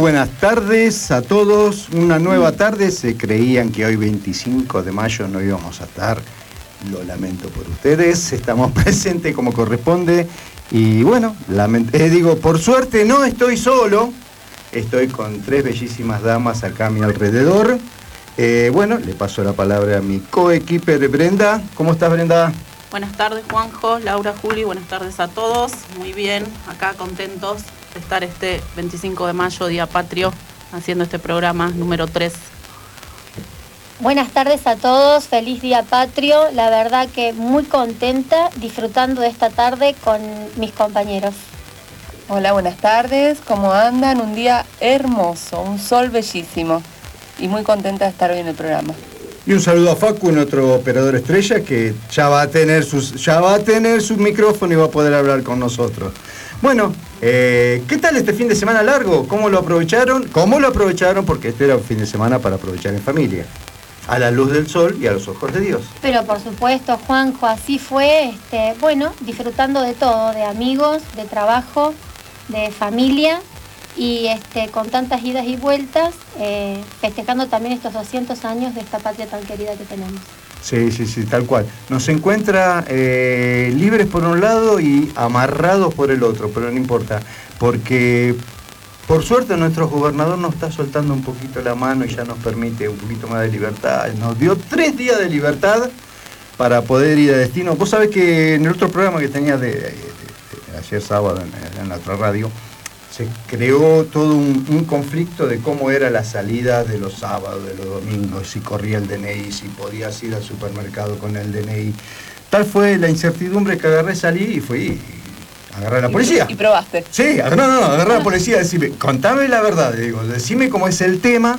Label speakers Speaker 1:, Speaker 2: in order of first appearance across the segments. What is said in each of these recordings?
Speaker 1: buenas tardes a todos. Una nueva tarde. Se creían que hoy 25 de mayo no íbamos a estar. Lo lamento por ustedes. Estamos presentes como corresponde. Y bueno, eh, digo, por suerte no estoy solo. Estoy con tres bellísimas damas acá a mi alrededor. Eh, bueno, le paso la palabra a mi coequiper Brenda. ¿Cómo estás, Brenda?
Speaker 2: Buenas tardes, Juanjo, Laura, Juli. Buenas tardes a todos. Muy bien, acá contentos estar este 25 de mayo, Día Patrio, haciendo este programa número 3.
Speaker 3: Buenas tardes a todos, feliz Día Patrio. La verdad que muy contenta disfrutando de esta tarde con mis compañeros.
Speaker 4: Hola, buenas tardes, ¿cómo andan? Un día hermoso, un sol bellísimo y muy contenta de estar hoy en el programa.
Speaker 1: Y un saludo a Facu, nuestro operador estrella, que ya va a tener sus, ya va a tener su micrófono y va a poder hablar con nosotros. Bueno, eh, ¿qué tal este fin de semana largo? ¿Cómo lo aprovecharon? ¿Cómo lo aprovecharon? Porque este era un fin de semana para aprovechar en familia. A la luz del sol y a los ojos de Dios.
Speaker 3: Pero por supuesto, Juanjo, así fue, este, bueno, disfrutando de todo, de amigos, de trabajo, de familia y este, con tantas idas y vueltas, eh, festejando también estos 200 años de esta patria tan querida que tenemos.
Speaker 1: Sí, sí, sí, tal cual. Nos encuentra eh, libres por un lado y amarrados por el otro, pero no importa, porque por suerte nuestro gobernador nos está soltando un poquito la mano y ya nos permite un poquito más de libertad. Nos dio tres días de libertad para poder ir a destino. Vos sabés que en el otro programa que tenía de, ayer sábado en, en la otra radio, se creó todo un, conflicto de cómo era la salida de los sábados, de los domingos, si corría el DNI, si podías ir al supermercado con el DNI. Tal fue la incertidumbre que agarré, salí y fui agarré a la policía.
Speaker 4: ¿Y probaste?
Speaker 1: Sí, no, no, no, agarré a la policía, decime, contame la verdad, digo, decime cómo es el tema,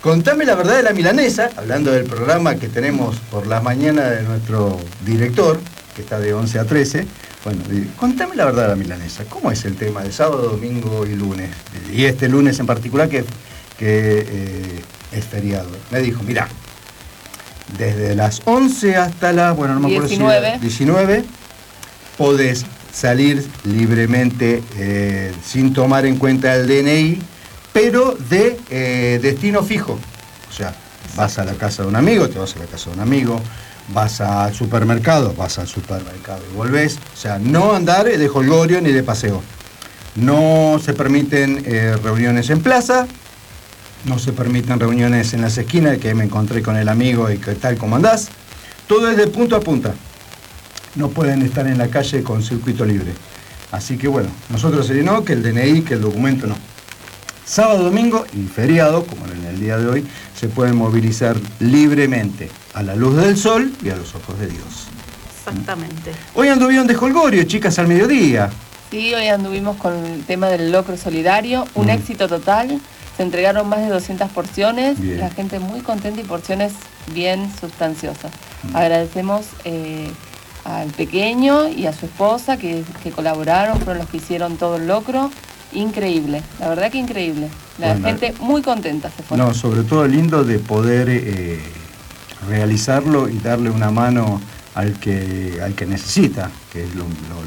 Speaker 1: contame la verdad de la milanesa, hablando del programa que tenemos por la mañana de nuestro director, que está de 11 a 13, bueno, contame la verdad de la milanesa. ¿Cómo es el tema de sábado, domingo y lunes? Y este lunes en particular que, que eh, es feriado. Me dijo, mira, desde las 11 hasta las, bueno, no me acuerdo 19. si 19, podés salir libremente eh, sin tomar en cuenta el DNI, pero de eh, destino fijo. O sea, vas a la casa de un amigo, te vas a la casa de un amigo, vas al supermercado, vas al supermercado y volvés. O sea, no andar de jolgorio ni de paseo. No se permiten eh, reuniones en plaza, no se permiten reuniones en las esquinas, que me encontré con el amigo y que tal como andás. Todo es de punto a punta. No pueden estar en la calle con circuito libre. Así que bueno, nosotros se no, que el DNI, que el documento no. Sábado, domingo y feriado, como en el día de hoy, se pueden movilizar libremente a la luz del sol y a los ojos de Dios.
Speaker 2: Exactamente.
Speaker 1: Hoy anduvieron de Holgorio, chicas, al mediodía.
Speaker 4: Sí, hoy anduvimos con el tema del locro solidario, un mm. éxito total. Se entregaron más de 200 porciones, la gente muy contenta y porciones bien sustanciosas. Mm. Agradecemos eh, al pequeño y a su esposa que, que colaboraron, fueron los que hicieron todo el locro increíble, la verdad que increíble. La gente muy contenta se fue.
Speaker 1: No, sobre todo lindo de poder eh, realizarlo y darle una mano al que, al que necesita, que es lo,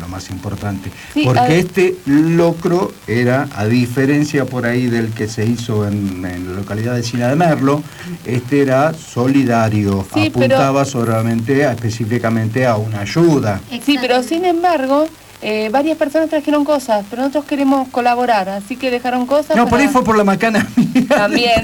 Speaker 1: más importante. Porque este locro era, a diferencia por ahí del que se hizo en, la localidad de Sina de Merlo, este era solidario, apuntaba solamente específicamente a una ayuda.
Speaker 4: Sí, pero sin embargo, eh, varias personas trajeron cosas, pero nosotros queremos colaborar, así que dejaron cosas.
Speaker 1: No, por ahí fue por la macana.
Speaker 4: También.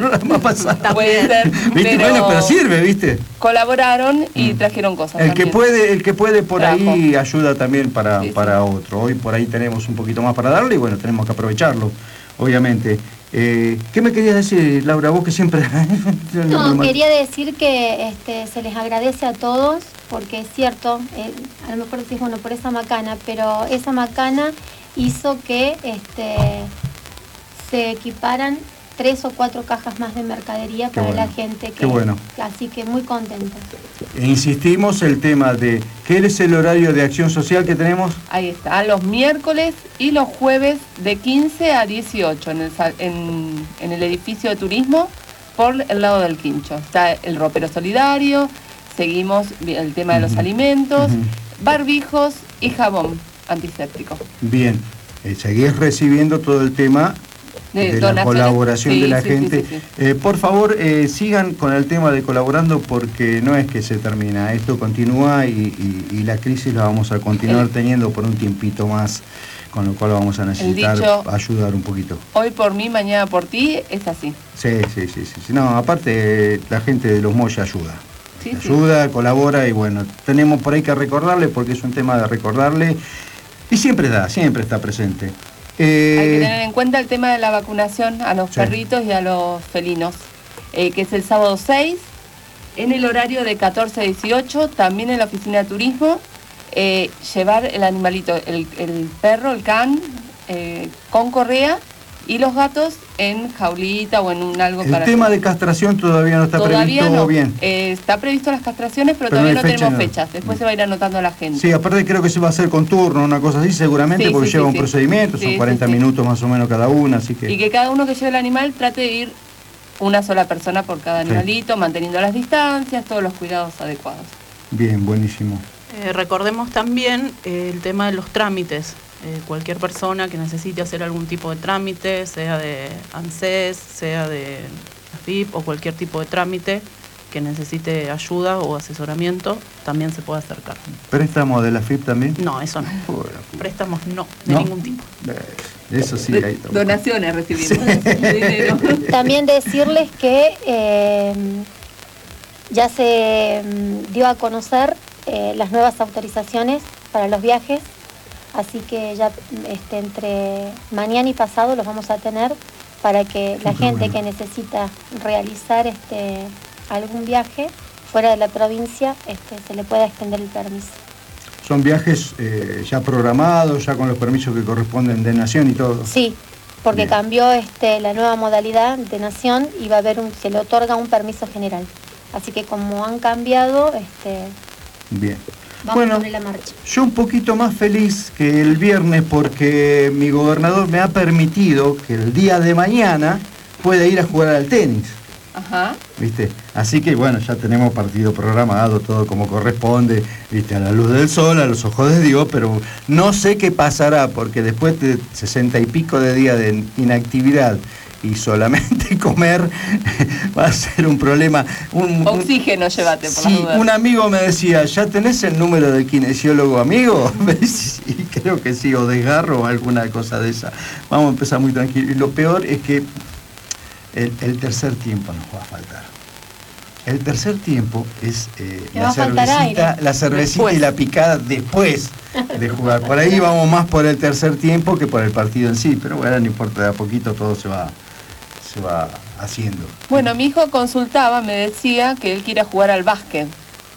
Speaker 4: Puede ser.
Speaker 1: ¿Viste? Pero bueno, pero sirve, ¿viste?
Speaker 4: Colaboraron y mm. trajeron cosas.
Speaker 1: El que puede, el que puede por ahí ayuda también para, para otro. Hoy por ahí tenemos un poquito más para darle y bueno, tenemos que aprovecharlo, obviamente. Eh, ¿Qué me querías decir, Laura? Vos que siempre...
Speaker 3: no, quería decir que este, se les agradece a todos, porque es cierto, eh, a lo mejor decís, bueno, por esa macana, pero esa macana hizo que este, se equiparan tres o cuatro cajas más de mercadería para la gente. Que,
Speaker 1: Qué bueno.
Speaker 3: Así que muy contenta.
Speaker 1: insistimos el tema de, ¿qué es el horario de acción social que tenemos?
Speaker 4: Ahí está, los miércoles y los jueves de 15 a 18 en el, en, el edificio de turismo por el lado del quincho. Está el ropero solidario, seguimos el tema de los alimentos, barbijos y jabón antiséptico.
Speaker 1: Bien, eh, seguís recibiendo todo el tema de, la colaboración de la gente. Eh, por favor, eh, sigan con el tema de colaborando porque no es que se termina, esto continúa y, la crisis la vamos a continuar teniendo por un tiempito más, con lo cual vamos a necesitar ayudar un poquito.
Speaker 4: Hoy por mí, mañana por ti, es así.
Speaker 1: Sí, sí, sí, sí. No, aparte la gente de los Moya ayuda. ayuda, colabora y bueno, tenemos por ahí que recordarle porque es un tema de recordarle y siempre da, siempre está presente.
Speaker 4: Hay que eh, tener en cuenta el tema de la vacunación a los perritos y a los felinos, eh, que es el sábado 6, en el horario de 14 a 18, también en la oficina de turismo, eh, llevar el animalito, el, el perro, el can, con correa y los gatos en jaulita o en un algo
Speaker 1: el para... El tema de castración todavía no está previsto bien.
Speaker 4: Eh, está previsto las castraciones, pero, todavía no, tenemos fechas. Después se va a ir anotando la gente.
Speaker 1: Sí, aparte creo que se va a hacer con turno, una cosa así, seguramente, porque lleva un procedimiento, son 40 minutos más o menos cada una, así que...
Speaker 4: Y que cada uno que lleve el animal trate de ir una sola persona por cada animalito, manteniendo las distancias, todos los cuidados adecuados.
Speaker 1: Bien, buenísimo.
Speaker 2: Eh, recordemos también eh, el tema de los trámites. Eh, cualquier persona que necesite hacer algún tipo de trámite, sea de ANSES, sea de AFIP o cualquier tipo de trámite que necesite ayuda o asesoramiento, también se puede acercar.
Speaker 1: ¿Préstamos de la AFIP también?
Speaker 2: No, eso no. Préstamos no, de ningún tipo.
Speaker 1: Eso sí, hay
Speaker 4: Donaciones recibimos.
Speaker 3: También decirles que eh, ya se mm, dio a conocer eh, las nuevas autorizaciones para los viajes así que ya este, entre mañana y pasado los vamos a tener para que la gente que necesita realizar este, algún viaje fuera de la provincia este, se le pueda extender el permiso.
Speaker 1: ¿Son viajes eh, ya programados, ya con los permisos que corresponden de Nación y todo?
Speaker 3: Sí, porque cambió este, la nueva modalidad de Nación y va a haber un, se le otorga un permiso general. Así que como han cambiado, este,
Speaker 1: Bien bueno, yo un poquito más feliz que el viernes porque mi gobernador me ha permitido que el día de mañana pueda ir a jugar al tenis. Ajá. ¿Viste? Así que bueno, ya tenemos partido programado, todo como corresponde, ¿viste? A la luz del sol, a los ojos de Dios, pero no sé qué pasará porque después de sesenta y pico de días de inactividad y solamente comer va a ser un problema. Un,
Speaker 4: Oxígeno llévate, por
Speaker 1: sí, un amigo me decía, ¿ya tenés el número del kinesiólogo amigo? sí, creo que sí, o desgarro o alguna cosa de esa. Vamos a empezar muy tranquilo. Y lo peor es que el, tercer tiempo nos va a faltar. El tercer tiempo es eh, la, cervecita, la cervecita y la picada después de jugar. Por ahí vamos más por el tercer tiempo que por el partido en sí, pero bueno, no importa, de a poquito todo se va, va haciendo.
Speaker 4: Bueno, mi hijo consultaba, me decía que él quiere jugar al básquet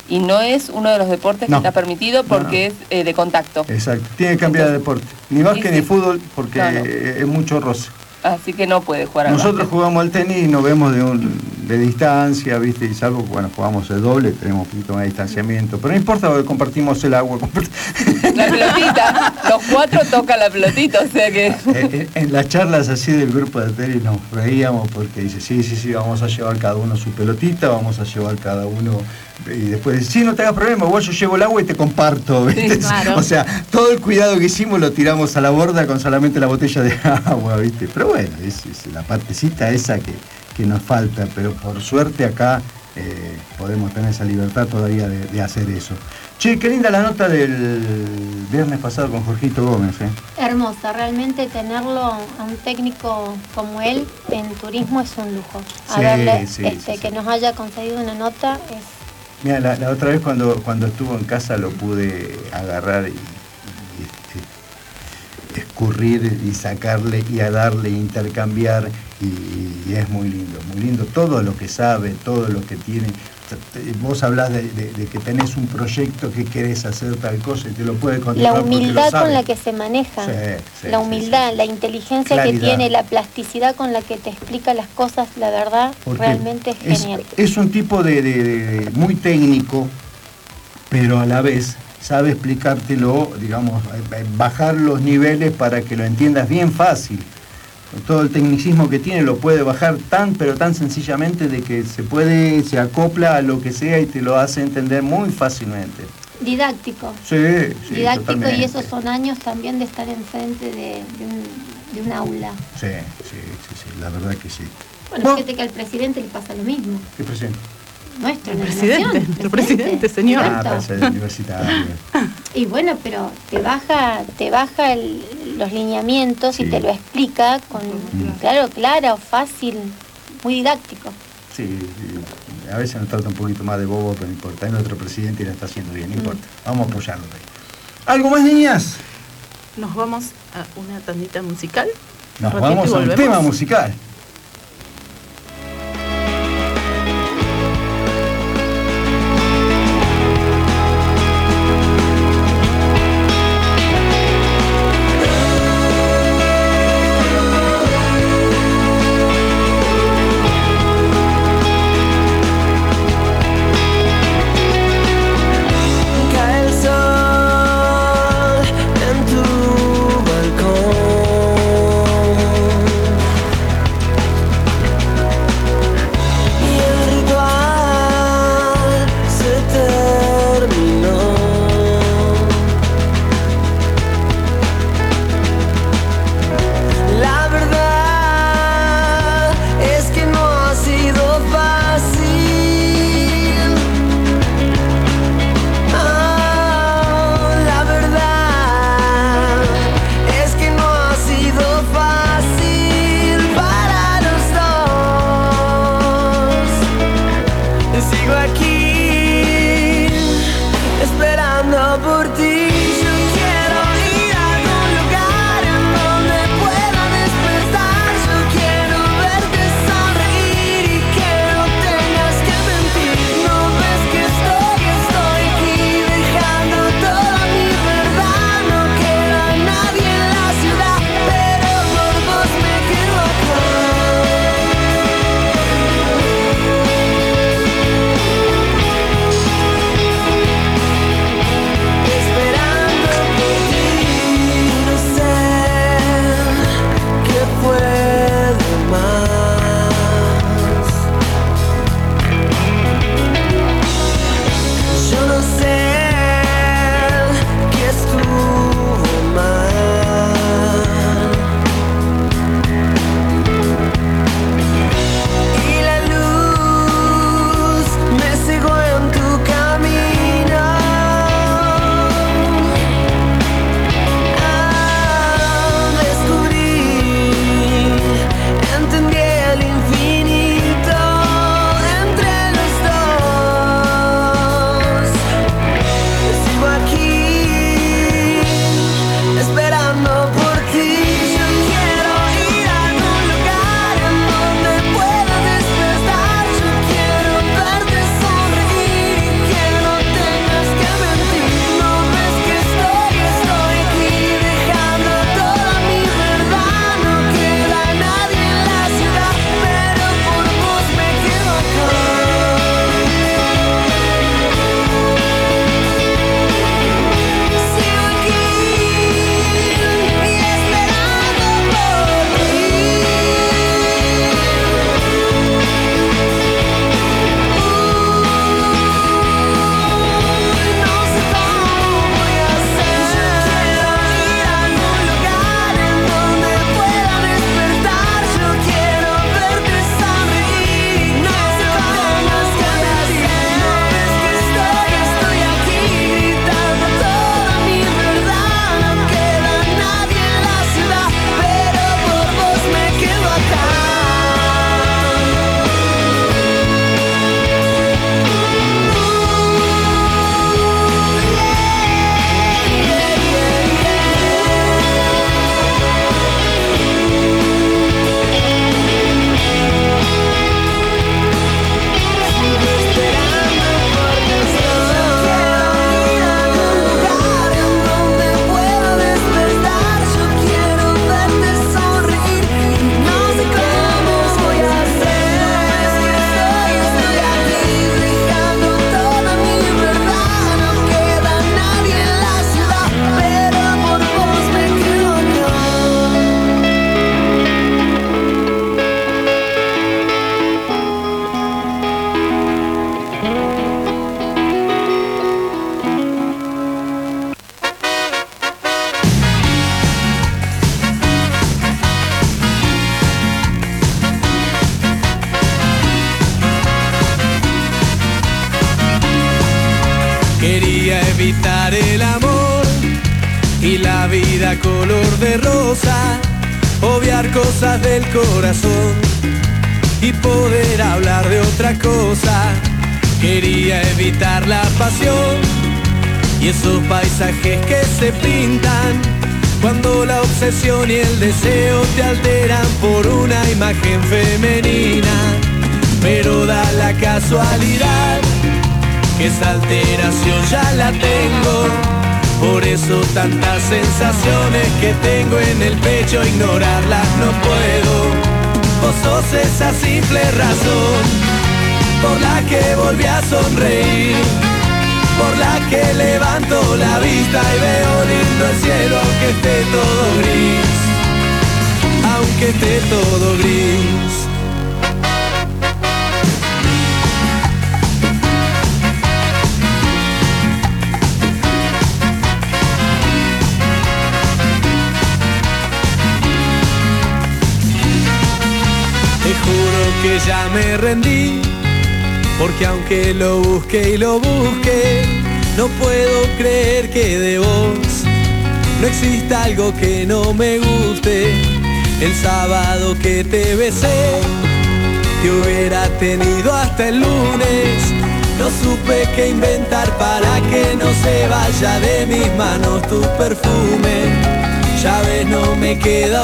Speaker 4: y no es uno de los deportes que está permitido porque es eh, de contacto.
Speaker 1: Exacto, tiene que cambiar de deporte. Ni básquet ni fútbol porque es mucho roce.
Speaker 4: Así que no puede jugar al
Speaker 1: Nosotros jugamos al tenis y nos vemos de, un, de distancia, ¿viste? Y salvo, bueno, jugamos el doble, tenemos un poquito más de distanciamiento. Pero no importa porque compartimos el agua.
Speaker 4: La pelotita, los cuatro tocan la pelotita, o sea que.
Speaker 1: En, las charlas así del grupo de tenis nos reíamos porque dice, sí, sí, sí, vamos a llevar cada uno su pelotita, vamos a llevar cada uno y después dice, sí, no te hagas problema, igual yo llevo el agua y te comparto. O sea, todo el cuidado que hicimos lo tiramos a la borda con solamente la botella de agua, ¿viste? Pero bueno, es, la partecita esa que, nos falta, pero por suerte acá eh, podemos tener esa libertad todavía de, hacer eso. Che, qué linda la nota del viernes pasado con Jorgito Gómez. ¿eh?
Speaker 3: Hermosa, realmente tenerlo a un técnico como él en turismo es un lujo. A este, que nos haya concedido una nota es
Speaker 1: Mira, la, otra vez cuando, cuando estuvo en casa lo pude agarrar y, este, escurrir y sacarle y a darle, intercambiar y, es muy lindo, muy lindo todo lo que sabe, todo lo que tiene. Vos hablás de, que tenés un proyecto que querés hacer tal cosa y te lo puede contar.
Speaker 3: La humildad con la que se maneja, la humildad, la inteligencia que tiene, la plasticidad con la que te explica las cosas, la verdad, realmente es genial.
Speaker 1: Es un tipo de, muy técnico, pero a la vez sabe explicártelo, digamos, eh, bajar los niveles para que lo entiendas bien fácil todo el tecnicismo que tiene lo puede bajar tan pero tan sencillamente de que se puede, se acopla a lo que sea y te lo hace entender muy fácilmente.
Speaker 3: Didáctico.
Speaker 1: Sí,
Speaker 3: Didáctico y esos son años también de estar enfrente de, de un aula.
Speaker 1: Sí, sí, sí, sí, la verdad que sí.
Speaker 3: Bueno, fíjate que al presidente le pasa lo mismo.
Speaker 1: ¿Qué presidente?
Speaker 3: Nuestro,
Speaker 2: el presidente, el presidente, señor. Ah,
Speaker 1: universitario.
Speaker 3: y bueno, pero te baja, te baja los lineamientos y te lo explica con, mm. claro, claro, fácil, muy didáctico.
Speaker 1: Sí, a veces nos trata un poquito más de bobo, pero no importa. Es nuestro presidente y lo está haciendo bien, no importa. Vamos a apoyarlo ¿Algo más, niñas?
Speaker 2: Nos vamos a una tandita musical.
Speaker 1: Nos vamos a un tema musical.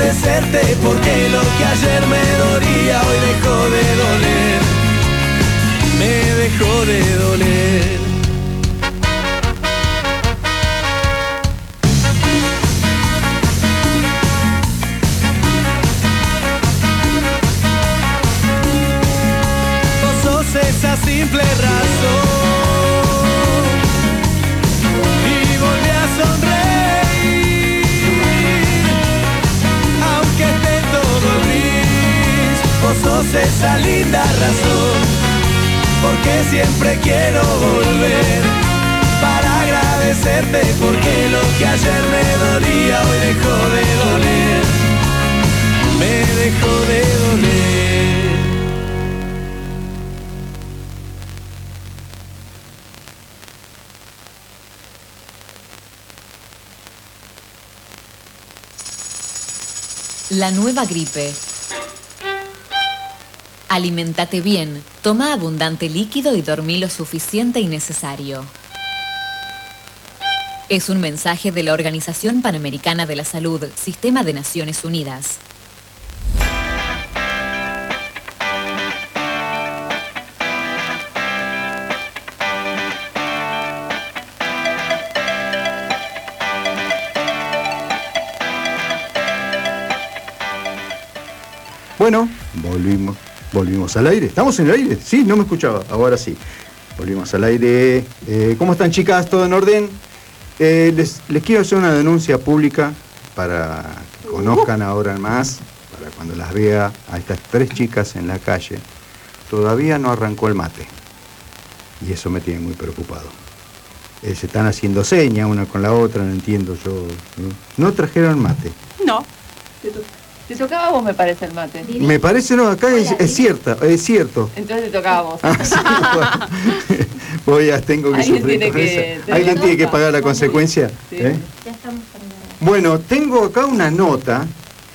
Speaker 5: agradecerte porque lo que ayer me dolía hoy dejó de doler. Me dejó de doler. Esa linda razón, porque siempre quiero volver para agradecerte, porque lo que ayer me dolía hoy dejó de doler, me dejó de doler.
Speaker 6: La nueva gripe Alimentate bien, toma abundante líquido y dormí lo suficiente y necesario. Es un mensaje de la Organización Panamericana de la Salud, Sistema de Naciones Unidas.
Speaker 1: Bueno, volvimos Volvimos al aire. ¿Estamos en el aire? Sí, no me escuchaba. Ahora sí. Volvimos al aire. Eh, ¿Cómo están chicas? ¿Todo en orden? Eh, les, quiero hacer una denuncia pública para que conozcan ahora más, para cuando las vea a estas tres chicas en la calle. Todavía no arrancó el mate. Y eso me tiene muy preocupado. Eh, se están haciendo señas una con la otra, no entiendo yo. ¿No trajeron mate?
Speaker 2: No.
Speaker 4: Te tocaba a vos, me parece, el mate.
Speaker 1: Me parece, no, acá es, es, cierta, es cierto.
Speaker 4: Entonces te tocaba a vos.
Speaker 1: Ah, Voy a, tengo que sufrir
Speaker 4: tiene que,
Speaker 1: ¿Alguien tiene que pagar la consecuencia? ¿Eh? Ya estamos bueno, tengo acá una nota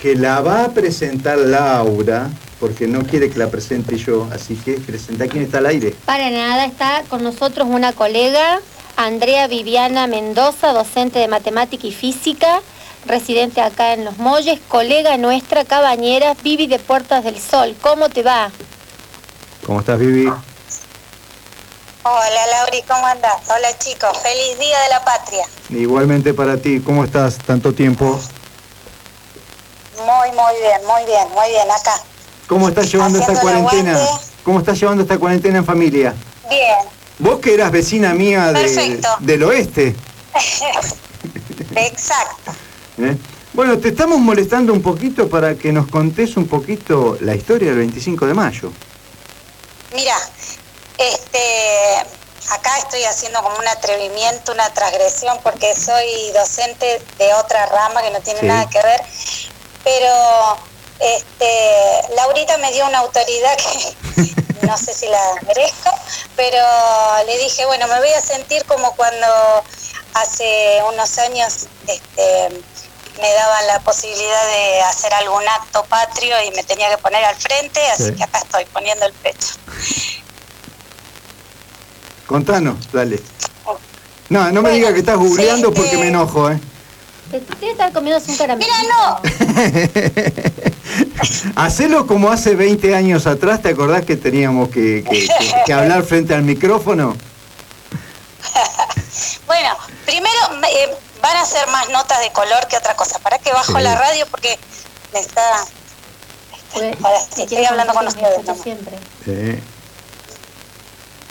Speaker 1: que la va a presentar Laura, porque no quiere que la presente yo, así que presenta quién está al aire.
Speaker 3: Para nada, está con nosotros una colega, Andrea Viviana Mendoza, docente de matemática y física, residente acá en Los Molles, colega nuestra, cabañera, Vivi de Puertas del Sol. ¿Cómo te va?
Speaker 1: ¿Cómo estás, Vivi?
Speaker 7: Hola, Lauri, ¿cómo andás? Hola, chicos, feliz Día de la Patria.
Speaker 1: Igualmente para ti, ¿cómo estás? ¿Tanto tiempo?
Speaker 7: Muy, muy bien, muy bien, muy bien, acá.
Speaker 1: ¿Cómo estás llevando esta cuarentena? ¿Cómo estás llevando esta cuarentena en familia?
Speaker 7: Bien,
Speaker 1: Vos que eras vecina mía del oeste.
Speaker 8: Exacto.
Speaker 1: ¿Eh? Bueno, te estamos molestando un poquito para que nos contés un poquito la historia del 25 de mayo.
Speaker 8: Mira, este, acá estoy haciendo como un atrevimiento, una transgresión, porque soy docente de otra rama que no tiene nada que ver, pero este, Laurita me dio una autoridad que no sé si la merezco, pero le dije, bueno, me voy a sentir como cuando hace unos años este, me daban la posibilidad de hacer algún acto patrio y me tenía que poner al frente, así que acá estoy poniendo el pecho.
Speaker 1: Contanos, dale. No, no me digas que estás googleando porque me enojo, ¿eh?
Speaker 3: Te estar comiendo un caramelo.
Speaker 8: Mira,
Speaker 1: no. Hacelo como hace 20 años atrás, ¿te acordás que teníamos que, hablar frente al micrófono?
Speaker 8: bueno, primero eh, van a ser más notas de color que otra cosa. ¿Para que bajo la radio? Porque me está... estoy hablando con ustedes. Siempre. Sí.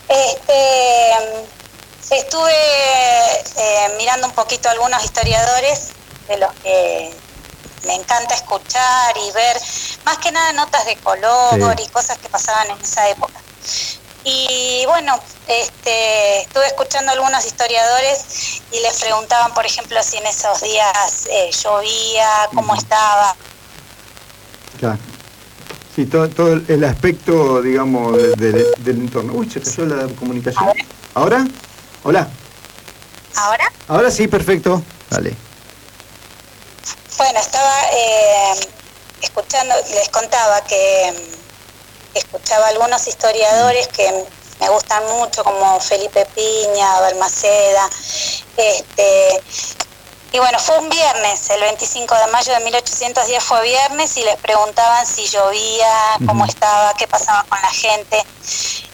Speaker 8: Este, estuve eh, mirando un poquito algunos historiadores de los que me encanta escuchar y ver, más que nada notas de color y cosas que pasaban en esa época. Y bueno, este, estuve escuchando a algunos historiadores y les preguntaban, por ejemplo, si en esos días eh, llovía, cómo estaba.
Speaker 1: Claro. Sí, todo, todo el aspecto, digamos, del entorno. Uy, se cayó la comunicación. ¿Ahora? Hola.
Speaker 8: ¿Ahora?
Speaker 1: Ahora sí, perfecto. Dale.
Speaker 8: Bueno, estaba eh, escuchando, les contaba que escuchaba algunos historiadores que me gustan mucho, como Felipe Piña, Balmaceda, este, y bueno, fue un viernes, el 25 de mayo de 1810 fue viernes y les preguntaban si llovía, cómo estaba, qué pasaba con la gente.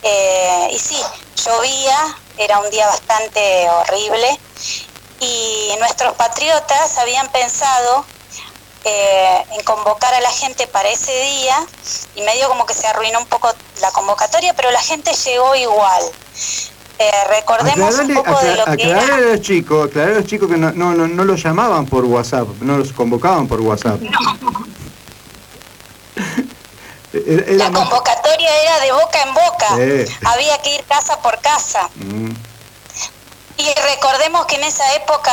Speaker 8: Eh, y sí, llovía, era un día bastante horrible y nuestros patriotas habían pensado eh, en convocar a la gente para ese día y medio como que se arruinó un poco la convocatoria, pero la gente llegó igual. Eh, recordemos un poco de lo que
Speaker 1: a los chicos, a los chicos que no, no, no, los llamaban por WhatsApp, no los convocaban por WhatsApp.
Speaker 8: la convocatoria era de boca en boca, había que ir casa por casa. Mm. Y recordemos que en esa época,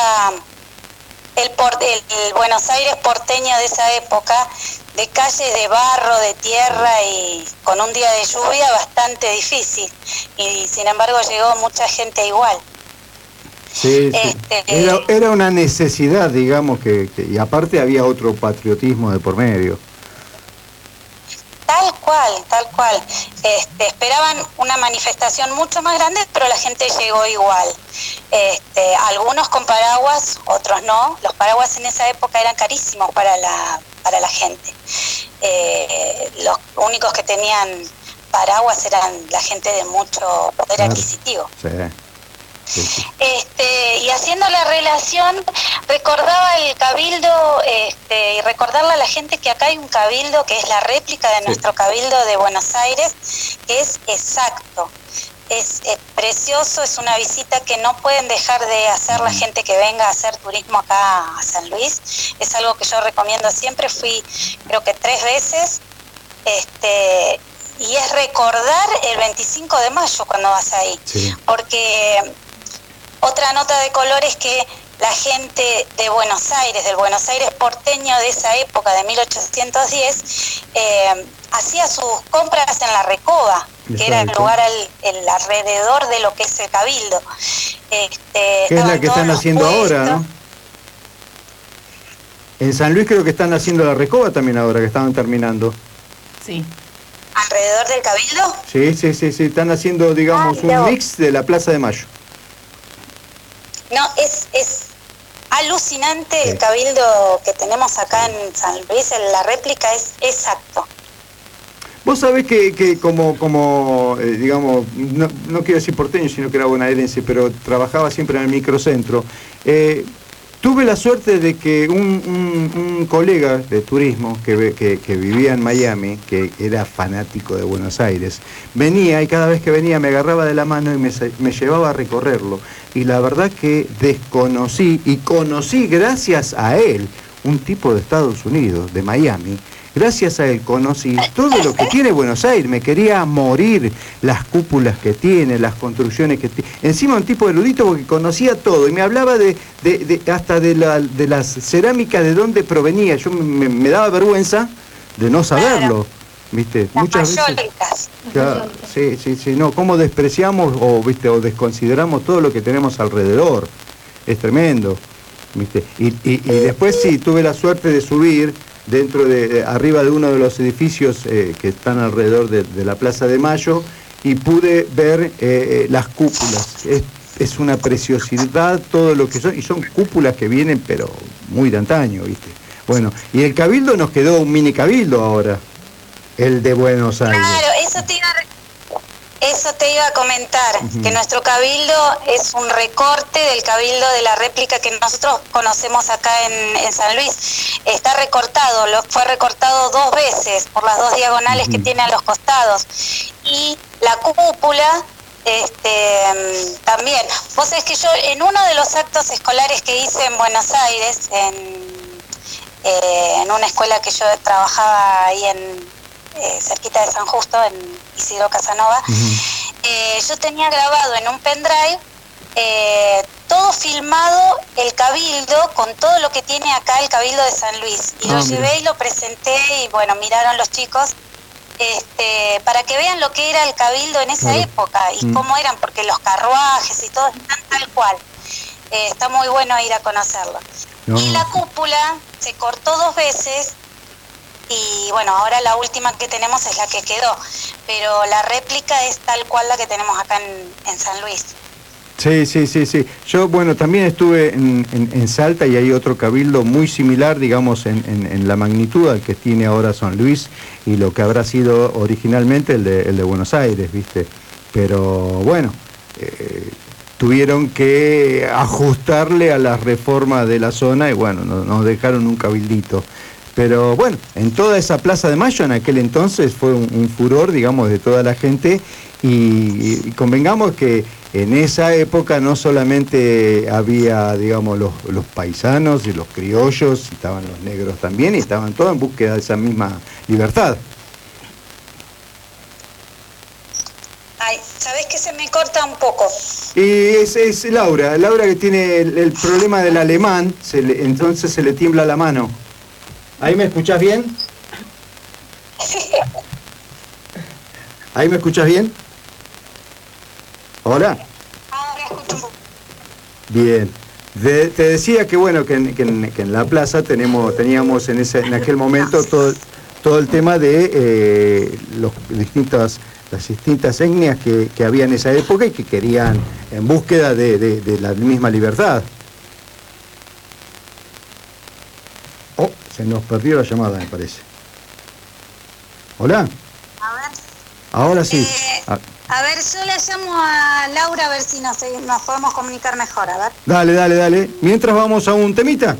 Speaker 8: el, el Buenos Aires porteño de esa época de calles de barro, de tierra y con un día de lluvia bastante difícil. Y sin embargo llegó mucha gente igual.
Speaker 1: Sí, este, Era, una necesidad, digamos, que, y aparte había otro patriotismo de por medio.
Speaker 8: Tal cual, tal cual. Este, esperaban una manifestación mucho más grande, pero la gente llegó igual. Este, algunos con paraguas, otros no. Los paraguas en esa época eran carísimos para la, para la gente. Eh, los únicos que tenían paraguas eran la gente de mucho poder adquisitivo. Este, y haciendo la relación, recordaba el cabildo este, y recordarle a la gente que acá hay un cabildo que es la réplica de nuestro cabildo de Buenos Aires, que es exacto es, precioso, es una visita que no pueden dejar de hacer la gente que venga a hacer turismo acá a San Luis. Es algo que yo recomiendo siempre, fui creo que tres veces. Este, y es recordar el 25 de mayo cuando vas ahí. Porque otra nota de color es que la gente de Buenos Aires, del Buenos Aires porteño de esa época, de 1810, eh, hacía sus compras en la Recoba, que era el lugar el alrededor de lo que es el Cabildo.
Speaker 1: Este, es la que están haciendo ahora, ¿no? En San Luis creo que están haciendo la Recoba también ahora, que estaban terminando.
Speaker 8: Sí. ¿Alrededor del Cabildo?
Speaker 1: Sí, sí, sí, sí, están haciendo, digamos, ah, un mix de la Plaza de Mayo.
Speaker 8: No, es, es alucinante el cabildo que tenemos acá en San Luis, la réplica es exacto.
Speaker 1: Vos sabés que, como, como eh, digamos, no, quiero decir porteño, sino que era bonaerense, pero trabajaba siempre en el microcentro. Eh, tuve la suerte de que un, colega de turismo que, que, vivía en Miami, que era fanático de Buenos Aires, venía y cada vez que venía me agarraba de la mano y me, me llevaba a recorrerlo. Y la verdad que desconocí y conocí gracias a él un tipo de Estados Unidos, de Miami, Gracias a él conocí todo lo que tiene Buenos Aires. Me quería morir las cúpulas que tiene, las construcciones que tiene. Encima un tipo erudito porque conocía todo y me hablaba de, hasta de, las cerámicas de dónde provenía. Yo me, daba vergüenza de no saberlo. ¿Viste? Muchas veces. sí, sí, sí. No, cómo despreciamos o, ¿viste? o desconsideramos todo lo que tenemos alrededor. Es tremendo. ¿Viste? Y, y después sí, tuve la suerte de subir dentro de, arriba de uno de los edificios eh, que están alrededor de, la Plaza de Mayo y pude ver eh, eh, las cúpulas. Es, una preciosidad todo lo que son, y son cúpulas que vienen pero muy de antaño, ¿viste? Bueno, y el cabildo nos quedó un mini cabildo ahora, el de Buenos Aires.
Speaker 8: Claro, eso te iba eso te iba a comentar, que nuestro cabildo es un recorte del cabildo de la réplica que nosotros conocemos acá en, San Luis. Está recortado, lo, fue recortado dos veces por las dos diagonales que tiene a los costados. Y la cúpula este, también. Vos sabés que yo en uno de los actos escolares que hice en Buenos Aires, en, eh, en una escuela que yo trabajaba ahí en eh, cerquita de San Justo, en Isidro Casanova, eh, yo tenía grabado en un pendrive eh, todo filmado el cabildo con todo lo que tiene acá el cabildo de San Luis. Y lo ah, llevé y lo presenté y bueno, miraron los chicos. Este, para que vean lo que era el cabildo en esa época y mm. cómo eran, porque los carruajes y todo están tal cual. está muy bueno ir a conocerlo. Y la cúpula se cortó dos veces y bueno, ahora la última que tenemos es la que quedó, pero la réplica es tal cual la que tenemos acá en, San Luis.
Speaker 1: Sí, sí, sí, sí. Yo, bueno, también estuve en, Salta y hay otro cabildo muy similar, digamos, en, la magnitud al que tiene ahora San Luis y lo que habrá sido originalmente el de, el de Buenos Aires, ¿viste? Pero bueno, eh, tuvieron que ajustarle a la reforma de la zona y bueno, nos dejaron un cabildito. Pero bueno, en toda esa Plaza de Mayo en aquel entonces fue un, furor, digamos, de toda la gente y, convengamos que en esa época no solamente había, digamos, los, paisanos y los criollos, estaban los negros también y estaban todos en búsqueda de esa misma libertad.
Speaker 8: Ay, ¿sabés que se me corta un poco?
Speaker 1: Y es, Laura, Laura que tiene el, problema del alemán, entonces se le tiembla la mano. ¿Ahí me escuchas bien? ¿Ahí me escuchas bien? ¿Hola? Bien. te decía que bueno, que en, la plaza tenemos, teníamos en, ese, en aquel momento todo, todo el tema de eh, los distintas, las distintas etnias que, que, había en esa época y que querían en búsqueda de la misma libertad. Se nos perdió la llamada, me parece. ¿Hola?
Speaker 8: A ver.
Speaker 1: Ahora sí.
Speaker 8: Eh, a... ver, yo le llamo a Laura a ver si nos, nos podemos comunicar mejor, a ver.
Speaker 1: Dale, dale, dale. Mientras vamos a un temita.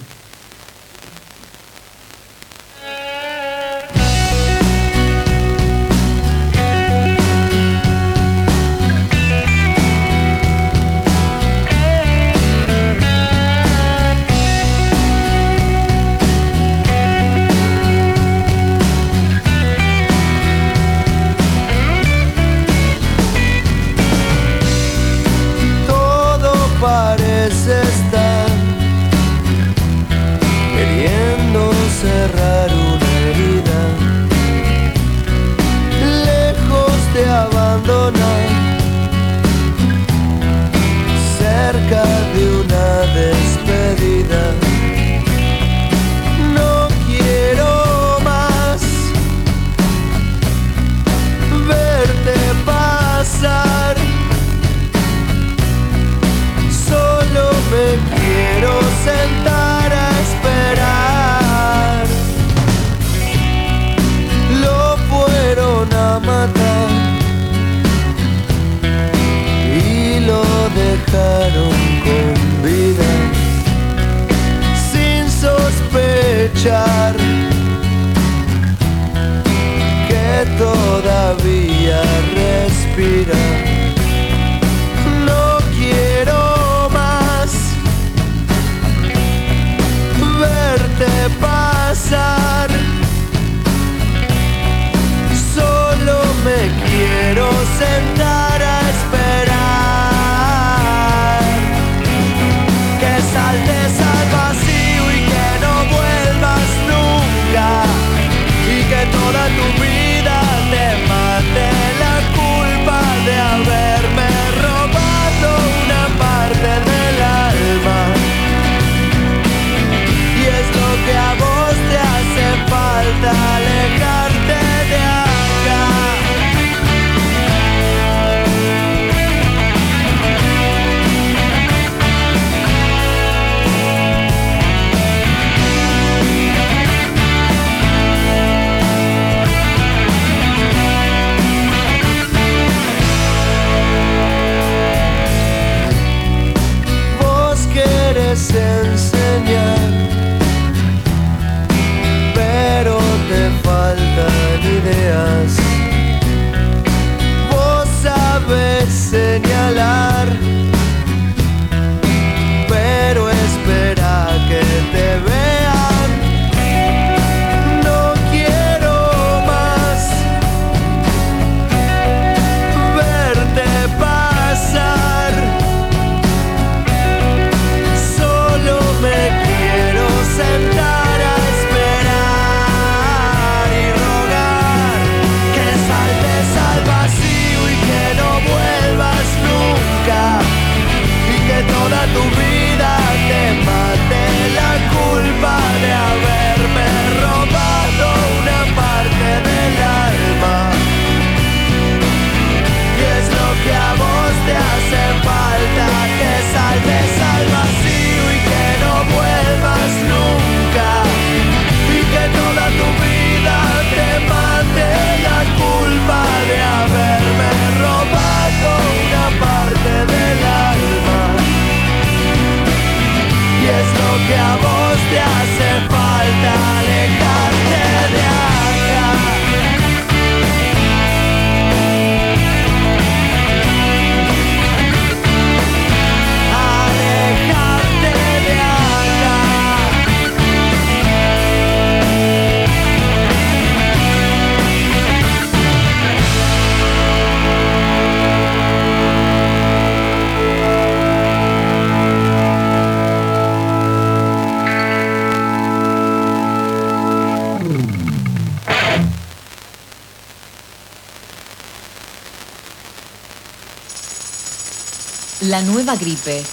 Speaker 9: La
Speaker 10: nueva gripe.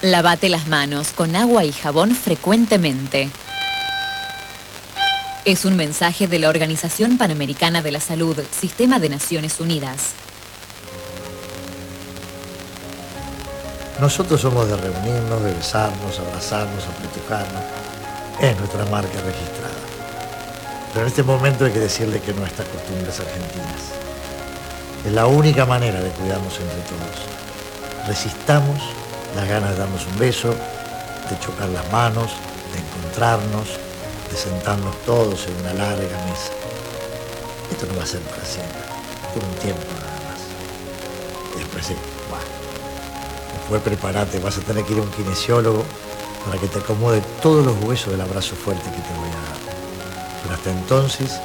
Speaker 10: Lavate las manos con agua y jabón frecuentemente. Es un mensaje de la Organización Panamericana de la Salud, Sistema de Naciones Unidas.
Speaker 11: Nosotros somos de reunirnos, de besarnos, abrazarnos, apretujarnos. Es nuestra marca registrada. Pero en este momento hay que decirle que no estas costumbres argentinas. Es la única manera de cuidarnos entre todos. Resistamos las ganas de darnos un beso, de chocar las manos, de encontrarnos, de sentarnos todos en una larga mesa. Esto no va a ser para siempre, por un tiempo nada más. Después sí, bueno, después prepárate, vas a tener que ir a un kinesiólogo para que te acomode todos los huesos del abrazo fuerte que te voy a dar. Pero hasta entonces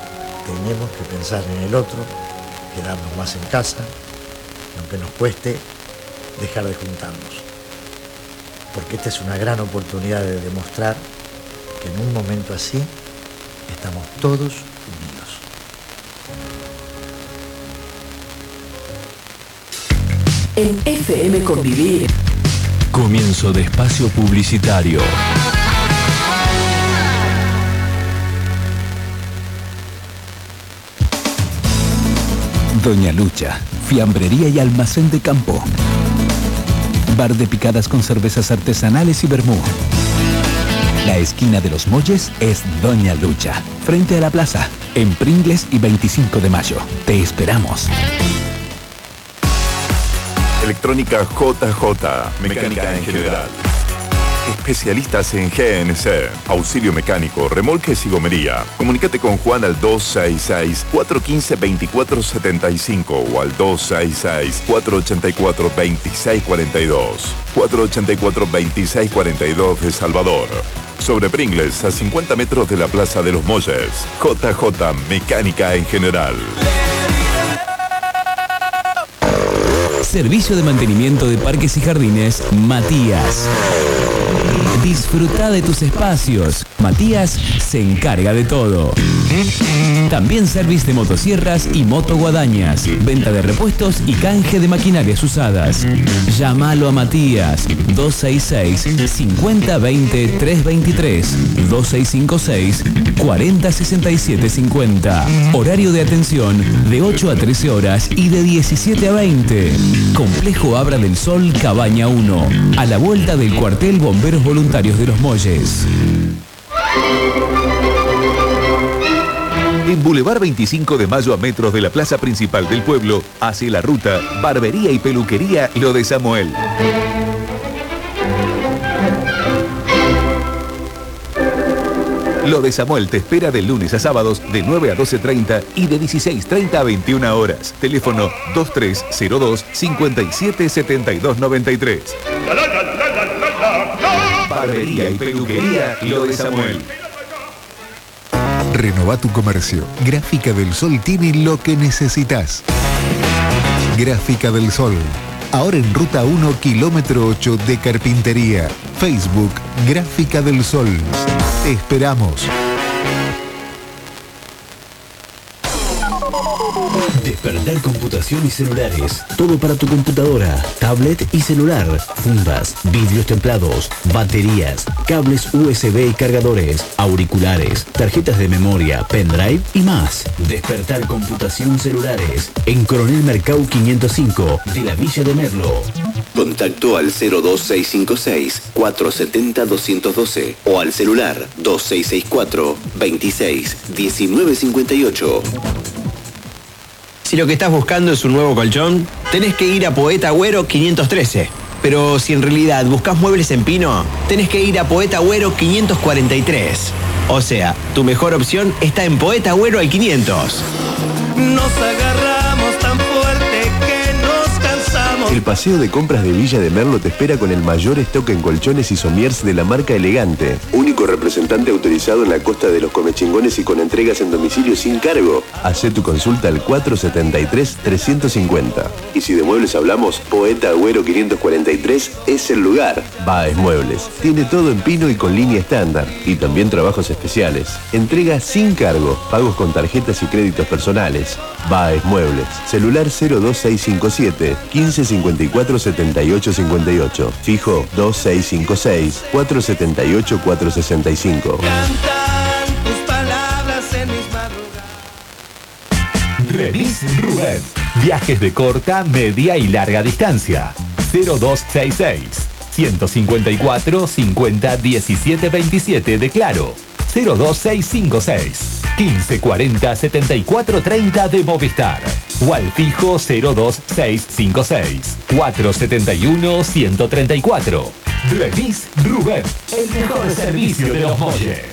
Speaker 11: tenemos que pensar en el otro, quedarnos más en casa, aunque nos cueste dejar de juntarnos. Porque esta es una gran oportunidad de demostrar que en un momento así estamos todos unidos.
Speaker 12: En FM Convivir.
Speaker 13: Comienzo de espacio publicitario. Doña Lucha, fiambrería y almacén de campo. Bar de picadas con cervezas artesanales y vermú. La esquina de los Molles es Doña Lucha, frente a la plaza, en Pringles y 25 de mayo. Te esperamos.
Speaker 14: Electrónica JJ, mecánica en general. Especialistas en GNC, auxilio mecánico, remolques y gomería. Comunícate con Juan al 266-415-2475 o al 266-484-2642. 484-2642 de Salvador. Sobre Pringles, a 50 metros de la Plaza de los Molles. JJ Mecánica en general.
Speaker 12: Servicio de mantenimiento de parques y jardines, Matías. Disfruta de tus espacios. Matías se encarga de todo. También servicio de motosierras y motoguadañas. Venta de repuestos y canje de maquinarias usadas. Llámalo a Matías 266 5020 323 2656 4067 50. Horario de atención de 8 a 13 horas y de 17 a 20. Complejo Abra del Sol Cabaña 1. A la vuelta del cuartel Bomberos Voluntarios de los Molles.
Speaker 15: En Boulevard 25 de Mayo a metros de la plaza principal del pueblo, hace la ruta Barbería y Peluquería Lo de Samuel. Lo de Samuel te espera de lunes a sábados de 9 a 12.30 y de 16.30 a 21 horas. Teléfono 2302 577293. Barbería y Peluquería Lo de Samuel.
Speaker 13: Renova tu comercio. Gráfica del Sol tiene lo que necesitas. Gráfica del Sol. Ahora en ruta 1, kilómetro 8 de Carpintería. Facebook, Gráfica del Sol. Esperamos.
Speaker 16: Despertar computación y celulares. Todo para tu computadora, tablet y celular. Fundas, vidrios templados, baterías, cables USB y cargadores, auriculares, tarjetas de memoria, pendrive y más. Despertar computación celulares. En Coronel Mercado 505 de la Villa de Merlo.
Speaker 17: Contacto al 02656 470 212 o al celular 2664 26 1958.
Speaker 18: Si lo que estás buscando es un nuevo colchón, tenés que ir a Poeta Agüero 513. Pero si en realidad buscas muebles en pino, tenés que ir a Poeta Agüero 543. O sea, tu mejor opción está en Poeta Agüero al 500.
Speaker 5: Nos agarramos tan
Speaker 17: El paseo de compras de Villa de Merlo te espera con el mayor stock en colchones y somiers de la marca Elegante. Único representante autorizado en la costa de los comechingones y con entregas en domicilio sin cargo. Hacé tu consulta al 473-350. Y si de muebles hablamos, Poeta Agüero 543 es el lugar. Baez Muebles. Tiene todo en pino y con línea estándar. Y también trabajos especiales. Entrega sin cargo. Pagos con tarjetas y créditos personales. Baez Muebles. Celular 02657 1554 7858. Fijo 2656 478 465.
Speaker 5: Tus palabras en mis madrugadas.
Speaker 15: Remis Rubén. Viajes de corta, media y larga distancia. 0266 154 50 17 27 de Claro. 02656 1540 74 30 de Movistar. O al fijo 02656 471 134. Remis Rubén. El mejor servicio de los molles.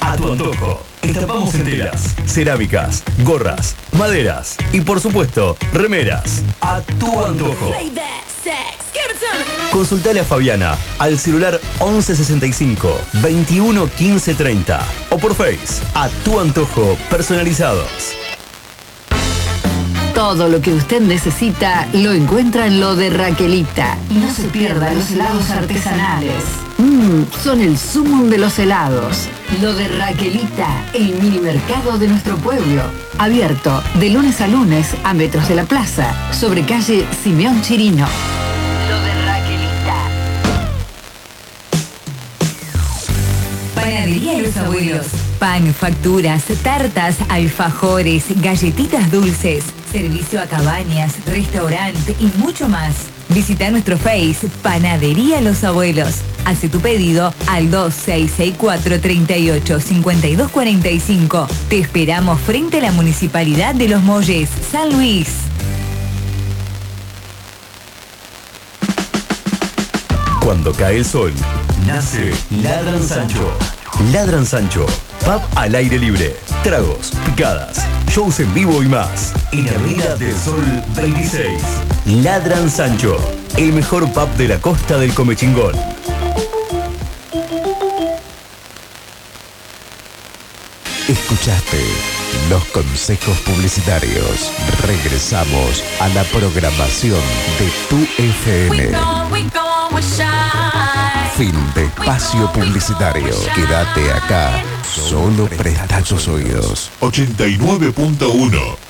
Speaker 15: A tu antojo. Estampamos enteras, cerámicas, gorras, maderas y por supuesto, remeras. A tu antojo. Consultale a Fabiana al celular 1165 21 15 30 o por Face a tu antojo personalizados.
Speaker 19: Todo lo que usted necesita lo encuentra en lo de Raquelita. Y no se pierda los helados artesanales. Mmm, son el sumum de los helados. Lo de Raquelita, el mini mercado de nuestro pueblo. Abierto de lunes a lunes a metros de la plaza, sobre calle Simeón Chirino. Lo de Raquelita.
Speaker 6: Panadería Los Abuelos. Pan, facturas, tartas, alfajores, galletitas dulces, servicio a cabañas, restaurante y mucho más. Visita nuestro Face Panadería Los Abuelos. Hace tu pedido al 2664 38 52 45. Te esperamos frente a la Municipalidad de Los Molles, San Luis.
Speaker 15: Cuando cae el sol, nace Ladran Sancho. Ladran Sancho, pub al aire libre, tragos, picadas, shows en vivo y más. En Avenida del Sol 26. Ladran Sancho, el mejor pub de la costa del Comechingón.
Speaker 13: Escuchaste los consejos publicitarios. Regresamos a la programación de tu FM. Fin de espacio publicitario. Quédate acá. Solo presta tus oídos.
Speaker 14: 89.1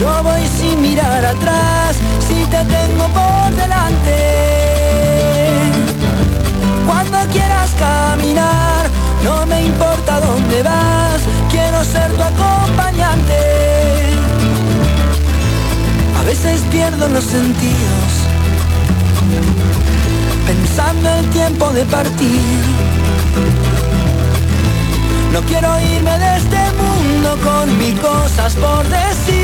Speaker 20: yo voy sin mirar atrás, si te tengo por delante. Cuando quieras caminar, no me importa dónde vas, quiero ser tu acompañante. A veces pierdo los sentidos pensando el tiempo de partir. No quiero irme de este mundo con mil cosas por decir.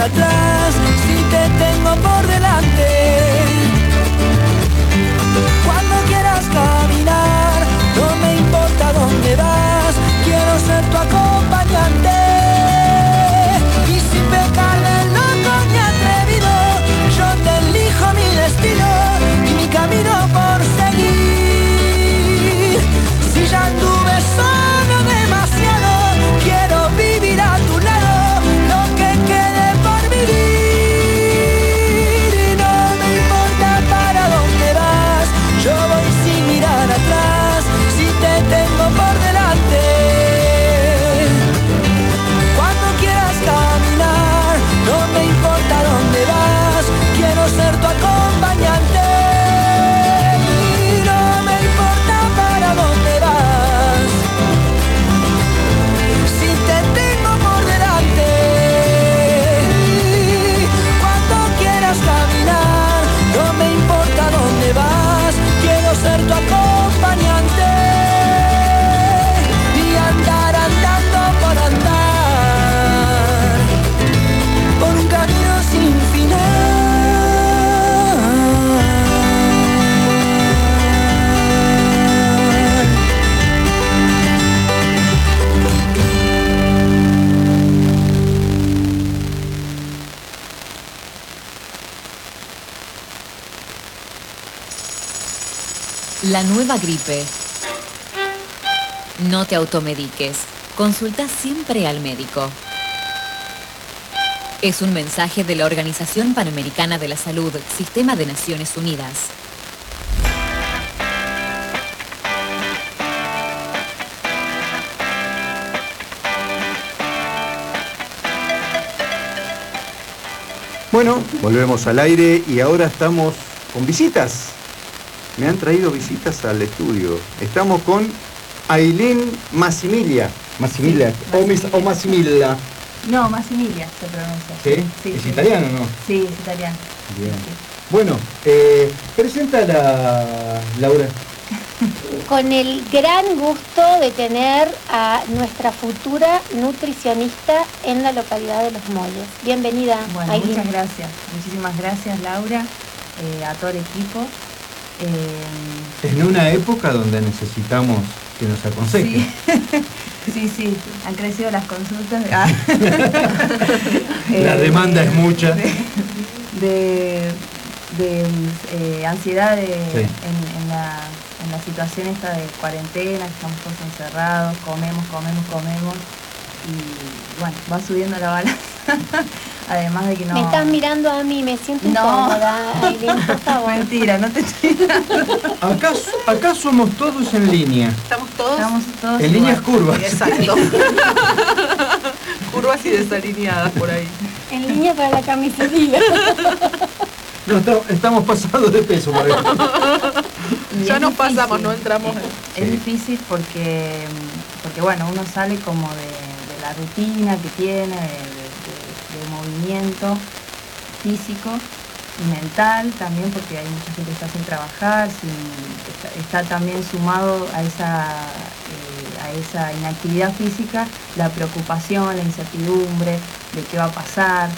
Speaker 20: atrás si te tengo por delante. Cuando quieras caminar, no me importa dónde vas, quiero ser tu acompañante.
Speaker 6: La nueva gripe. No te automediques. Consulta siempre al médico. Es un mensaje de la Organización Panamericana de la Salud, Sistema de Naciones Unidas.
Speaker 1: Bueno, volvemos al aire y ahora estamos con visitas. Me han traído visitas al estudio. Estamos con Ailén Massimilia. Massimilia. O, mis- o Massimilla.
Speaker 21: No, Massimilia se pronuncia.
Speaker 1: ¿Sí? ¿Es italiano o no?
Speaker 21: Sí, es italiano.
Speaker 1: Bien. Bueno, eh, presenta la Laura.
Speaker 3: Con el gran gusto de tener a nuestra futura nutricionista en la localidad de Los Molles. Bienvenida.
Speaker 21: Bueno,
Speaker 3: Ailín.
Speaker 21: muchas gracias. Muchísimas gracias, Laura, eh, a todo el equipo. Eh,
Speaker 1: En una época donde necesitamos que nos aconsejen.
Speaker 21: sí, sí, han crecido las consultas. Ah.
Speaker 1: La
Speaker 21: Eh,
Speaker 1: demanda es mucha.
Speaker 21: de, de, eh, ansiedad de-
Speaker 1: Sí.
Speaker 21: en, en la, en la situación esta de cuarentena, estamos todos encerrados, comemos, comemos, comemos y bueno, va subiendo la balanza. Además de que no...
Speaker 3: Me estás mirando a mí, me siento
Speaker 21: No.
Speaker 3: incómoda, Ailín, por favor.
Speaker 21: Mentira, no te estoy
Speaker 1: Acá, acá somos todos en línea.
Speaker 2: Estamos todos,
Speaker 21: Estamos todos
Speaker 1: En líneas curvas.
Speaker 2: Exacto. Curvas y desalineadas por ahí.
Speaker 3: En línea para la camisería.
Speaker 1: No, estamos pasados de peso por
Speaker 2: Ya nos
Speaker 21: difícil,
Speaker 2: pasamos, no entramos
Speaker 21: Es, es difícil porque, porque, bueno, uno sale como de, de la rutina que tiene, de- físico y mental también, porque hay mucha gente que está sin trabajar, sin- está, también sumado a esa, eh, a esa inactividad física la preocupación, la incertidumbre de qué va a pasar.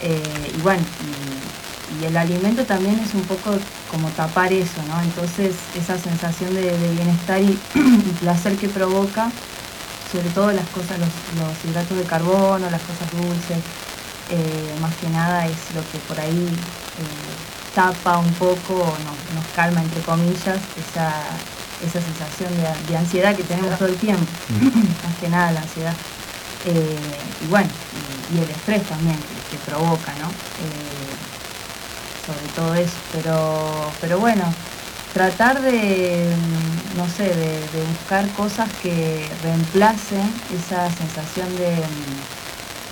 Speaker 21: eh, y bueno, y, el alimento también es un poco como tapar eso, ¿no? Entonces esa sensación de, de bienestar y, y placer que provoca, sobre todo las cosas, los, los hidratos de carbono, las cosas dulces, eh, más que nada es lo que por ahí eh, tapa un poco, o nos, nos calma entre comillas, esa, esa sensación de, de ansiedad que tenemos todo el tiempo, más que nada la ansiedad. Eh, y bueno, y, y el estrés también que, que provoca, ¿no? Sobre todo eso, pero, pero bueno, tratar de, mm, no sé, de, de buscar cosas que reemplacen esa sensación de, mm,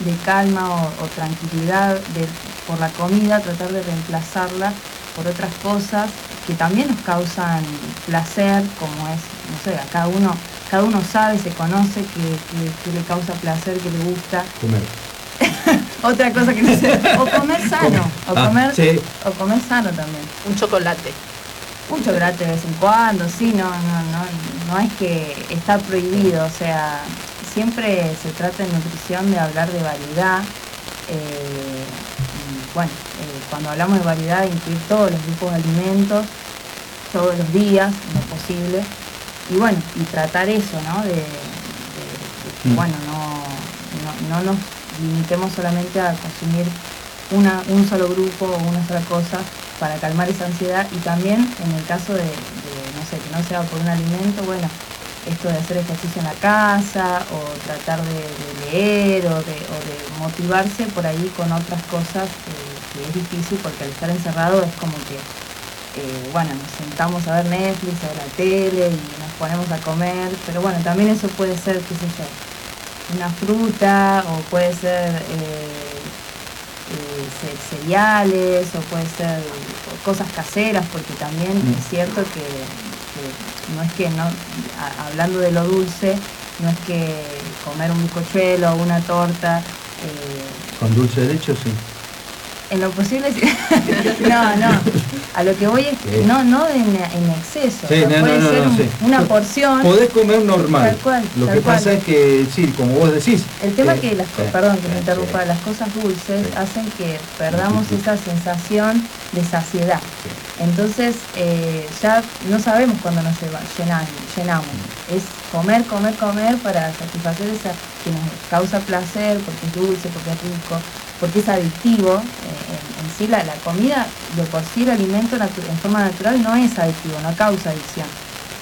Speaker 21: de calma o, o tranquilidad de- por la comida, tratar de reemplazarla por otras cosas que también nos causan placer, como es, no sé, a cada uno, cada uno sabe, se conoce que, que- que le causa placer, que le gusta,
Speaker 1: Comer.
Speaker 21: otra cosa que no sé. O comer sano. O
Speaker 1: Ah,
Speaker 21: comer,
Speaker 1: sí.
Speaker 21: o comer sano también.
Speaker 2: Un chocolate.
Speaker 21: Un chocolate de vez en cuando, sí, no, no, no, no es que está prohibido, o sea, siempre se trata en nutrición de hablar de variedad. eh, y bueno, eh, cuando hablamos de variedad, incluir todos los grupos de alimentos, todos los días, lo posible. Y bueno, y tratar eso, ¿no? De, de-
Speaker 1: Mm.
Speaker 21: bueno, no, no, no nos limitemos solamente a consumir una, un solo grupo o una sola cosa para calmar esa ansiedad y también en el caso de, de, no sé, que no sea por un alimento, bueno, esto de hacer ejercicio en la casa o tratar de, de leer o de, o de motivarse por ahí con otras cosas eh, que es difícil porque al estar encerrado es como que, eh, bueno, nos sentamos a ver Netflix, a ver la tele y nos ponemos a comer, pero bueno, también eso puede ser, qué sé yo, una fruta o puede ser eh, ce- cereales o puede ser cosas caseras porque también
Speaker 1: Mm.
Speaker 21: es cierto que, que no es que no hablando de lo dulce no es que comer un bizcochuelo o una torta eh,
Speaker 1: Con dulce de leche, sí.
Speaker 21: En lo posible sí. no no a lo que voy es
Speaker 1: Sí.
Speaker 21: no no en, en exceso
Speaker 1: Sí, no,
Speaker 21: puede
Speaker 1: no,
Speaker 21: ser
Speaker 1: no,
Speaker 21: un-
Speaker 1: sí.
Speaker 21: una porción
Speaker 1: Podés comer normal.
Speaker 21: Tal cual,
Speaker 1: Lo
Speaker 21: tal
Speaker 1: que
Speaker 21: cual.
Speaker 1: pasa es que, sí, como vos decís.
Speaker 21: El tema
Speaker 1: eh,
Speaker 21: es que las
Speaker 1: sí,
Speaker 21: perdón que me
Speaker 1: sí,
Speaker 21: interrumpa,
Speaker 1: sí.
Speaker 21: las cosas dulces hacen que perdamos esa sensación de saciedad. Entonces eh, ya no sabemos cuándo nos llenan- llenamos. Es comer, comer, comer para satisfacer esa que nos causa placer, porque es dulce, porque es rico, porque es adictivo eh, en, ¿sí? La, comida, de por sí el alimento en forma natural no es adictivo, no causa adicción.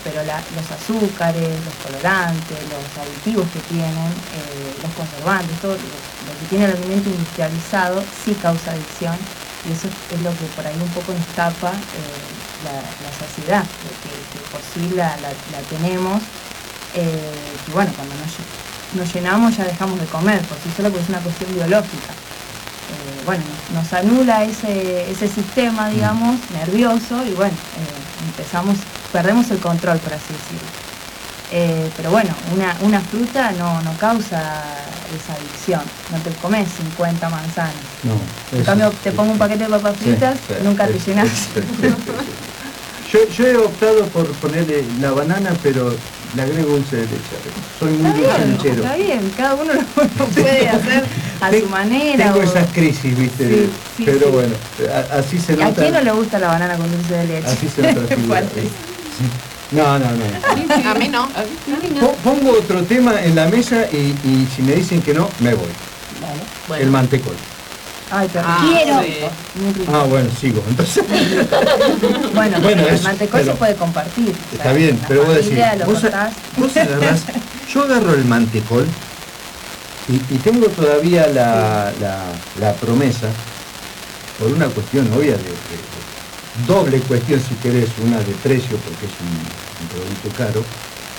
Speaker 21: Pero los azúcares, los colorantes, los aditivos que tienen, eh, los conservantes, todo lo, que tiene el alimento industrializado sí causa adicción y eso es lo que por ahí un poco nos eh, la, saciedad, que, que por sí la, tenemos. y bueno, cuando nos, nos llenamos ya dejamos de comer, por sí solo porque es una cuestión biológica. Eh, bueno, nos, anula ese, ese sistema, digamos, nervioso y bueno, eh, empezamos, perdemos el control, por así decirlo. Eh, pero bueno, una, una fruta no, no causa esa adicción, no te comes 50 manzanas.
Speaker 1: No.
Speaker 21: En cambio, te pongo un paquete de papas fritas,
Speaker 1: sí,
Speaker 21: nunca te llenas.
Speaker 1: Yo, yo he optado por ponerle la banana, pero le agrego dulce de leche. Soy muy
Speaker 21: Está
Speaker 1: dulce
Speaker 21: bien, está bien, cada uno lo, puede hacer a su manera.
Speaker 1: Tengo
Speaker 21: o-
Speaker 1: esas crisis, viste,
Speaker 21: Sí, sí,
Speaker 1: pero
Speaker 21: sí.
Speaker 1: bueno, a- así se
Speaker 21: ¿A
Speaker 1: nota.
Speaker 21: quién no le gusta la banana con dulce de leche?
Speaker 1: Así se nota figura. No, no, no.
Speaker 2: A mí no.
Speaker 1: Po- Pongo otro tema en la mesa y, y si me dicen que no, me voy.
Speaker 21: Bueno.
Speaker 1: El mantecol.
Speaker 21: Ay, rico.
Speaker 2: Ah,
Speaker 21: Quiero.
Speaker 2: sí.
Speaker 1: Ah, bueno, sigo. Entonces,
Speaker 21: Bueno,
Speaker 1: Bueno,
Speaker 21: pero el mantecol
Speaker 1: pero-
Speaker 21: se puede compartir. o
Speaker 1: está
Speaker 21: sea,
Speaker 1: bien, pero vos decís,
Speaker 21: familia lo
Speaker 1: vos,
Speaker 21: cortás.
Speaker 1: vos agarrás, yo agarro el mantecol y, y tengo todavía la, la- la promesa, por una cuestión obvia de, de- de- doble cuestión si querés, una de precio porque es un, un producto caro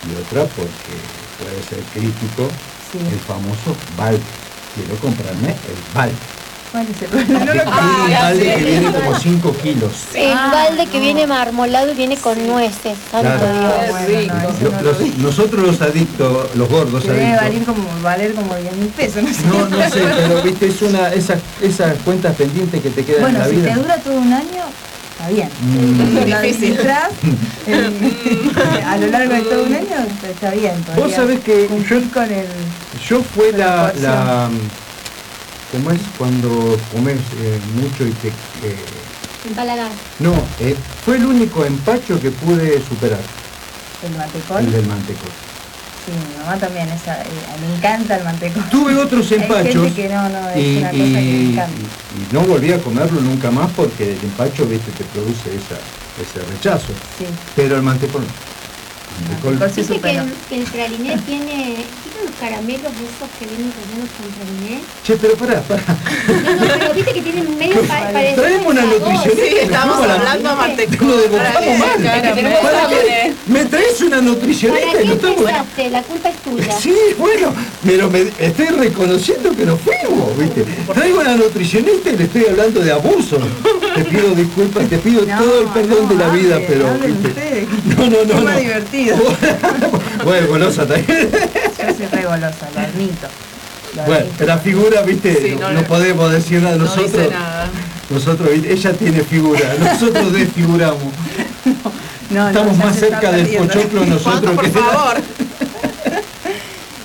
Speaker 1: y otra porque puede ser crítico
Speaker 21: Sí.
Speaker 1: el famoso balde. Quiero comprarme el balde.
Speaker 21: ¿Cuál es el no lo
Speaker 1: Hay un balde que viene como 5 kilos.
Speaker 3: El
Speaker 21: Ah,
Speaker 3: balde que viene marmolado y viene con nueces.
Speaker 1: Claro.
Speaker 3: Dios.
Speaker 1: Lo- los- nosotros los adictos, los gordos
Speaker 21: Que debe
Speaker 1: adictos.
Speaker 21: valer como, valer como 10 mil pesos, no sé.
Speaker 1: No, no sé, pero viste, es una, esas, esas cuentas pendientes que te quedan
Speaker 21: Bueno,
Speaker 1: en la
Speaker 21: si
Speaker 1: vida.
Speaker 21: te dura todo un año, está bien.
Speaker 1: Mm.
Speaker 21: Si lo administrás, en- a lo largo de todo un año, está bien.
Speaker 1: Vos sabés que
Speaker 21: cumplir
Speaker 1: yo,
Speaker 21: con el...
Speaker 1: yo fue la, la ¿cómo es cuando comes eh, mucho y te eh,
Speaker 3: Empalagar.
Speaker 1: no, eh, fue el único empacho que pude superar,
Speaker 21: el mantecol.
Speaker 1: el del mantecol.
Speaker 21: Sí, mi mamá también, esa, eh, me encanta el mantecol.
Speaker 1: Tuve otros
Speaker 21: Hay
Speaker 1: empachos
Speaker 21: gente que no, no, es
Speaker 1: y,
Speaker 21: una cosa que me
Speaker 1: y-
Speaker 21: encanta.
Speaker 1: y no volví a comerlo nunca más porque el empacho, viste, te produce esa, ese rechazo.
Speaker 21: Sí.
Speaker 1: Pero el mantecol mantecol-
Speaker 3: Dice que el, que el praliné tiene, tiene unos caramelos esos que vienen rellenos con praliné.
Speaker 1: Che, pero pará, pará.
Speaker 3: No, no, pero viste que tienen medio pa parecido.
Speaker 1: Traemos una nutricionista.
Speaker 2: Sí, estamos
Speaker 1: a
Speaker 2: hablando de mantecol.
Speaker 1: Nos devotamos mal.
Speaker 2: Para que-
Speaker 1: ¿Para qué? Me traes una nutricionista
Speaker 3: ¿Para
Speaker 1: y no estamos...
Speaker 3: La culpa es tuya.
Speaker 1: Sí, bueno, pero me estoy reconociendo que no fuimos, ¿viste? Traigo una nutricionista y le estoy hablando de abuso. Te pido disculpas, te pido todo el perdón de la vida, pero... No, no, no,
Speaker 21: Es
Speaker 1: no.
Speaker 21: más divertido.
Speaker 1: Bueno, golosa también.
Speaker 21: Yo soy re golosa, lo admito. Lo
Speaker 1: Bueno,
Speaker 21: admito.
Speaker 1: la figura, viste,
Speaker 2: Sí,
Speaker 1: no,
Speaker 2: no
Speaker 1: no
Speaker 2: le-
Speaker 1: podemos decir nada.
Speaker 2: No
Speaker 1: Nosotros,
Speaker 2: dice nada.
Speaker 1: nosotros, ¿viste? ella tiene figura, nosotros desfiguramos.
Speaker 21: No, no,
Speaker 1: Estamos más cerca del
Speaker 21: perdiendo.
Speaker 1: pochoclo nosotros
Speaker 2: por
Speaker 1: que
Speaker 2: favor.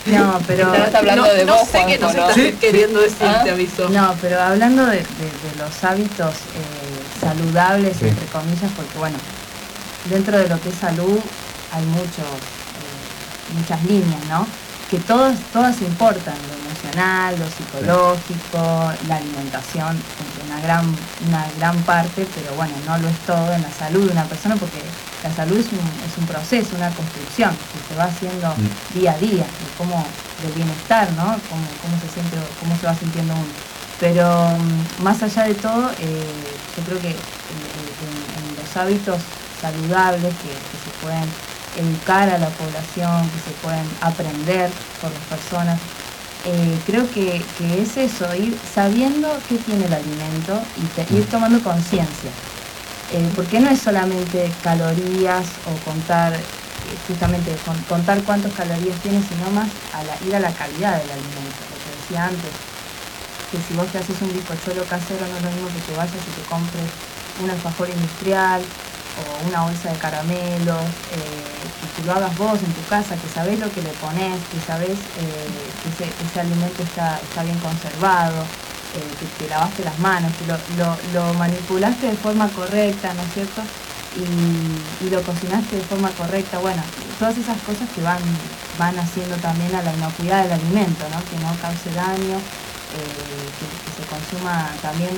Speaker 21: No, pero...
Speaker 4: Estás hablando
Speaker 2: no,
Speaker 4: de
Speaker 2: no
Speaker 4: vos,
Speaker 2: sé qué nos estás
Speaker 4: ¿no?
Speaker 1: Sí.
Speaker 2: queriendo decir,
Speaker 4: Ah.
Speaker 2: te aviso.
Speaker 21: No, pero hablando de, de- de los hábitos eh, saludables,
Speaker 1: Sí.
Speaker 21: entre comillas, porque bueno, dentro de lo que es salud hay muchos, eh, muchas líneas, ¿no? Que todas, todas importan, lo emocional, lo psicológico, la alimentación, una gran, una gran parte, pero bueno, no lo es todo en la salud de una persona porque la salud es un, es un proceso, una construcción que se va haciendo día a día, de cómo, del bienestar, ¿no? Cómo, cómo se siente, cómo se va sintiendo uno. Pero mm, más allá de todo, eh, yo creo que en, en- en los hábitos saludables que, que se pueden educar a la población, que se pueden aprender por las personas, eh, creo que, que es eso, ir sabiendo qué tiene el alimento y te- ir tomando conciencia. Eh, porque no es solamente calorías o contar, eh, justamente con- contar cuántas calorías tiene, sino más a la- ir a la calidad del alimento, lo que decía antes, que si vos te haces un bizcochuelo casero no es lo mismo que te vayas y te compres un alfajor industrial o una bolsa de caramelos, eh, que, que lo hagas vos en tu casa, que sabés lo que le pones, que sabés eh, que ese, alimento está, está bien conservado, eh, que te lavaste las manos, que lo, lo- lo manipulaste de forma correcta, ¿no es cierto? Y, y lo cocinaste de forma correcta, bueno, todas esas cosas que van, van haciendo también a la inocuidad del alimento, ¿no? Que no cause daño, que, que se consuma también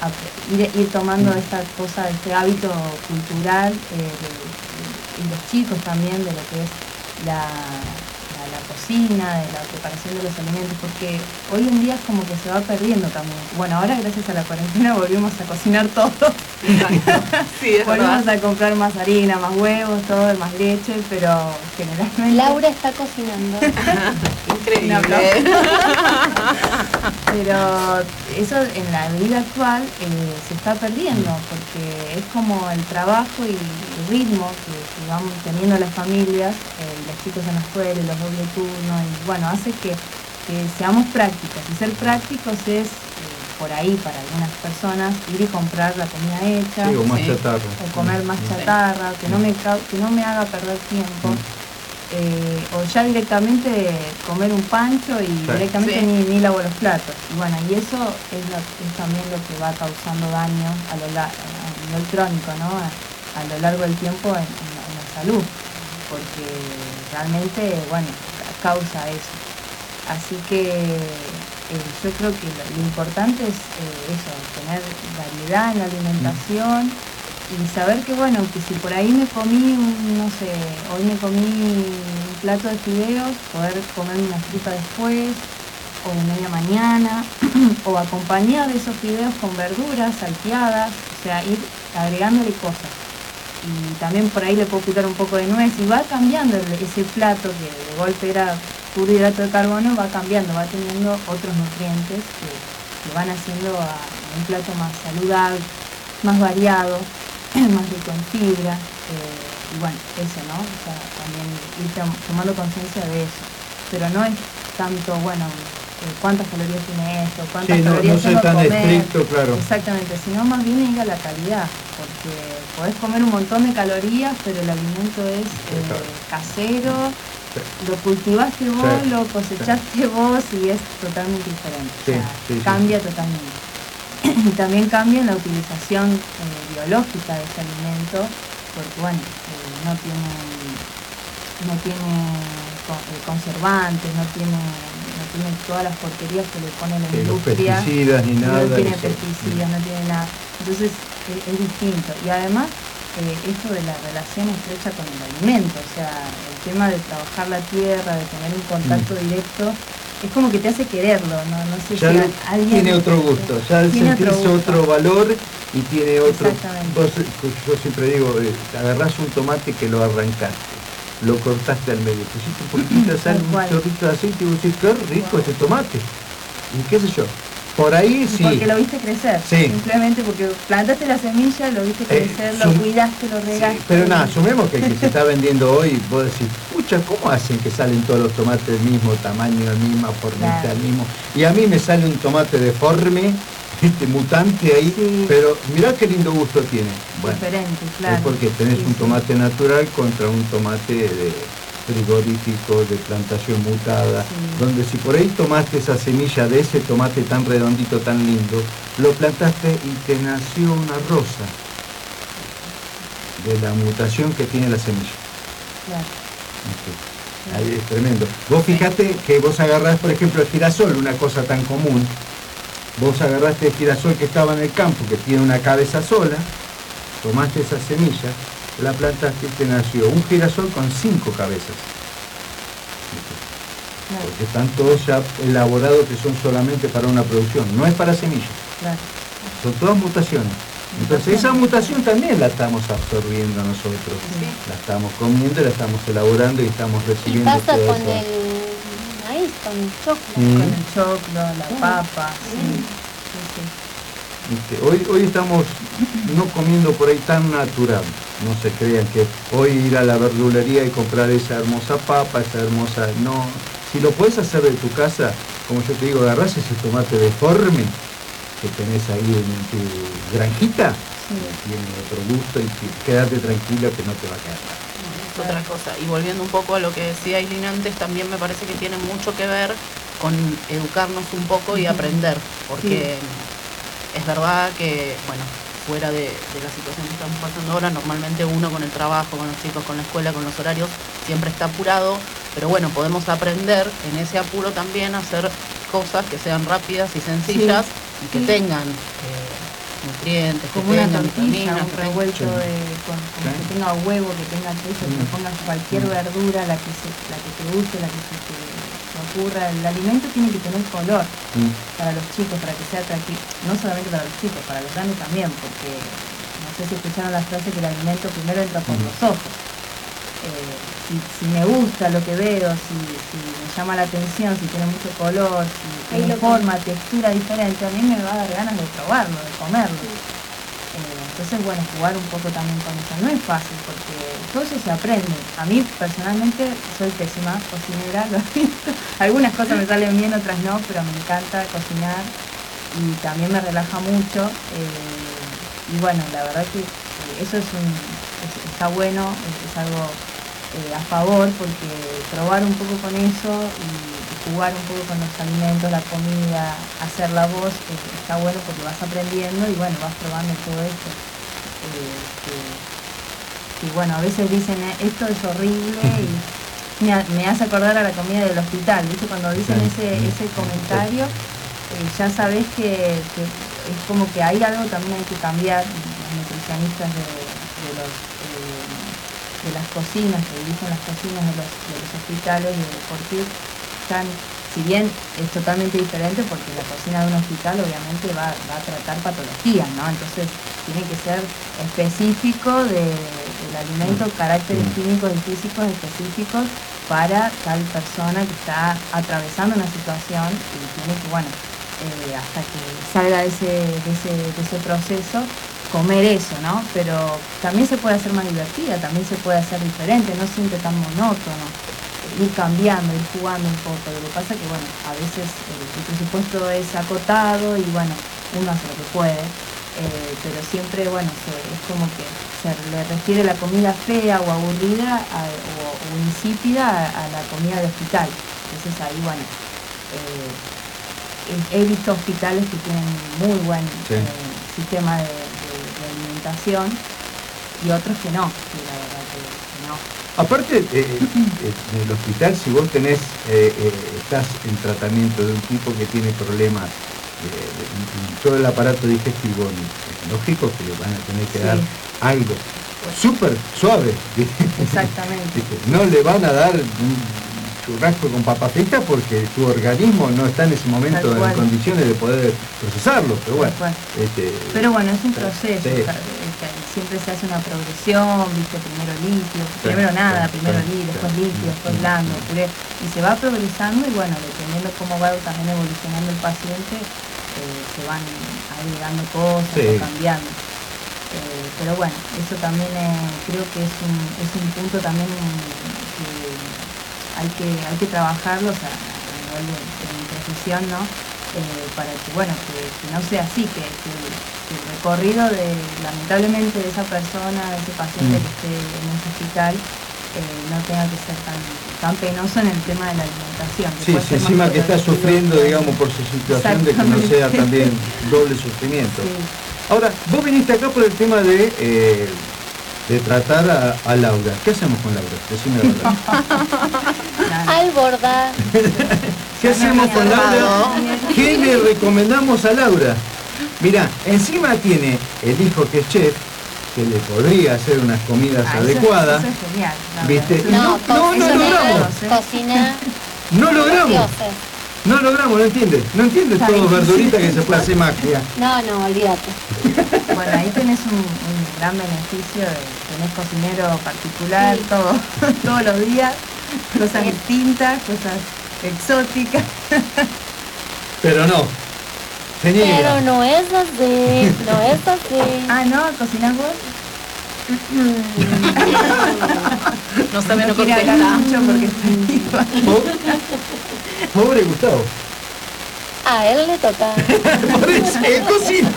Speaker 21: a- ir, ir tomando esta cosa, este hábito cultural eh, de- de- y los chicos también de lo que es la, la- la cocina, de la preparación de los alimentos, porque hoy en día es como que se va perdiendo también. Bueno, ahora gracias a la cuarentena volvimos a cocinar todo.
Speaker 2: Sí, es
Speaker 21: volvimos
Speaker 2: verdad.
Speaker 21: a comprar más harina, más huevos, todo, más leche, pero generalmente...
Speaker 3: Laura está cocinando.
Speaker 2: Increíble.
Speaker 21: Pero eso en la vida actual eh, se está perdiendo porque es como el trabajo y el ritmo que, que van teniendo las familias, eh, los chicos en la escuela los doble turnos, y bueno, hace que, que seamos prácticos. Y ser prácticos es eh, por ahí para algunas personas ir y comprar la comida hecha.
Speaker 1: Sí, o más chatarra.
Speaker 21: O comer más chatarra, que no me, cau- que no me haga perder tiempo. Eh, o ya directamente comer un pancho y
Speaker 1: Sí.
Speaker 21: directamente
Speaker 2: Sí.
Speaker 21: ni, ni lavo los platos. Y bueno, y eso es, lo- es también lo que va causando daño a, lo la- a nivel crónico, ¿no? A, a lo largo del tiempo en, en la, en la salud, porque realmente, bueno, ca- causa eso. Así que eh, yo creo que lo, lo importante es eh, eso, tener variedad en la alimentación y saber que bueno, que si por ahí me comí, no sé, hoy me comí un plato de fideos, poder comerme una fruta después, o de media mañana, o acompañar esos fideos con verduras salteadas, o sea, ir agregándole cosas. Y también por ahí le puedo picar un poco de nuez y va cambiando ese plato que de golpe era puro hidrato de carbono, va cambiando, va teniendo otros nutrientes que van haciendo a un plato más saludable, más variado, más rico en fibra. eh, y bueno, eso, ¿no? O sea, también ir tom- tomando conciencia de eso. Pero no es tanto, bueno, eh, cuántas calorías tiene esto, cuántas
Speaker 1: Sí, no,
Speaker 21: calorías
Speaker 1: no
Speaker 21: que
Speaker 1: tan
Speaker 21: comer.
Speaker 1: estricto, claro.
Speaker 21: Exactamente, sino más bien ir a la calidad, porque podés comer un montón de calorías, pero el alimento es eh, casero, lo cultivaste vos, lo cosechaste vos y es totalmente diferente. O sea, cambia totalmente. y también cambia en la utilización eh, biológica de ese alimento, porque bueno, eh, no tiene no tiene eh, conservantes, no tiene, no tiene todas las porquerías que le pone la
Speaker 1: los
Speaker 21: industria.
Speaker 1: pesticidas ni nada,
Speaker 21: No tiene
Speaker 1: eso.
Speaker 21: pesticidas, no tiene nada. Entonces es, es distinto. Y además, eh, esto de la relación estrecha con el alimento, o sea, el tema de trabajar la tierra, de tener un contacto directo, es como que te hace quererlo, ¿no? No sé
Speaker 1: Ya
Speaker 21: si alguien...
Speaker 1: tiene otro gusto, ya sentís
Speaker 21: otro
Speaker 1: otro, valor y tiene otro.
Speaker 21: Exactamente.
Speaker 1: vos, yo siempre digo, eh, agarrás un tomate que lo arrancaste, lo cortaste al medio, pusiste un poquito de sal, un chorrito de aceite y vos decís, qué rico ese tomate. Y qué sé yo, por ahí sí.
Speaker 21: Porque lo viste crecer.
Speaker 1: Sí.
Speaker 21: Simplemente porque plantaste la semilla, lo viste
Speaker 1: Eh,
Speaker 21: crecer, lo cuidaste, lo regaste.
Speaker 1: Pero nada, asumemos que el que se está vendiendo hoy, vos decís, pucha, ¿cómo hacen que salen todos los tomates del mismo tamaño, de misma formita,
Speaker 21: Claro.
Speaker 1: del mismo? Y a mí me sale un tomate deforme, ¿viste? mutante ahí, pero mirá qué lindo gusto tiene. Bueno,
Speaker 21: Diferente, claro.
Speaker 1: es porque tenés un tomate natural contra un tomate de frigorífico, de plantación mutada, donde si por ahí tomaste esa semilla de ese tomate tan redondito, tan lindo, lo plantaste y te nació una rosa de la mutación que tiene la semilla.
Speaker 21: Claro.
Speaker 1: Ahí es tremendo. Vos fijate que vos agarrás, por ejemplo, el girasol, una cosa tan común. Vos agarraste el girasol que estaba en el campo, que tiene una cabeza sola, tomaste esa semilla, la plantaste y te nació un girasol con cinco cabezas. Porque están todos ya elaborados que son solamente para una producción, no es para semillas,
Speaker 21: Claro.
Speaker 1: son todas mutaciones. Entonces esa mutación también la estamos absorbiendo nosotros, la estamos comiendo, la estamos elaborando y estamos
Speaker 3: Y
Speaker 1: recibiendo
Speaker 3: pasa
Speaker 1: todo
Speaker 3: con
Speaker 1: eso.
Speaker 3: el maíz, con el choclo.
Speaker 1: Mm.
Speaker 21: Con el choclo, la papa, sí.
Speaker 1: Viste, Hoy, hoy estamos no comiendo por ahí tan natural, no se crean que hoy ir a la verdulería y comprar esa hermosa papa, esa hermosa... No, si lo puedes hacer de tu casa, como yo te digo, agarrás ese tomate deforme que tenés ahí en tu granjita, tiene otro gusto y que- quédate tranquila que no te va a caer mal.
Speaker 2: Es otra cosa. Y volviendo un poco a lo que decía Aileen antes, también me parece que tiene mucho que ver con educarnos un poco y aprender, porque es verdad que, bueno, fuera de, de la situación que estamos pasando ahora, normalmente uno con el trabajo, con los chicos, con la escuela, con los horarios, siempre está apurado, pero bueno, podemos aprender en ese apuro también a hacer cosas que sean rápidas y sencillas y que
Speaker 21: Sí.
Speaker 2: tengan eh, nutrientes,
Speaker 21: como
Speaker 2: que
Speaker 21: una
Speaker 2: tengan
Speaker 21: tortilla,
Speaker 2: vitaminas,
Speaker 21: un revuelto de, con, con que tenga huevo, que tenga queso, que le pongas cualquier verdura, la que se, la que te guste, la que se te, te ocurra. El alimento tiene que tener color para los chicos, para que sea atractivo. No solamente para los chicos, para los grandes también, porque no sé si escucharon la frase que el alimento primero entra por los ojos. Eh, si, si me gusta lo que veo, si, si me llama la atención, si tiene mucho color, si tiene
Speaker 3: lo
Speaker 21: forma, textura diferente, a mí me va a dar ganas de probarlo, de comerlo. Eh, entonces, bueno, jugar un poco también con eso. No es fácil porque eso se aprende. A mí personalmente soy pésima cocinera. Algunas cosas me salen bien, otras no, pero me encanta cocinar y también me relaja mucho. eh, y bueno, la verdad que eh, eso es un, es- está bueno, es, algo eh, a favor porque probar un poco con eso y, jugar un poco con los alimentos, la comida, hacer la voz, está bueno porque vas aprendiendo y bueno, vas probando todo esto. Y bueno, a veces dicen, "Eh, esto es horrible y me, ha- me hace acordar a la comida del hospital, ¿viste? Cuando dicen ese, ese comentario, eh, ya sabes que, que es como que hay algo también hay que cambiar, los nutricionistas de, de los, eh, de las cocinas, que dirigen las cocinas de los, de los hospitales y de Fortis, están, si bien es totalmente diferente porque la cocina de un hospital obviamente va, va a tratar patologías, ¿no? Entonces tiene que ser específico de- del alimento, caracteres químicos y físicos específicos para tal persona que está atravesando una situación y tiene que, bueno, eh, hasta que salga de ese, de ese, de ese proceso, comer eso, ¿no? Pero también se puede hacer más divertida, también se puede hacer diferente, no siente tan monótono, ir cambiando, ir jugando un poco. Lo que pasa que, bueno, a veces el, el presupuesto es acotado y, bueno, uno hace lo que puede, eh, pero siempre, bueno, se- es como que se le refiere la comida fea o aburrida a- o, o insípida a, a la comida de hospital. Entonces ahí, bueno, eh, he, visto hospitales que tienen muy buen
Speaker 1: Sí.
Speaker 21: eh, sistema de, de- de alimentación y otros no, que no.
Speaker 1: Aparte, eh, eh, en el hospital, si vos tenés, eh, estás en tratamiento de un tipo que tiene problemas en todo el aparato digestivo, es lógico que le van a tener que
Speaker 21: Sí.
Speaker 1: dar algo súper suave.
Speaker 21: Exactamente.
Speaker 1: No le van a dar churrasco con papa frita porque tu organismo no está en ese momento en condiciones de poder procesarlo. Pero bueno, este,
Speaker 21: Pero bueno, es un proceso,
Speaker 1: Sí.
Speaker 21: o sea, este, siempre se hace una progresión, viste, primero líquido, primero nada,
Speaker 1: sí,
Speaker 21: primero líquido, después líquido, después blando, puré, y se va progresando y bueno, dependiendo cómo va también evolucionando el paciente, eh, se van agregando cosas cambiando. Eh, pero bueno, eso también eh, creo que es un, es un punto también hay que, hay que trabajarlo, o sea, a nivel de, de mi profesión, ¿no? Eh, para que, bueno, que, que no sea así, que, que el, recorrido de, lamentablemente, de esa persona, de ese paciente
Speaker 1: Mm.
Speaker 21: que esté en ese hospital, eh, no tenga que ser tan, tan penoso en el tema de la alimentación.
Speaker 1: Sí, sí, encima que está sufriendo, digamos, por su situación de que no sea también doble sufrimiento. Ahora, vos viniste acá por el tema de, eh, de tratar a, a Laura. ¿Qué hacemos con Laura? Decime la verdad.
Speaker 3: Al bordar.
Speaker 1: ¿Qué hacemos con Laura? ¿Qué le recomendamos a Laura? Mira, encima tiene el hijo que es chef, que le podría hacer unas comidas
Speaker 21: Ah, eso-
Speaker 1: adecuadas.
Speaker 21: Eso es genial.
Speaker 1: ¿Viste? no, no, no logramos.
Speaker 3: Cocina.
Speaker 1: No logramos. No logramos, no entiende. No entiende todo verdurita que se puede hacer magia.
Speaker 3: No, no, olvídate.
Speaker 21: Bueno, ahí tenés un, un gran beneficio, de, tenés cocinero particular todo, todos los días, cosas distintas, cosas exóticas.
Speaker 1: Pero no. Se niega.
Speaker 3: Pero no es así, no es así.
Speaker 21: Ah, ¿no? ¿Cocinás vos?
Speaker 2: No sabe, no
Speaker 21: quiere hablar
Speaker 2: contesta.
Speaker 21: mucho porque está.
Speaker 1: Pobre Gustavo.
Speaker 3: A él le toca.
Speaker 1: Por eso, él cocina.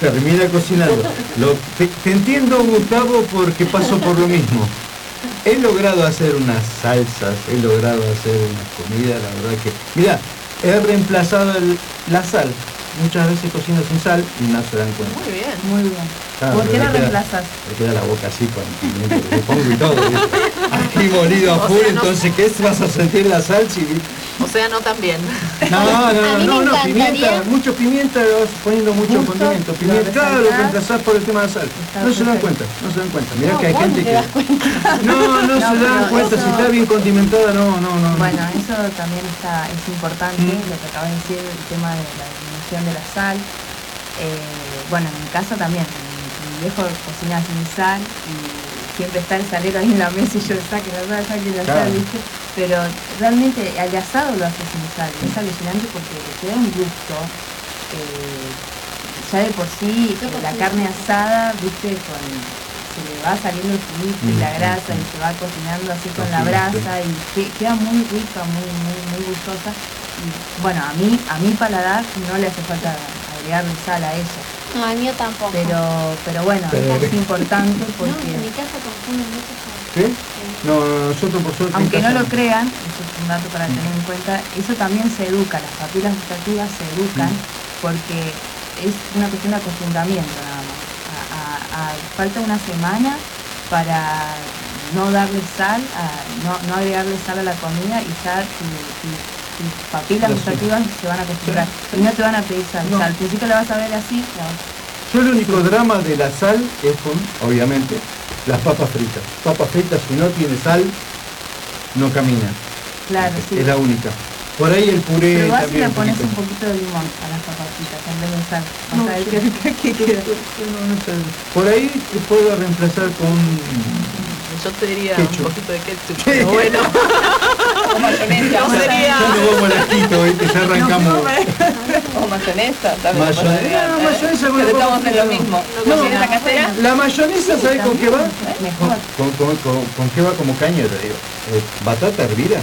Speaker 1: Termina cocinando. Lo- te, te entiendo, Gustavo, porque paso por lo mismo. He logrado hacer unas salsas, he logrado hacer unas comidas, la verdad que... Mira, he reemplazado el- la sal. Muchas veces cocino sin sal y no se dan cuenta.
Speaker 21: Muy bien. Muy bien.
Speaker 1: Claro,
Speaker 21: ¿Por qué la
Speaker 1: queda-
Speaker 21: reemplazas?
Speaker 1: Me queda la boca así con el pimiento pongo y todo. ¿viste? Aquí molido a
Speaker 21: O
Speaker 1: full,
Speaker 21: sea, no-
Speaker 1: entonces, ¿qué vas a sentir la salsa? y-
Speaker 2: Océano también.
Speaker 1: No, no,
Speaker 3: A
Speaker 1: no, no, no,
Speaker 3: encantaría-
Speaker 1: pimienta, mucho pimienta, vas poniendo mucho
Speaker 21: Justo,
Speaker 1: condimento. Pimienta, claro, lo reemplazás por el tema de la sal. No se dan cuenta, no se dan cuenta. Mirá
Speaker 21: No,
Speaker 1: que hay gente
Speaker 21: te
Speaker 1: que. No, no,
Speaker 21: No,
Speaker 1: se dan cuenta, si está bien condimentada, no, no, no. no.
Speaker 21: Bueno, eso también está, es importante,
Speaker 1: Mm.
Speaker 21: lo que acabas de decir, el tema de la disminución de la sal. Eh, bueno, en mi casa también, mi, mi viejo cocina sin sal y siempre está el salero ahí en la mesa y yo saque la sal, saque la
Speaker 1: Claro.
Speaker 21: sal, ¿viste? Pero realmente al asado lo hace sin sal, y es alucinante porque le queda un gusto. eh, ya de por sí, eh, la carne asada, viste, con, se le va saliendo el juguito y la grasa y se va cocinando así con la brasa y que- queda muy rica, muy, muy, muy gustosa. Y bueno, a mí, a mi paladar no le hace falta agregarle sal a eso.
Speaker 3: No, al mío tampoco.
Speaker 21: Pero, pero bueno,
Speaker 1: Pero-
Speaker 21: es importante
Speaker 3: No,
Speaker 21: porque
Speaker 3: en mi casa confunden mucho sal.
Speaker 1: ¿Sí? No, no, nosotros por suerte.
Speaker 21: aunque no lo crean, eso es un dato para tener en cuenta, eso también se educa, las papilas gustativas se educan porque es una cuestión de acostumbramiento nada más. A- a- a- falta una semana para no darle sal, a- no, no agregarle sal a la comida y ya tu- tu- tus papilas gustativas se van a acostumbrar. Y no te van a pedir sal. O sea, al principio la vas a ver así, vas-
Speaker 1: Yo el único drama de la sal es con, obviamente, las papas fritas. Papas fritas si no tiene sal, no camina.
Speaker 21: claro, sí.
Speaker 1: Es la única. Por ahí el puré
Speaker 21: Pero vas y le pones un poquito de limón a las en vez de sal.
Speaker 1: No, sí.
Speaker 21: que.
Speaker 1: Por ahí te puedo reemplazar con
Speaker 2: Yo te diría
Speaker 1: Ketchup.
Speaker 2: un poquito de ketchup, pero bueno.
Speaker 4: O mayonesa.
Speaker 2: No sería.
Speaker 1: Al asquito, ¿viste? ya arrancamos.
Speaker 4: O mayonesa también.
Speaker 1: Mayonesa, no,
Speaker 4: eh,
Speaker 1: mayonesa
Speaker 4: pero estamos en lo mismo.
Speaker 1: No,
Speaker 4: ¿Mayonesa casera?
Speaker 1: La mayonesa, ¿sabes con qué va?
Speaker 21: Mejor.
Speaker 1: Con, con, con, con qué va como digo. Eh, batata hervida.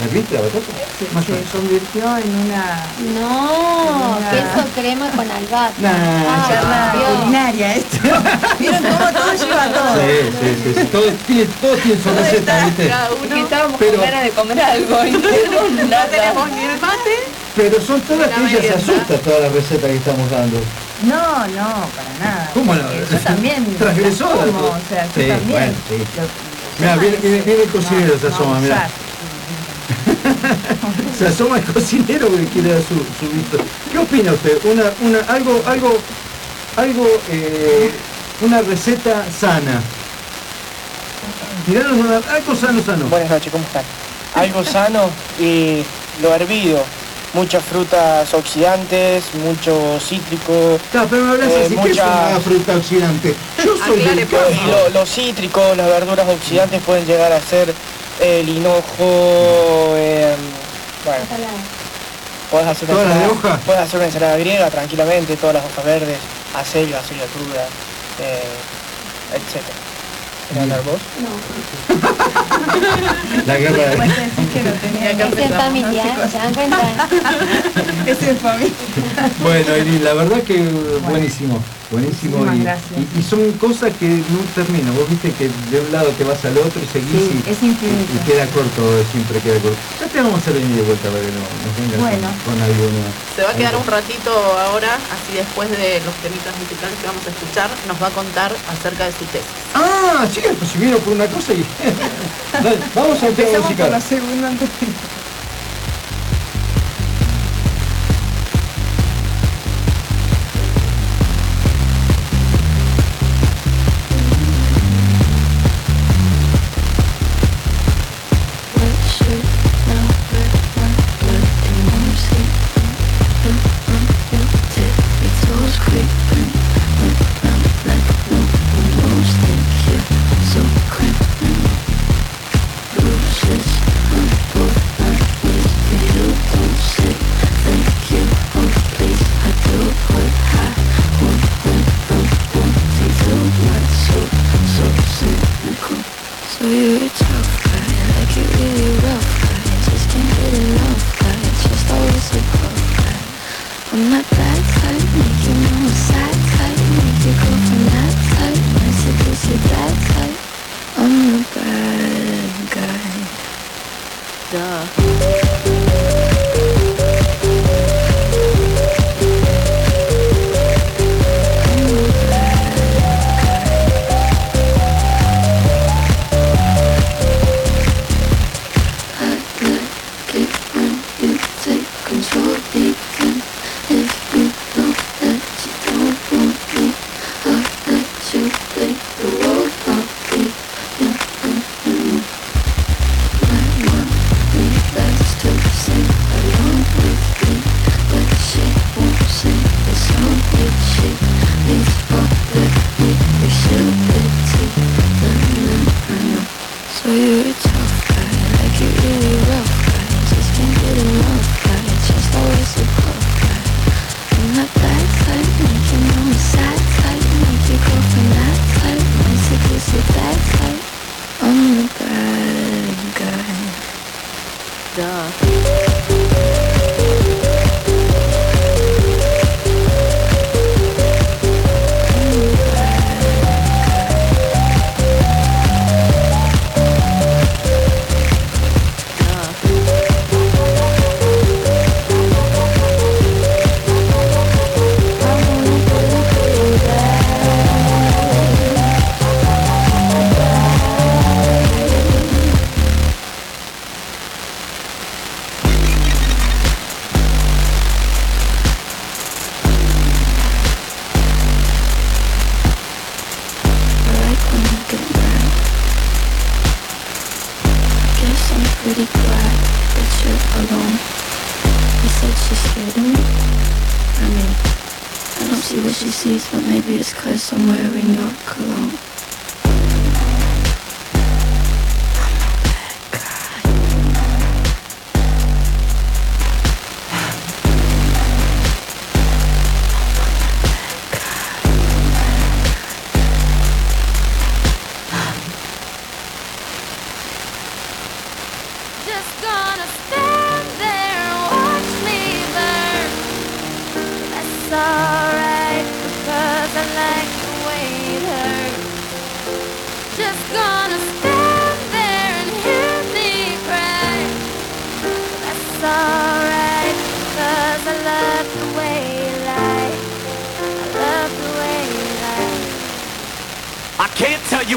Speaker 1: ¿Herviste la batata?
Speaker 21: Se, se convirtió en una
Speaker 3: No,
Speaker 21: Una-
Speaker 3: queso crema con albahaca.
Speaker 1: Nah,
Speaker 3: Ay,
Speaker 21: charla
Speaker 3: Dios.
Speaker 21: culinaria esto. ¿Vieron cómo todo lleva todo?
Speaker 1: Sí, sí, sí. sí. Todo tiene, todo tiene su receta, ¿viste?
Speaker 2: Cada
Speaker 4: Es que
Speaker 2: uno.
Speaker 4: estábamos
Speaker 1: Pero-
Speaker 4: con ganas de comer algo y no tenemos
Speaker 2: No tenemos ni el mate.
Speaker 1: Pero son todas
Speaker 2: La
Speaker 1: que ella se asusta todas las recetas que estamos dando.
Speaker 21: No, no, para nada.
Speaker 1: ¿Cómo no?
Speaker 21: Porque Yo también.
Speaker 1: Transgresora,
Speaker 21: o sea, yo
Speaker 1: Sí,
Speaker 21: también.
Speaker 1: bueno, sí. Mirá, viene, viene, viene el cocinero,
Speaker 21: No,
Speaker 1: se asoma,
Speaker 21: no, usar.
Speaker 1: Se asoma el cocinero que quiere dar su, su visto. ¿Qué opina usted? Una, una, algo, algo, algo, eh, una receta sana. Tiranos una, algo sano, sano.
Speaker 22: Buenas noches, ¿cómo están? Algo sano y lo hervido. Muchas frutas oxidantes, mucho cítrico.
Speaker 1: Claro, pero me hablas
Speaker 22: eh,
Speaker 1: así, ¿qué es una
Speaker 22: muchas-
Speaker 1: fruta oxidante? Yo soy del campo.
Speaker 22: Y lo- los cítricos, las verduras oxidantes pueden llegar a ser el hinojo, eh, bueno, puedes hacer, una
Speaker 1: ¿Todas las de
Speaker 22: ensalada- puedes hacer una ensalada griega tranquilamente, todas las hojas verdes, acelga, acelga cruda, eh, etc. ¿Querés hablar vos?
Speaker 1: La guerra de...
Speaker 21: Te decís que lo tenía que
Speaker 3: Es en familia. ¿se dan cuenta?
Speaker 21: Es en familia.
Speaker 1: Bueno, Irene, la verdad que buenísimo, buenísimo. Y,
Speaker 21: gracias.
Speaker 1: y- y son cosas que no terminan. Vos viste que de un lado te vas al otro y seguís
Speaker 21: Sí,
Speaker 1: y,
Speaker 21: es infinito.
Speaker 1: y queda corto, siempre queda corto. Ya te vamos a hacer venir de vuelta para que no, nos vengas
Speaker 21: Bueno.
Speaker 1: con, con algo nuevo.
Speaker 2: Se va a quedar un ratito ahora, así después de los temitas musicales que vamos a escuchar, nos va a contar acerca de su tesis.
Speaker 1: Ah, sí, pues si vino por una cosa y... Dale, vamos tema
Speaker 21: por
Speaker 1: musical.
Speaker 21: la segunda antes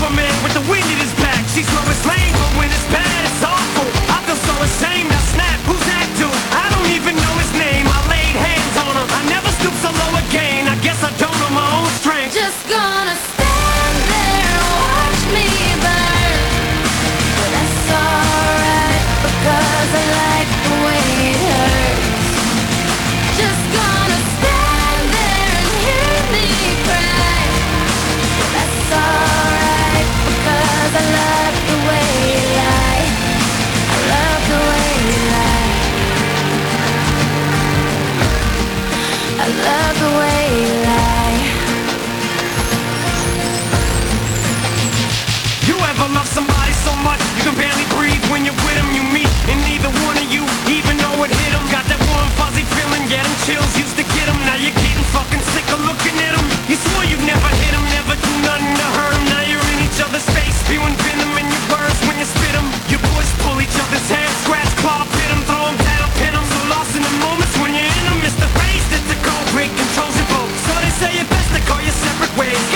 Speaker 23: temperament with the wind in his back. She's Lois Lane. chills, used to get them, now you're getting fucking sick of looking at them. You swore you'd never hit them, never do nothing to hurt them. Now you're in each other's face, spewing venom in your words when you spit them. Your boys pull each other's hair, scratch, claw, pit them, throw them down, pin them. So lost in the moments when you're in them, it's the face that the cold break controls your boat. So they say it best to call your separate ways.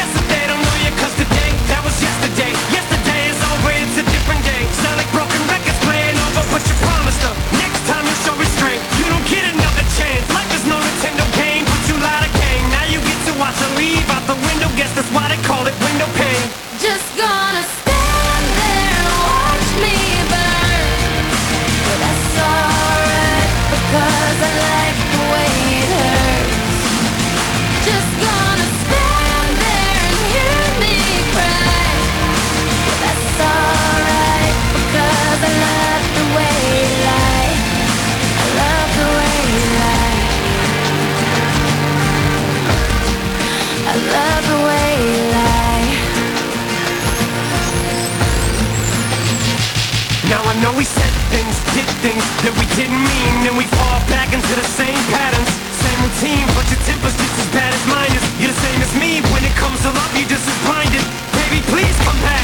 Speaker 23: things that we didn't mean. Then we fall back into the same patterns Same routine, but your temper's just as bad as mine is. You're the same as me, when it comes to love you just as blinded. Baby, please come back.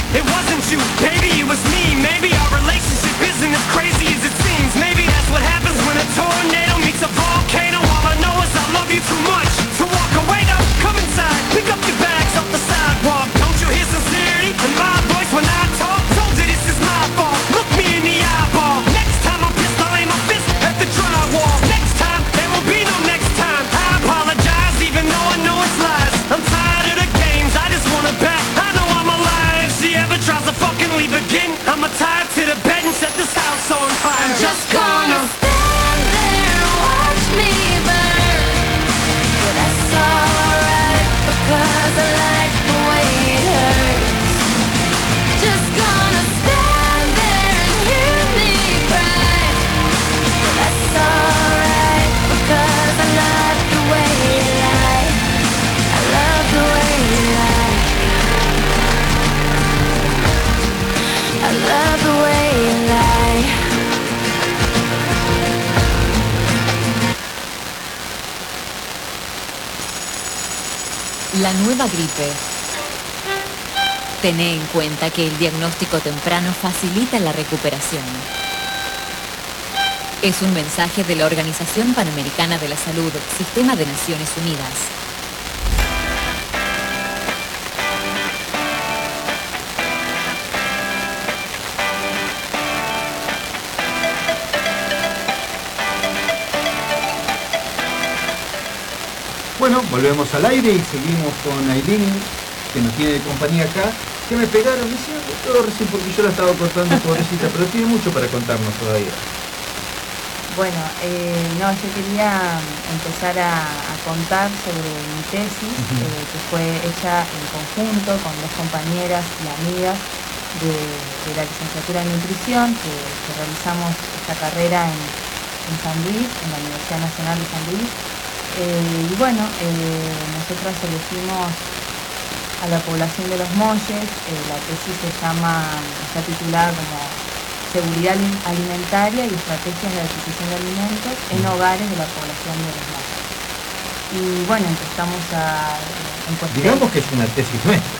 Speaker 6: gripe. Tené en cuenta que el diagnóstico temprano facilita la recuperación. Es un mensaje de la Organización Panamericana de la Salud, Sistema de Naciones Unidas.
Speaker 24: Volvemos al aire y seguimos con Aileen, que nos tiene de compañía acá. Que me pegaron, me decía todo recién porque yo la estaba cortando, pobrecita, pero tiene mucho para contarnos todavía.
Speaker 21: Bueno, eh, no, yo quería empezar a, a contar sobre mi tesis, eh, que fue hecha en conjunto con dos compañeras y amigas de, de la licenciatura en nutrición, que, que realizamos esta carrera en, en San Luis, en la Universidad Nacional de San Luis. Eh, y bueno, eh, nosotras elegimos a la población de los molles, eh, la tesis se llama, está titulada como seguridad ali- alimentaria y estrategias de adquisición de alimentos en hogares de la población de los molles. Y bueno, empezamos a encuestar.
Speaker 24: Digamos que es una tesis nuestra.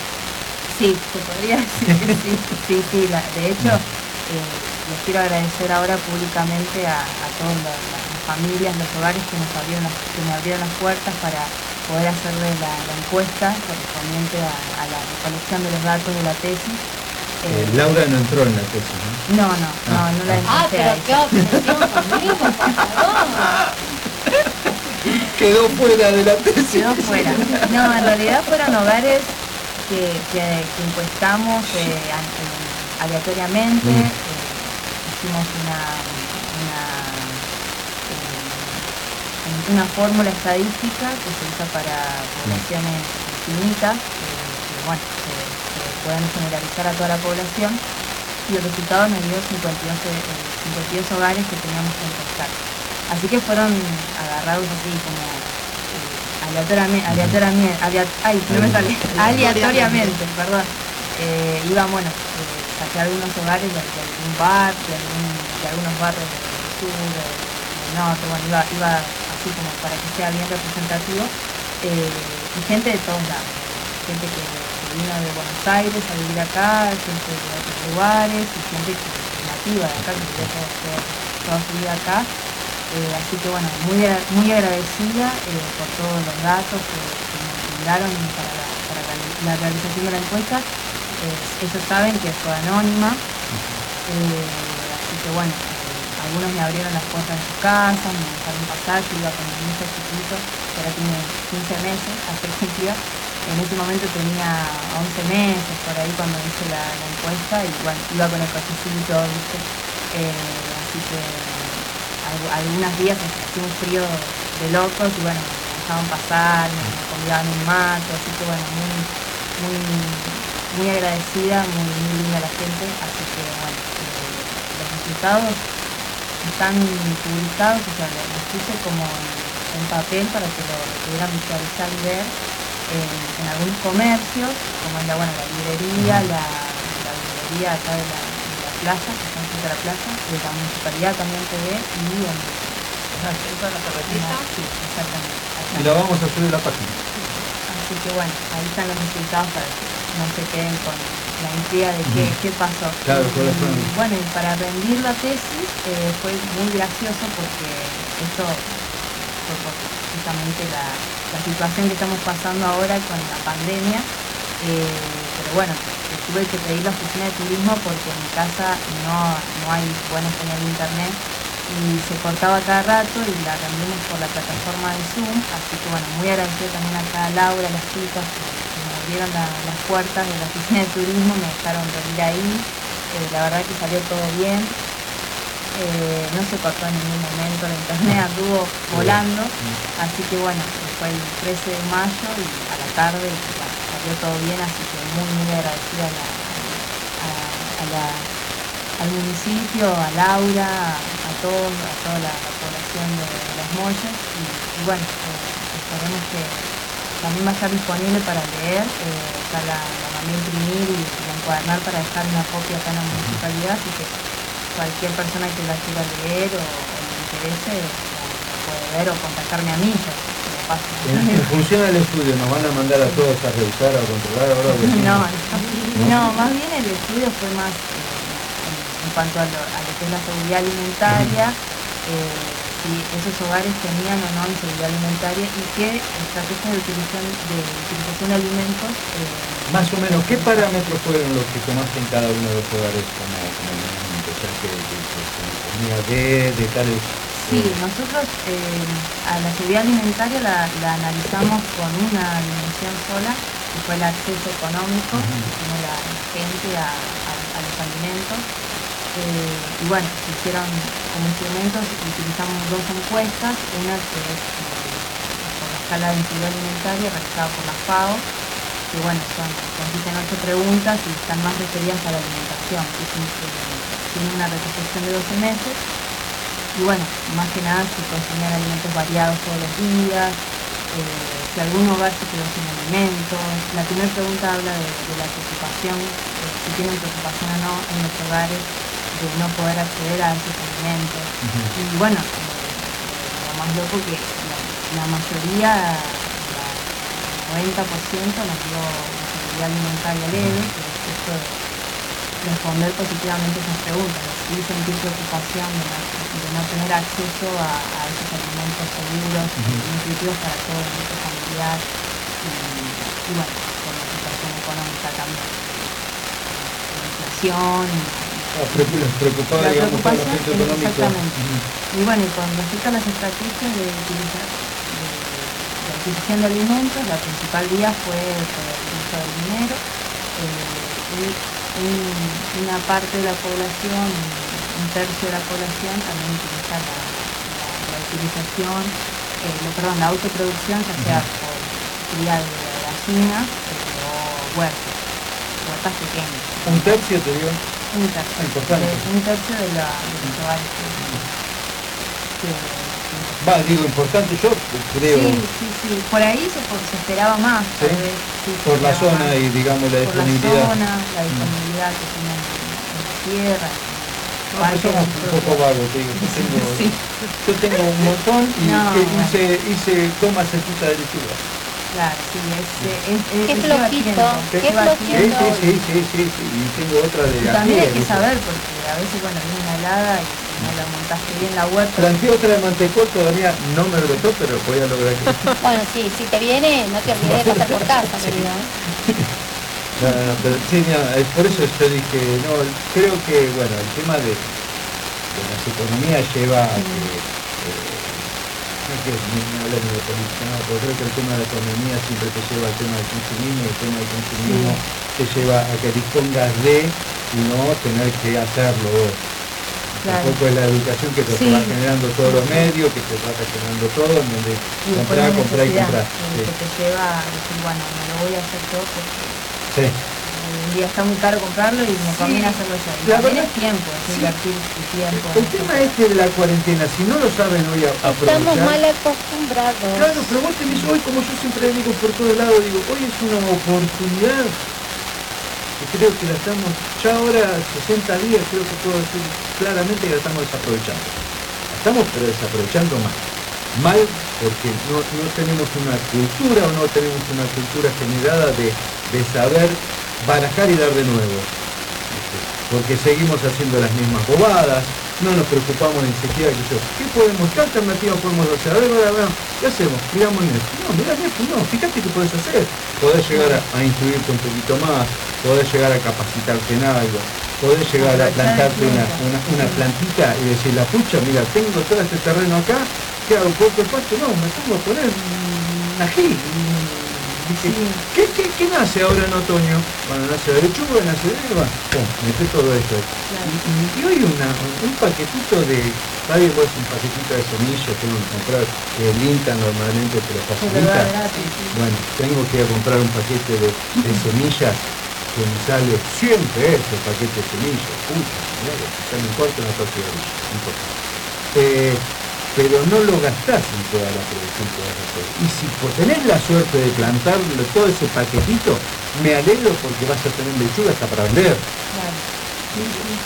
Speaker 21: Sí, se podría decir que sí. Sí, sí, la- de hecho, eh, les quiero agradecer ahora públicamente a, a todas las, las familias, los hogares que nos abrieron las, que me abrieron las puertas para poder hacerle la, la encuesta correspondiente a, a la recolección de los datos de la tesis.
Speaker 24: Eh, Laura no entró en la tesis, ¿no?
Speaker 21: No, no, no, no la
Speaker 3: Ah,
Speaker 21: encontré
Speaker 3: pero
Speaker 21: ahí.
Speaker 3: qué obsesión conmigo, por favor.
Speaker 24: Quedó fuera de la tesis.
Speaker 21: Quedó fuera. No, en realidad fueron hogares que, que, que encuestamos eh, eh, aleatoriamente.
Speaker 24: Mm.
Speaker 21: Eh, hicimos una, una, eh, una fórmula estadística que se usa para poblaciones finitas, eh, que, bueno, que, que pueden generalizar a toda la población. Y el resultado me dio 52, eh, 52 hogares que teníamos que encuestar. Así que fueron agarrados así como eh, aleatoriamente, aleatoriamente, alea- ay, no me sale, aleatoriamente, perdón. Eh, iban, bueno, eh, saqué algunos hogares de, de algún bar, de, algún- de algunos barrios del sur, del, norte, bueno, iba, iba así como para que sea bien representativo. eh, y gente de todos lados, gente que, que vino de Buenos Aires a vivir acá, gente de otros lugares, y gente que, nativa de acá, que vivió toda, su vida acá. Eh, así que bueno, muy, muy agradecida eh, por todos los datos que, que nos brindaron para la realización de la encuesta. Eh, ellos saben que fue anónima, eh, así que bueno, eh, algunos me abrieron las puertas de su casa, me dejaron pasar, yo iba con mi hijo chiquito, que ahora tiene 15 meses, hace cumplida. En ese momento tenía 11 meses, por ahí cuando hice la, la encuesta, y bueno, iba con el cochecito, ¿viste? Eh, así que al- algunos días hacía un frío de locos y bueno, me dejaban pasar, me, me convidaban un mato, así que bueno, muy, muy, muy agradecida, muy, muy linda la gente, así que bueno, eh, los resultados están publicados, o sea, los los puse como en, papel para que lo pudieran visualizar y ver en, en algunos comercios, como en la, bueno, la librería, la, la librería acá de la, de la plaza, que están frente a la plaza, de la municipalidad también te ve, y en
Speaker 2: ¿Esa es la carretilla?
Speaker 21: Sí, exactamente. allá.
Speaker 24: Y la vamos a subir a la página.
Speaker 21: Así que bueno, ahí están los resultados para que no se queden con la intriga de qué, qué pasó.
Speaker 24: Claro,
Speaker 21: Y, bueno, y para rendir la tesis eh, fue muy gracioso porque esto fue por justamente la, la situación que estamos pasando ahora con la pandemia. eh, pero bueno, tuve que pedir la oficina de turismo porque en mi casa no, no hay buena señal de internet y se cortaba cada rato y la rendimos por la plataforma de Zoom, así que bueno, muy agradecida también acá a Laura, a las chicas abrieron la- las puertas de la oficina de turismo, me dejaron venir ahí, eh, la verdad que salió todo bien, eh, no se cortó en ningún momento, la internet anduvo volando, así que bueno, fue el 13 de mayo y a la tarde salió todo bien, así que muy muy agradecida a la, a- a la- al municipio, a Laura, a, a todos, a toda la, la población de, de los molles y, y bueno, eh, esperemos que también va a estar disponible para leer, eh, ya la, la mandé a imprimir y, y encuadernar para dejar una copia acá en la municipalidad, así que cualquier persona que la quiera leer o, o le interese la, la puede ver o contactarme a mí, yo se lo paso.
Speaker 24: En, en función del estudio, ¿nos van a mandar a todos a revisar o controlar ahora?
Speaker 21: no, no, más bien el estudio fue más eh, en, en cuanto a lo, a lo que es la seguridad alimentaria, eh, si esos hogares tenían o no inseguridad alimentaria y qué estrategias de utilización de, utilización de alimentos. eh,
Speaker 24: Más o menos, ¿qué parámetros fueron los que tomaste en cada uno de los hogares como, como elemento? O sea, que, de, de tales...
Speaker 21: Sí, Sí, nosotros eh, a la seguridad alimentaria la, la analizamos con una dimensión sola, que fue el acceso económico que tiene la gente a, a- a los alimentos. Eh, y bueno, se hicieron como instrumentos, utilizamos dos encuestas, una que es eh, por la escala de densidad alimentaria realizada por la FAO, que bueno, son, consisten en ocho preguntas y están más referidas a la alimentación, que es un- eh, tiene una retrospección de 12 meses y bueno, más que nada si consumían alimentos variados todos los días, eh, si algún hogar se quedó sin alimentos. La primera pregunta habla de, la preocupación, si tienen preocupación o no en los hogares de no poder acceder a esos alimentos. Y bueno, eh, eh, lo más loco que la, la mayoría, el 90% nos dio seguridad alimentaria leve, que es esto de responder positivamente esas preguntas, y sentir preocupación de no, de no tener acceso a, a esos alimentos seguros y nutritivos para todo el grupo familiar y, y bueno, por la situación económica también, la inflación y,
Speaker 1: preocu- les preocupaba,
Speaker 21: la
Speaker 1: digamos, el aspecto económico.
Speaker 21: exactamente. Y bueno, y con respecto a las estrategias de utilizar de, de adquisición de alimentos, la principal vía fue por el uso del dinero. eh, y un- una parte de la población, un tercio de la población, también utiliza la, la- la utilización, eh, lo- perdón, la autoproducción, ya sea por cría de gallinas eh, o huertas, huertas pequeñas.
Speaker 1: Un tercio te digo.
Speaker 21: Un tercio.
Speaker 1: Ah, importante.
Speaker 21: un tercio de, la, de que,
Speaker 1: Va, digo, importante, yo creo.
Speaker 21: Sí, sí, sí. Por ahí se, por- se esperaba más,
Speaker 1: Sí,
Speaker 21: tal vez. sí, se
Speaker 1: por la zona
Speaker 21: más.
Speaker 1: y, digamos, la
Speaker 21: Por
Speaker 1: disponibilidad.
Speaker 21: la zona, la
Speaker 1: Mm.
Speaker 21: disponibilidad que tienen en la tierra.
Speaker 1: No,
Speaker 21: parques
Speaker 1: pues somos un
Speaker 21: propios.
Speaker 1: poco vagos, te digo. Yo tengo,
Speaker 21: Sí.
Speaker 1: yo tengo un montón y
Speaker 21: No,
Speaker 1: que hice, hice toma cerquita de lechuga.
Speaker 21: Claro, sí, es, es, es,
Speaker 3: flojito, qué flojito.
Speaker 1: Sí, sí, sí, sí, sí, sí. Y tengo otra de
Speaker 21: también hay que saber, porque a veces, bueno, viene una helada y no la montaste bien la huerta.
Speaker 1: Planteé otra de mantecol, todavía no me lo dotó, pero voy a lograr que
Speaker 3: Bueno, sí, si te viene, no te olvides de pasar por casa, querido. ¿eh?
Speaker 1: No, no, no, pero sí, no, es por eso yo dije, no, creo que, bueno, el tema de, de las economías lleva a que, eh, quiero ni ni de política, no, pero creo que el tema de la economía siempre te lleva al tema del consumismo, y el tema del consumismo te lleva a que dispongas de y no tener que hacerlo.
Speaker 21: Claro.
Speaker 1: Tampoco es la educación que te
Speaker 21: Sí.
Speaker 1: va generando todos los medios, que te va generando todo, en donde
Speaker 21: Y
Speaker 1: comprar, comprar y comprar. Sí.
Speaker 21: que te lleva a decir, bueno, me lo voy a hacer yo porque
Speaker 1: Sí.
Speaker 21: Un día está muy caro comprarlo y me
Speaker 1: Sí.
Speaker 21: conviene hacerlo yo. Y
Speaker 1: La
Speaker 21: también
Speaker 1: verdad-
Speaker 21: es tiempo, es
Speaker 1: Sí.
Speaker 21: invertir tu tiempo.
Speaker 1: El tema este de la cuarentena, si no lo saben hoy a- aprovechar.
Speaker 3: Estamos mal acostumbrados.
Speaker 1: Claro, pero vos tenés hoy, como yo siempre digo por todos lados, digo, hoy es una oportunidad que creo que la estamos, ya ahora 60 días creo que puedo decir claramente que la estamos desaprovechando. La estamos pero desaprovechando mal. Mal porque no, no tenemos una cultura o no tenemos una cultura generada de, de saber barajar y dar de nuevo porque seguimos haciendo las mismas bobadas, no nos preocupamos ni siquiera que yo, ¿qué podemos, qué alternativa podemos hacer? A ver, a ver, ¿qué hacemos? Miramos Netflix. No, mirá Netflix, no, fíjate qué podés hacer. Podés llegar a, a instruirte un poquito más, podés llegar a capacitarte en algo, podés llegar a plantarte una, una, una plantita y decir, la pucha, mira, tengo todo este terreno acá, ¿qué hago? ¿Corto el pasto? No, me pongo a poner un ají, Dije, ¿qué, qué, qué nace ahora en otoño? Bueno, nace lechuga, nace hierba, pum, meté todo esto. Y, hoy una, un paquetito de, vos un paquetito de semillas tengo que comprar, que el INTA normalmente te lo facilita. Bueno, tengo que ir a comprar un paquete de, de semillas que me sale 100 pesos el paquete de semillas. Pucha, mirá, que no importa una tortilla de semillas, no importa. Eh, pero no lo gastás en toda la producción que vas a hacer. Y si por tenés la suerte de plantarlo todo ese paquetito, me alegro porque vas a tener lechuga hasta para vender.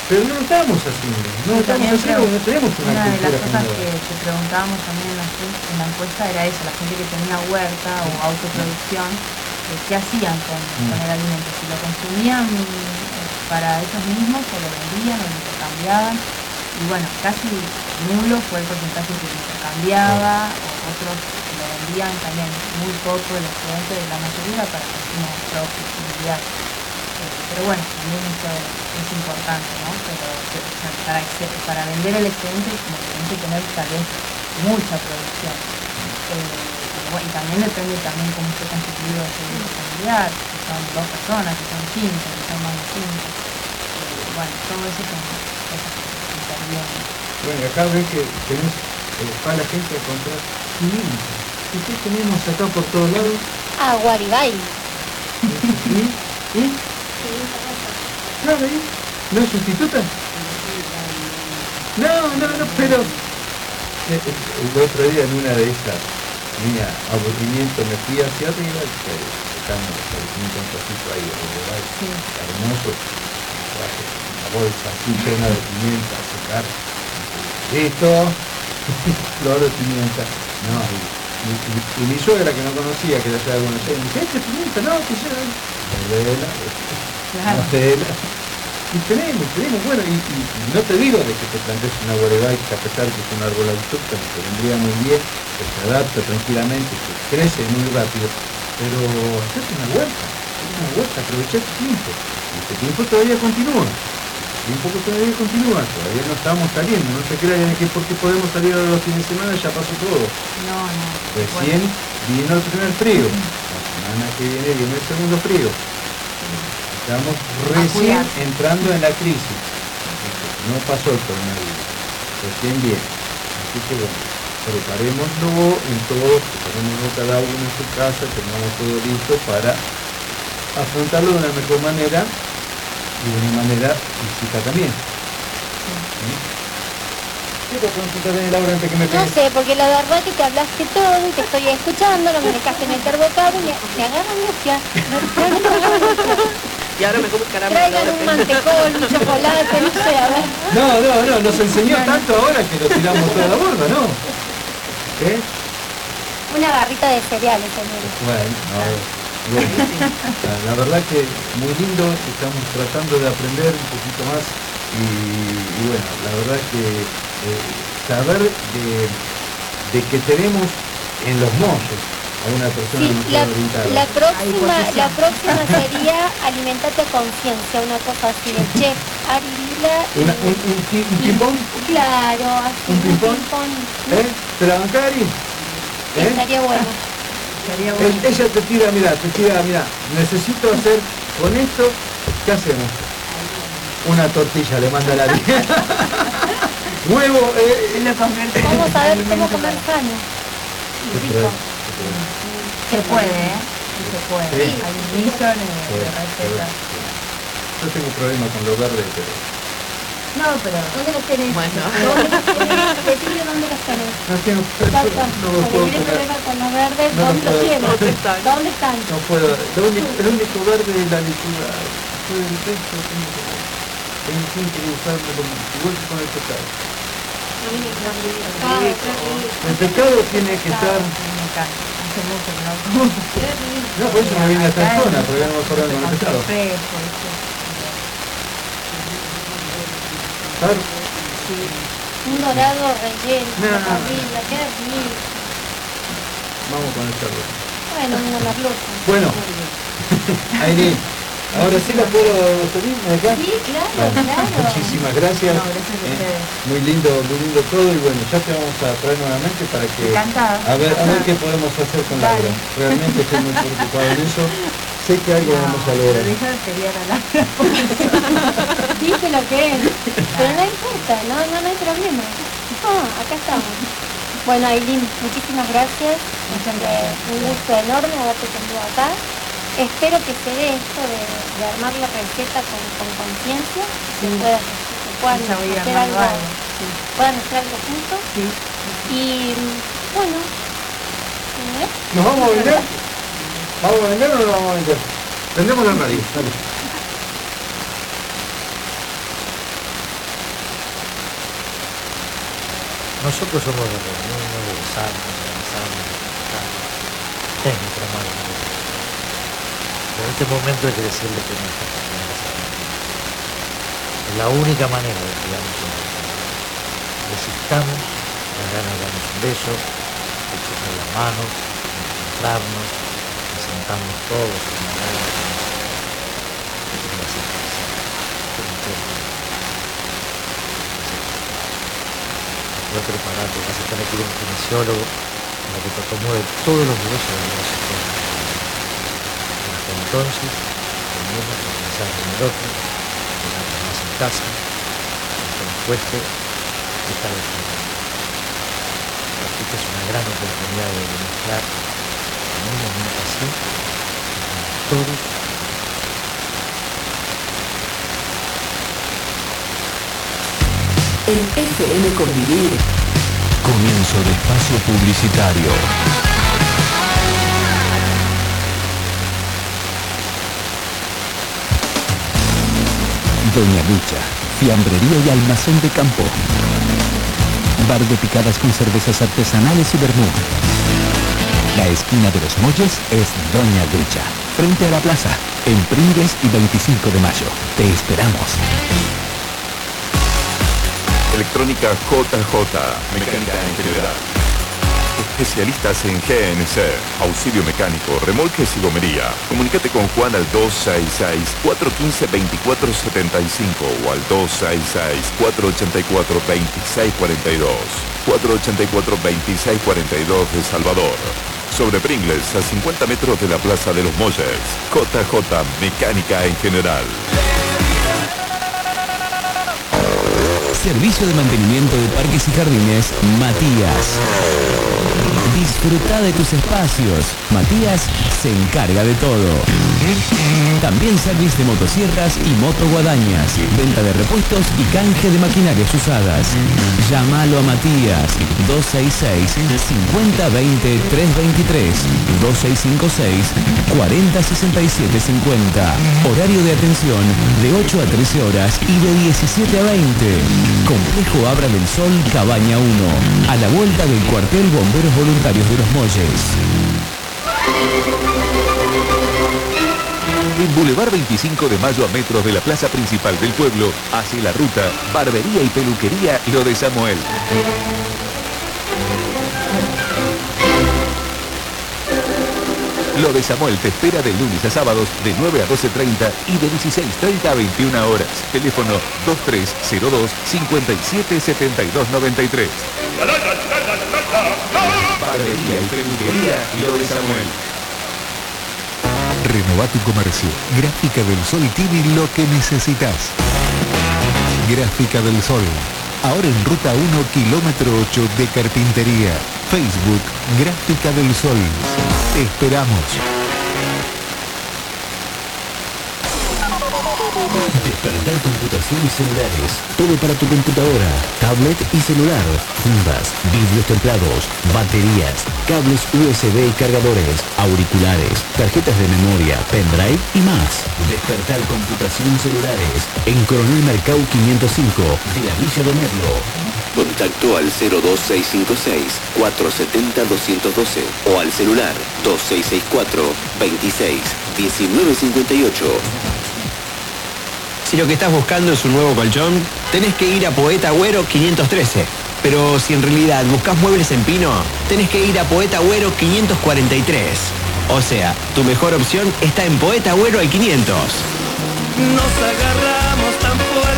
Speaker 1: Pero no lo estamos haciendo, no lo estamos haciendo, no tenemos una,
Speaker 21: una de las cosas que, que preguntábamos también en la, encu- en la encuesta era eso, la gente que tenía una huerta o autoproducción, eh, ¿qué hacían con,
Speaker 1: Mm.
Speaker 21: con el alimento? Si lo consumían eh, para ellos mismos o lo vendían o lo intercambiaban. Y bueno, casi nulo fue el porcentaje que intercambiaba, o otros que lo vendían también muy poco, el excedente de la mayoría para consumo propio, familiar. Eh, pero bueno, también eso es importante, ¿no? Pero que- o sea, para, para vender el excedente como que tenés que tener tal vez mucha producción. Eh, y bueno, y también depende también cómo esté constituido ese grupo familiar, si son dos personas, si son cinco, si son más de cinco. Eh, bueno, todo eso intervienen.
Speaker 1: Bueno, acá ves que tenés, eh, para la gente a comprar 500. ¿Y qué tenemos acá por todos lados?
Speaker 3: Ah, Guaribay.
Speaker 1: ¿Y? ¿Y? Claro, ¿y? ¿No es sustituta? No, no, no, pero... eh, eh, El otro día en una de esas, mira, aburrimiento, me fui hacia arriba, que estamos establecimiento un ahí, hermoso, bolsa así llena de pimienta, a secar, listo, flor de pimienta, no, y, y- y- y mi suegra que no conocía, que era de Buenos Aires, me dice, este es pimienta, no, que yo, novela,
Speaker 21: Claro.
Speaker 1: y tenemos, tenemos, bueno, y, no te digo de que te plantes una que a pesar de que es un árbol autóctono, que vendría muy bien, que se adapta tranquilamente, que crece muy rápido, pero hacete una huerta, una huerta, aprovechá tu tiempo, y este tiempo todavía continúa, el tiempo que todavía continúa, todavía no estamos saliendo, no se crean que porque podemos salir ahora los fines de semana ya pasó todo.
Speaker 21: No, no.
Speaker 1: Recién vino el primer frío, la semana que viene viene el segundo frío. Estamos recién entrando en la crisis. No pasó el coronavirus, recién viene. Así que bueno, preparémoslo en todos, preparémoslo cada uno en su casa, tengamos todo listo para afrontarlo de una mejor manera y de una manera física también. ¿Sí? ¿Qué te consulta de Laura antes que me
Speaker 3: No sé, porque la verdad que te hablaste todo y te estoy escuchando, me dejaste meter bocado y me, me agarra angustia.
Speaker 2: Y ahora me como caramelo.
Speaker 3: Traigan un mantecol, un chocolate, no sé, a ver.
Speaker 1: No, no, no, nos enseñó tanto ahora que lo tiramos toda la borda, ¿no? ¿Eh?
Speaker 3: Una barrita de cereales, señores.
Speaker 1: Bueno, no, bueno, la, la verdad que muy lindo, estamos tratando de aprender un poquito más y, y bueno, la verdad que eh, saber de, de que tenemos en los molles a una persona
Speaker 3: Sí, la, la próxima, la próxima sería alimentate a conciencia, una cosa así de chef Ari Vila. y-
Speaker 1: Una- un, un, un ping-pong,
Speaker 3: Claro, así,
Speaker 1: ¿Un ping-pong? ¿eh? ¿Te la bancari?
Speaker 3: Sí,
Speaker 1: ¿Eh?
Speaker 3: Estaría bueno.
Speaker 21: Bueno.
Speaker 1: ella te tira, mira, te tira, mira, necesito hacer con esto, ¿qué hacemos? Una tortilla le manda la Huevo, eh,
Speaker 21: Lo convierte en
Speaker 3: Vamos a ver cómo
Speaker 21: alimento
Speaker 3: comer sano.
Speaker 1: se puede, se puede.
Speaker 21: ¿eh? Se puede.
Speaker 1: Sí.
Speaker 21: Hay un millón de, recetas.
Speaker 1: Yo tengo problemas con lo verde, pero
Speaker 21: No, pero
Speaker 3: ¿Dónde los tenés?
Speaker 2: Bueno.
Speaker 3: ¿Dónde los tenés? Decime dónde los tenés.
Speaker 1: no tengo
Speaker 3: Exacto.
Speaker 1: no me
Speaker 3: Porque
Speaker 1: puedo
Speaker 3: problema con los verdes,
Speaker 1: No
Speaker 3: ¿dónde los tienes?
Speaker 2: ¿Dónde están?
Speaker 3: ¿Dónde están?
Speaker 1: No puedo, único, el único verde es la lechuga. Después del resto tengo que tengo que usarlo como igual que con el pescado.
Speaker 3: Ah.
Speaker 1: El pescado tiene que estar,
Speaker 21: me no
Speaker 1: por eso me viene a esta zona, porque no con el pescado. Claro.
Speaker 3: Un dorado relleno,
Speaker 1: No.
Speaker 3: una parrilla, qué rico.
Speaker 1: Vamos con el cerdo.
Speaker 3: Bueno, una merluza.
Speaker 1: Bueno, Aileen, ahora sí la puedo salir de acá.
Speaker 3: Sí, claro,
Speaker 1: Bueno,
Speaker 3: claro.
Speaker 1: Muchísimas gracias.
Speaker 21: No, gracias a
Speaker 1: Eh, muy lindo, muy lindo todo y bueno, ya te vamos a traer nuevamente para que
Speaker 21: Encantada.
Speaker 1: a ver, a ver qué podemos hacer con la
Speaker 21: Dale.
Speaker 1: obra. Realmente estoy muy preocupado en eso. Sé que algo vamos a lograr.
Speaker 21: deja de pelear a la
Speaker 3: Dice lo que es. Pero no importa, no, no, no hay problema. Ah, acá estamos. Bueno, Aileen, muchísimas gracias. Este, un gusto enorme haberte tenido acá. Espero que se dé esto de, de armar la receta con con conciencia, que, puedas- que puedan hacer algo,
Speaker 21: algo, sí.
Speaker 3: puedan hacer algo juntos.
Speaker 21: Sí.
Speaker 3: Y bueno, ¿eh?
Speaker 1: ¿Nos vamos a vender? ¿Vamos a vender o no vamos a vender? Vendemos la radio, dale.
Speaker 11: Nosotros somos de de besarnos, de avanzarnos, de cantarnos. Es nuestra. Pero en este momento hay que decirle que no está. Es la única manera de que damos una Resistamos las ganas de darnos un beso, de las manos, de encontrarnos, de sentarnos todos en la mano, de hacer poder prepararte, vas a tener que ir a un kinesiólogo para que te acomode todos los huesos de los sistemas. Hasta entonces, tenemos que pensar en el otro, quedarte más en casa, aunque nos cueste, estar en familia. Así que es una gran oportunidad de demostrar en un momento así, que todos
Speaker 15: En FM Convivir. Comienzo de espacio publicitario. Doña Lucha, fiambrería y almacén de campo. Bar de picadas con cervezas artesanales y vermú. La esquina de los molles es Doña Lucha, frente a la plaza, en Pringles y 25 de mayo. Te esperamos.
Speaker 14: Electrónica JJ, mecánica en general. Especialistas en GNC, auxilio mecánico, remolques y gomería. Comunícate con Juan al 266-415-2475 o al 266-484-2642. 484-2642 de Salvador. Sobre Pringles, a 50 metros de la Plaza de los Molles. JJ, mecánica en general.
Speaker 15: Servicio de mantenimiento de parques y jardines, Matías. Disfruta de tus espacios. Matías se encarga de todo. También servicio de motosierras y motoguadañas. Venta de repuestos y canje de maquinarias usadas. Llámalo a Matías 266 5020 323 2656 4067 50. Horario de atención de 8 a 13 horas y de 17 a 20. Complejo Abra del Sol, Cabaña 1, a la vuelta del cuartel Bomberos Voluntarios de los.
Speaker 13: En Boulevard 25 de Mayo a metros de la plaza principal del pueblo, hacia la ruta Barbería y Peluquería Lo de Samuel. Lo de Samuel te espera de lunes a sábados de 9 a 12.30 y de 16.30 a 21 horas. Teléfono 2302 577293. Barbería y Peluquería Lo de Samuel. Renova tu comercio. Gráfica del Sol tiene lo que necesitas. Gráfica del Sol. Ahora en ruta 1, kilómetro 8 de carpintería. Facebook, Gráfica del Sol. Te esperamos.
Speaker 15: Despertar computación y celulares. Todo para tu computadora, tablet y celular. Fundas, vidrios templados, baterías, cables USB y cargadores, auriculares, tarjetas de memoria, pendrive y más. Despertar computación y celulares. En Coronel Mercado 505 de la Villa de Merlo.
Speaker 17: Contacto al 02656 470 212 o al celular 2664 26 1958.
Speaker 18: Si lo que estás buscando es un nuevo colchón, tenés que ir a Poeta Agüero 513. Pero si en realidad buscas muebles en pino, tenés que ir a Poeta Agüero 543. O sea, tu mejor opción está en Poeta Agüero al 500.
Speaker 25: Nos agarramos tan fuerte.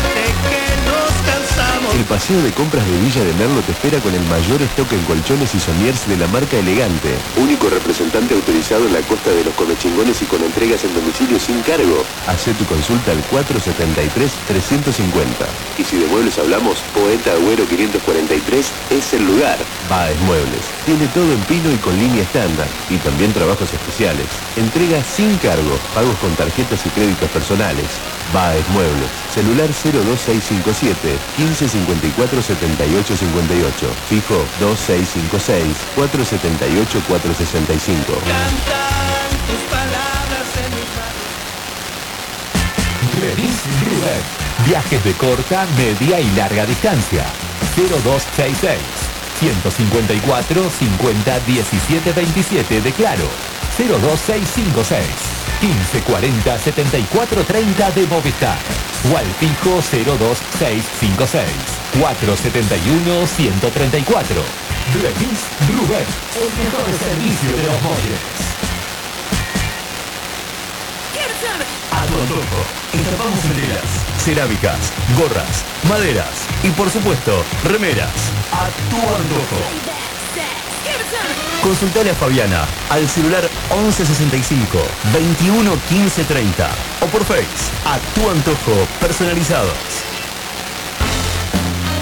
Speaker 17: El paseo de compras de Villa de Merlo te espera con el mayor stock en colchones y somiers de la marca Elegante. Único representante autorizado en la costa de los Comechingones y con entregas en domicilio sin cargo. Hacé tu consulta al 473-350. Y si de muebles hablamos, Poeta Agüero 543 es el lugar. Baez Muebles. Tiene todo en pino y con línea estándar. Y también trabajos especiales. Entrega sin cargo. Pagos con tarjetas y créditos personales. Baez Muebles. Celular 02657 1554 7858. Fijo 2656 478 465.
Speaker 25: Tus palabras en
Speaker 15: Gruber. Viajes de corta, media y larga distancia. 0266 154 50 17 27 de Claro. 02656 1540 74 30 de Movistar. O al fijo 02656 471 134. Revis Gruber. El mejor servicio de los molles. A tu. Estampamos cerámicas, gorras, maderas y por supuesto, remeras. A tu antojo. Consultale a Fabiana al celular 1165 21 15 30 o por Face a tu antojo personalizados.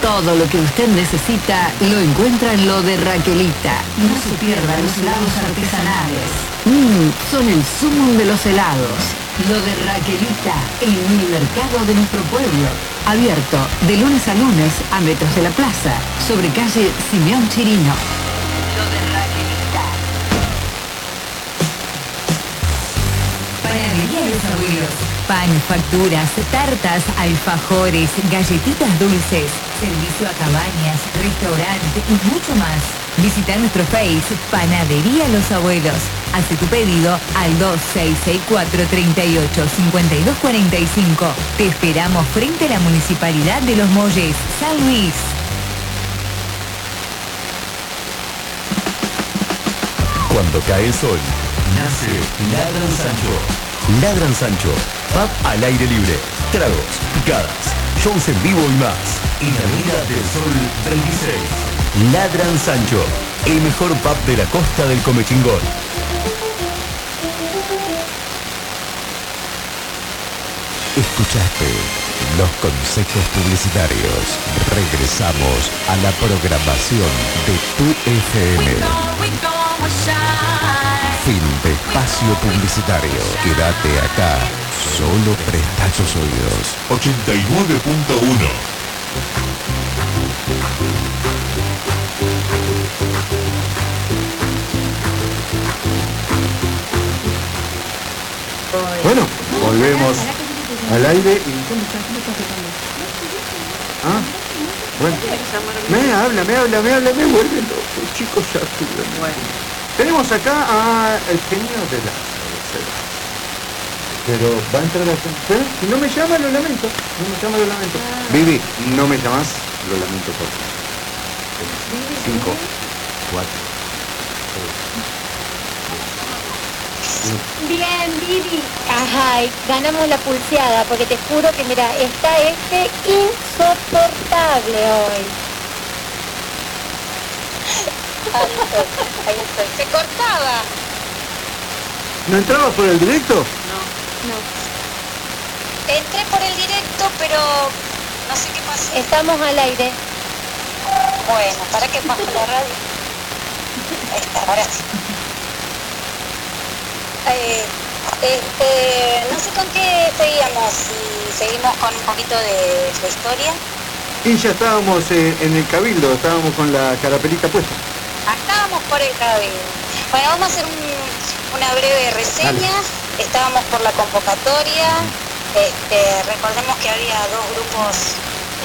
Speaker 19: Todo lo que usted necesita lo encuentra en lo de Raquelita. No se pierda los helados artesanales. Mmm, son el sumum de los helados. Lo de Raquelita, el mini mercado de nuestro pueblo. Abierto de lunes a lunes a metros de la plaza, sobre calle Simeón Chirino.
Speaker 6: Facturas, tartas, alfajores, galletitas dulces, servicio a cabañas, restaurante y mucho más. Visita nuestro Face Panadería Los Abuelos. Hace tu pedido al 2664 38 52 45. Te esperamos frente a la Municipalidad de Los Molles, San Luis.
Speaker 15: Cuando cae el sol, nace Ladran Sancho. Ladran Sancho, pub al aire libre, tragos, picadas, shows en vivo y más. En Avenida del Sol 36. Ladran Sancho, el mejor pub de la costa del Comechingón.
Speaker 13: Escuchaste los consejos publicitarios. Regresamos a la programación de tu FM. Fin de espacio publicitario. Quédate acá. Solo presta tus oídos.
Speaker 15: 89.1
Speaker 1: Bueno, volvemos al aire y. Ah, bueno. Me habla, me habla, me habla, me vuelve loco, chicos, ya. Bueno. Tenemos acá a el genio de la Pero va a entrar a pero si no me llama lo lamento, no me llama lo lamento. Vivi, no me llamas, lo lamento por Cinco, cuatro,
Speaker 3: Bien, Vivi. Ajá, y ganamos la pulseada, porque te juro que, mira, está este insoportable hoy.
Speaker 8: Ahí estoy. Se cortaba.
Speaker 1: ¿No entrabas por el directo?
Speaker 8: No. Entré por el directo, pero no sé qué pasó.
Speaker 3: Estamos al aire.
Speaker 8: Bueno, ¿para qué bajo la radio? Ahí está, ahora sí. Eh, este, no sé con qué seguíamos, si seguimos con un poquito de, de historia.
Speaker 1: Y ya estábamos eh, en el cabildo, estábamos con la carapelita puesta.
Speaker 8: Estábamos por el cabello. Bueno, vamos a hacer un- una breve reseña. Estábamos por la convocatoria. Este, recordemos que había dos grupos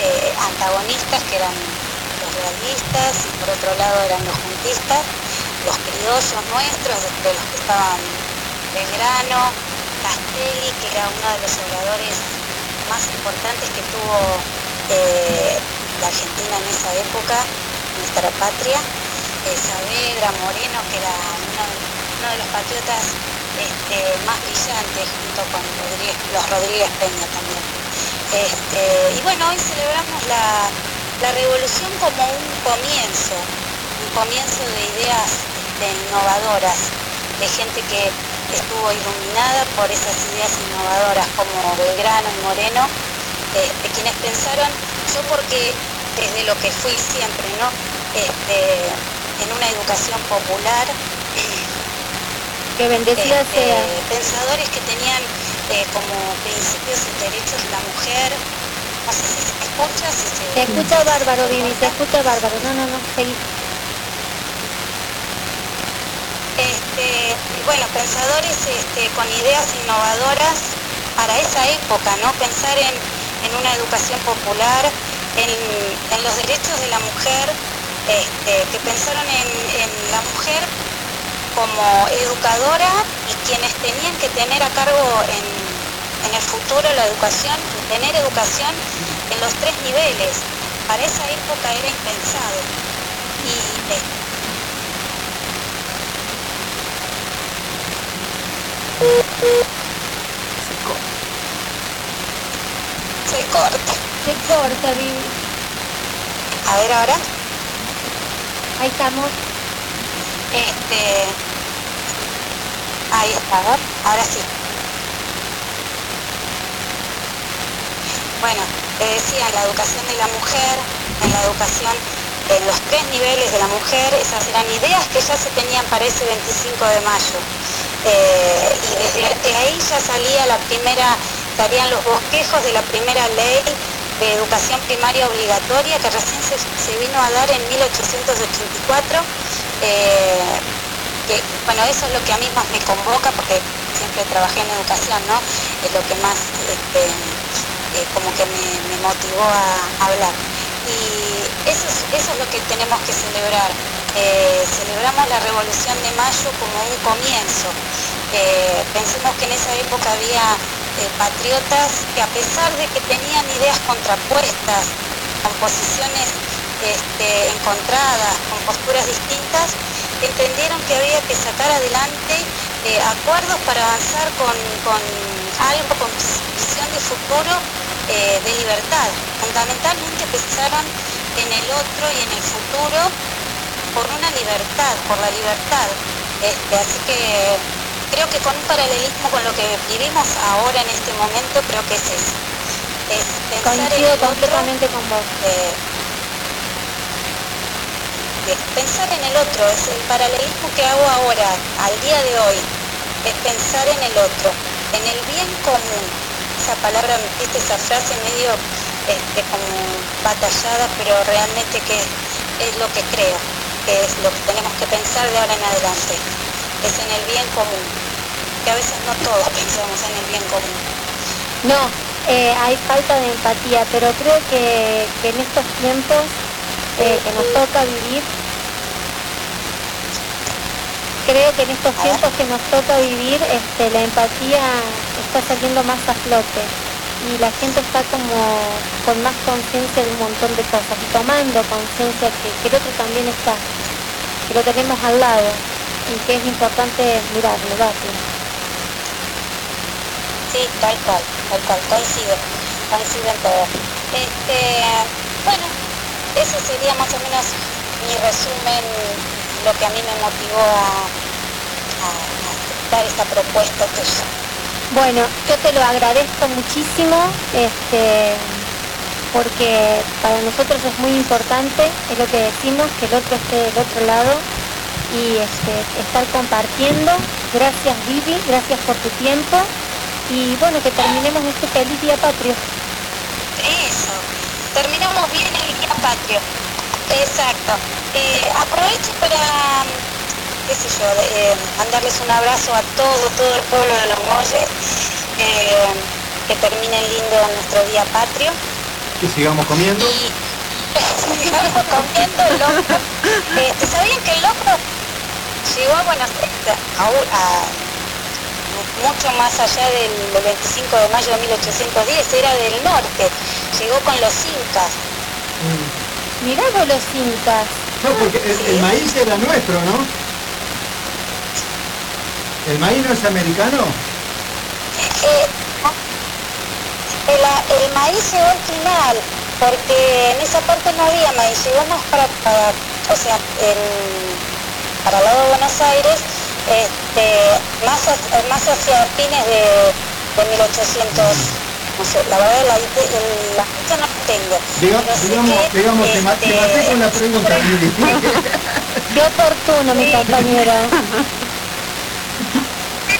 Speaker 8: eh, antagonistas que eran los realistas y por otro lado eran los juntistas, los criollos nuestros, de los que estaban Belgrano, Castelli, que era uno de los obradores más importantes que tuvo eh, la Argentina en esa época, nuestra patria, eh, Saavedra, Moreno, que era uno, de los patriotas este, más brillantes, junto con los Rodríguez Peña también. Este, y bueno, hoy celebramos la, la revolución como un comienzo, un comienzo de ideas este, innovadoras, de gente que estuvo iluminada por esas ideas innovadoras como Belgrano y Moreno, de quienes pensaron, yo porque desde lo que fui siempre, ¿no? Este, en una educación popular,
Speaker 3: Que bendecida
Speaker 8: este,
Speaker 3: sea.
Speaker 8: pensadores que tenían eh, como principios y derechos la mujer, no sé si se escucha, si se...
Speaker 3: Se escucha bárbaro, Vivi, se escucha bárbaro. No, no, no, seguí.
Speaker 8: este, bueno, pensadores este, con ideas innovadoras para esa época, ¿no? Pensar en, en una educación popular, en, en los derechos de la mujer, este, que pensaron en, en la mujer como educadora y quienes tenían que tener a cargo en, en el futuro la educación, tener educación en los tres niveles. Para esa época era impensado. Y eh, Se corta.
Speaker 3: Se corta, Vivi.
Speaker 8: A ver ahora.
Speaker 3: Ahí estamos.
Speaker 8: Este. Ahí está, ver, ahora sí. Bueno, te decía, en la educación de la mujer, en la educación en los tres niveles de la mujer, esas eran ideas que ya se tenían para ese 25 de mayo. Eh, y desde ahí ya salía la primera, salían los bosquejos de la primera ley de educación primaria obligatoria que recién se, vino a dar en 1884. eh, que, bueno, eso es lo que a mí más me convoca porque siempre trabajé en educación, ¿no? Es lo que más este, eh, como que me, me motivó a hablar. Y eso es, eso es lo que tenemos que celebrar. Eh, celebramos la Revolución de Mayo como un comienzo. Eh, pensemos que en esa época había eh, patriotas que a pesar de que tenían ideas contrapuestas, con posiciones este, encontradas, con posturas distintas, entendieron que había que sacar adelante eh, acuerdos para avanzar con, con algo, con visión de futuro eh, de libertad. Fundamentalmente pensaron en el otro y en el futuro por una libertad, por la libertad. Este, así que creo que con un paralelismo con lo que vivimos ahora en este momento, creo que es eso. Es pensar en el otro,
Speaker 3: completamente con vos.
Speaker 8: eh, pensar en el otro, es el paralelismo que hago ahora, al día de hoy, es pensar en el otro, en el bien común. Esa palabra, viste esa frase medio este, como batallada, pero realmente que es lo que creo, que es lo que tenemos que pensar de ahora en adelante, es en el bien común, que a veces no todos pensamos en el bien común.
Speaker 3: No, eh, hay falta de empatía, pero creo que, que en estos tiempos eh, que nos toca vivir, creo que en estos tiempos que nos toca vivir, este, la empatía está saliendo más a flote y la gente está como con más conciencia de un montón de cosas y tomando conciencia que, que el otro también está, que lo tenemos al lado y que es importante mirarlo, darle.
Speaker 8: Sí, tal cual, tal cual, coincido, coincido en todo. Este, bueno, ese sería más o menos mi resumen, lo que a mí me motivó a, a aceptar esta propuesta tuya.
Speaker 3: Bueno, yo te lo agradezco muchísimo, este, porque para nosotros es muy importante, es lo que decimos, que el otro esté del otro lado y este, estar compartiendo. Gracias Vivi, gracias por tu tiempo y bueno, que terminemos este feliz día patrio.
Speaker 8: Eso, terminamos bien el día patrio. Exacto. Eh, aprovecho para, qué sé yo, eh, mandarles un abrazo a todo, todo el pueblo de los Molles. eh, que terminen lindo nuestro día patrio.
Speaker 1: Que sigamos comiendo.
Speaker 8: Sigamos comiendo locro. Este, ¿Sabían que el locro llegó a Buenos Aires a, a- mucho más allá del 25 de mayo de 1810? Era del norte, llegó con los incas.
Speaker 3: Mirá vos los incas.
Speaker 1: No, porque el, el maíz era nuestro, ¿no? ¿El maíz no es americano?
Speaker 8: Eh, el, el maíz llegó al final, porque en esa parte no había maíz, llegó más para, para o sea, en- para el lado de Buenos Aires, este, más, hacia- más hacia fines de, de 1800, no sé, la verdad la, la fecha no la tengo.
Speaker 1: Diga-
Speaker 8: sé
Speaker 1: digamos,
Speaker 8: que,
Speaker 1: digamos, te, ma- te
Speaker 8: este,
Speaker 1: maté con la pregunta, Lili.
Speaker 3: Qué oportuno, mi compañera.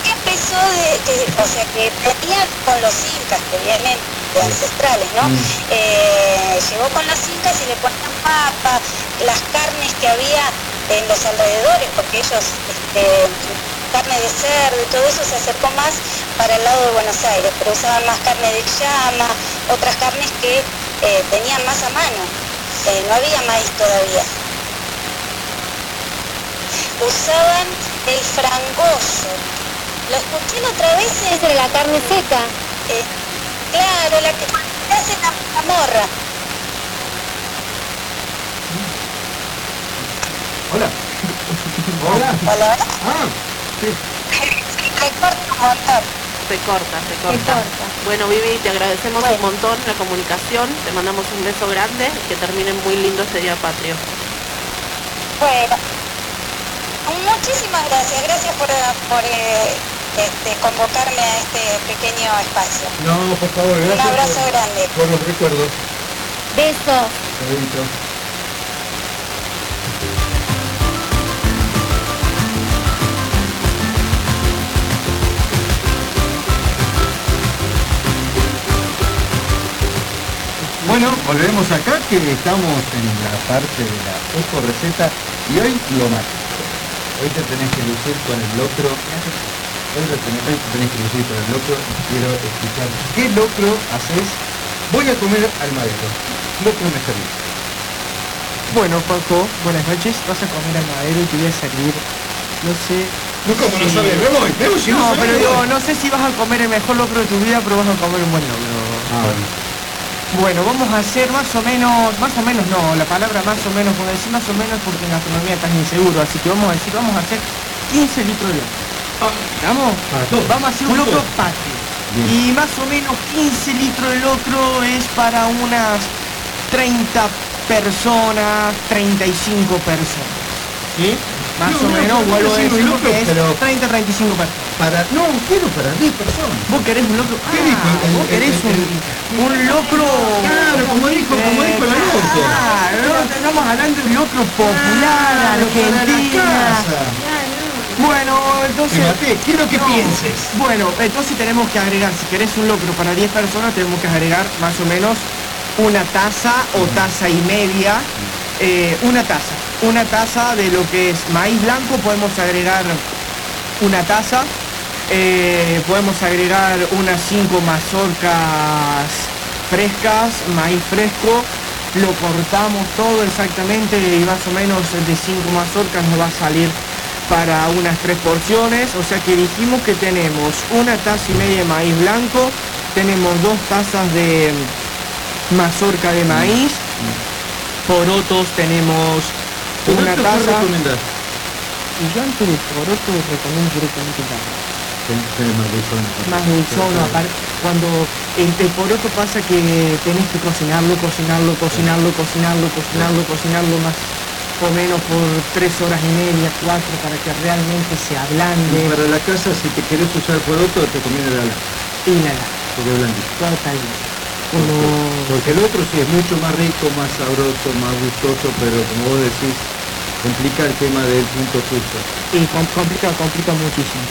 Speaker 8: que empezó de, o sea, que venía con los incas, que vienen de ancestrales, ¿no? Eh, llegó con los incas y le ponían papa, las carnes que había en los alrededores, porque ellos, este, carne de cerdo y todo eso se acercó más para el lado de Buenos Aires, pero usaban más carne de llama, otras carnes que eh, tenían más a mano. Eh, no había maíz todavía. Usaban el frangoso. Lo escuché la otra vez
Speaker 3: era la carne seca.
Speaker 8: Eh, claro, la que se hace la, la morra.
Speaker 1: Hola. Hola.
Speaker 8: Hola.
Speaker 1: Ah, sí.
Speaker 8: Me corto un montón.
Speaker 2: Se corta, se corta. Bueno, Vivi, te agradecemos un montón la comunicación, te mandamos un beso grande, que termine muy lindo este día patrio.
Speaker 8: Bueno, muchísimas gracias, gracias por, por eh, este, convocarme a este pequeño espacio.
Speaker 1: No, por favor, gracias.
Speaker 8: Un abrazo
Speaker 1: por,
Speaker 8: grande.
Speaker 1: Por los recuerdos.
Speaker 3: Beso.
Speaker 1: Saludito. Bueno, volvemos acá que estamos en la parte de la eco receta y hoy lo mágico. Hoy te tenés que lucir con el locro. Hoy te tenés, que lucir con el locro quiero escuchar qué locro haces. Voy a comer al madero. Locro me servís.
Speaker 22: Bueno, Paco, buenas noches. Vas a comer al madero y te voy a servir, no sé...
Speaker 1: No, ¿cómo no sabes? Me voy, me voy, si no
Speaker 22: pero digo, no sé si vas a comer el mejor locro de tu vida, pero vas a comer un buen locro. Bueno, vamos a hacer más o menos, más o menos no, la palabra más o menos, cuando decir más o menos porque en gastronomía estás inseguro, así que vamos a decir, vamos a hacer 15 litros de locro. ¿Vamos? Vamos a hacer un locro patio. Y más o menos 15 litros de locro es para unas 30 personas, 35 personas. ¿Sí? Más
Speaker 1: No,
Speaker 22: o
Speaker 1: no,
Speaker 22: menos,
Speaker 1: pero
Speaker 22: vuelvo a decir,
Speaker 1: locro,
Speaker 22: porque es
Speaker 1: pero-
Speaker 22: 30, 35 personas.
Speaker 1: Para, no, quiero para 10 personas.
Speaker 22: Vos querés un locro.
Speaker 1: ¿Qué
Speaker 22: Ah?
Speaker 1: El-
Speaker 22: vos
Speaker 1: el-
Speaker 22: querés
Speaker 1: el-
Speaker 22: un, un locro.
Speaker 1: Claro, como dijo, como dijo el Alonso.
Speaker 22: Claro, estamos hablando de un locro popular,
Speaker 1: Claro, la casa.
Speaker 22: Bueno, entonces.
Speaker 1: Te maté, quiero que pienses.
Speaker 22: Bueno, entonces tenemos que agregar, si querés un locro para 10 personas, tenemos que agregar más o menos una taza o taza y media. eh, una taza. Una taza de lo que es maíz blanco, podemos agregar una taza. eh, podemos agregar unas 5 mazorcas frescas, maíz fresco. Lo cortamos todo exactamente y más o menos de 5 mazorcas nos va a salir para unas tres porciones, o sea que dijimos que tenemos una taza y media de maíz blanco, tenemos dos tazas de mazorca de maíz, porotos tenemos una
Speaker 1: ¿Poroto qué
Speaker 22: taza.
Speaker 1: recomendás?
Speaker 22: Y yo antes de poroto recomiendo directamente
Speaker 1: dulzón.
Speaker 22: Más dulzón, aparte, cuando el, el poroto pasa que tenés que cocinarlo, cocinarlo, cocinarlo, cocinarlo, cocinarlo, cocinarlo más o menos por tres horas y media, cuatro, para que realmente se
Speaker 1: Y
Speaker 22: ablande.
Speaker 1: para la casa, si te querés usar poroto, te conviene la lata.
Speaker 22: Y la lata.
Speaker 1: Porque es blandito.
Speaker 22: Totalmente.
Speaker 1: Porque el otro sí es mucho más rico, más sabroso, más gustoso, pero como vos decís, complica el tema del punto justo.
Speaker 22: Y com- complica, complica muchísimo.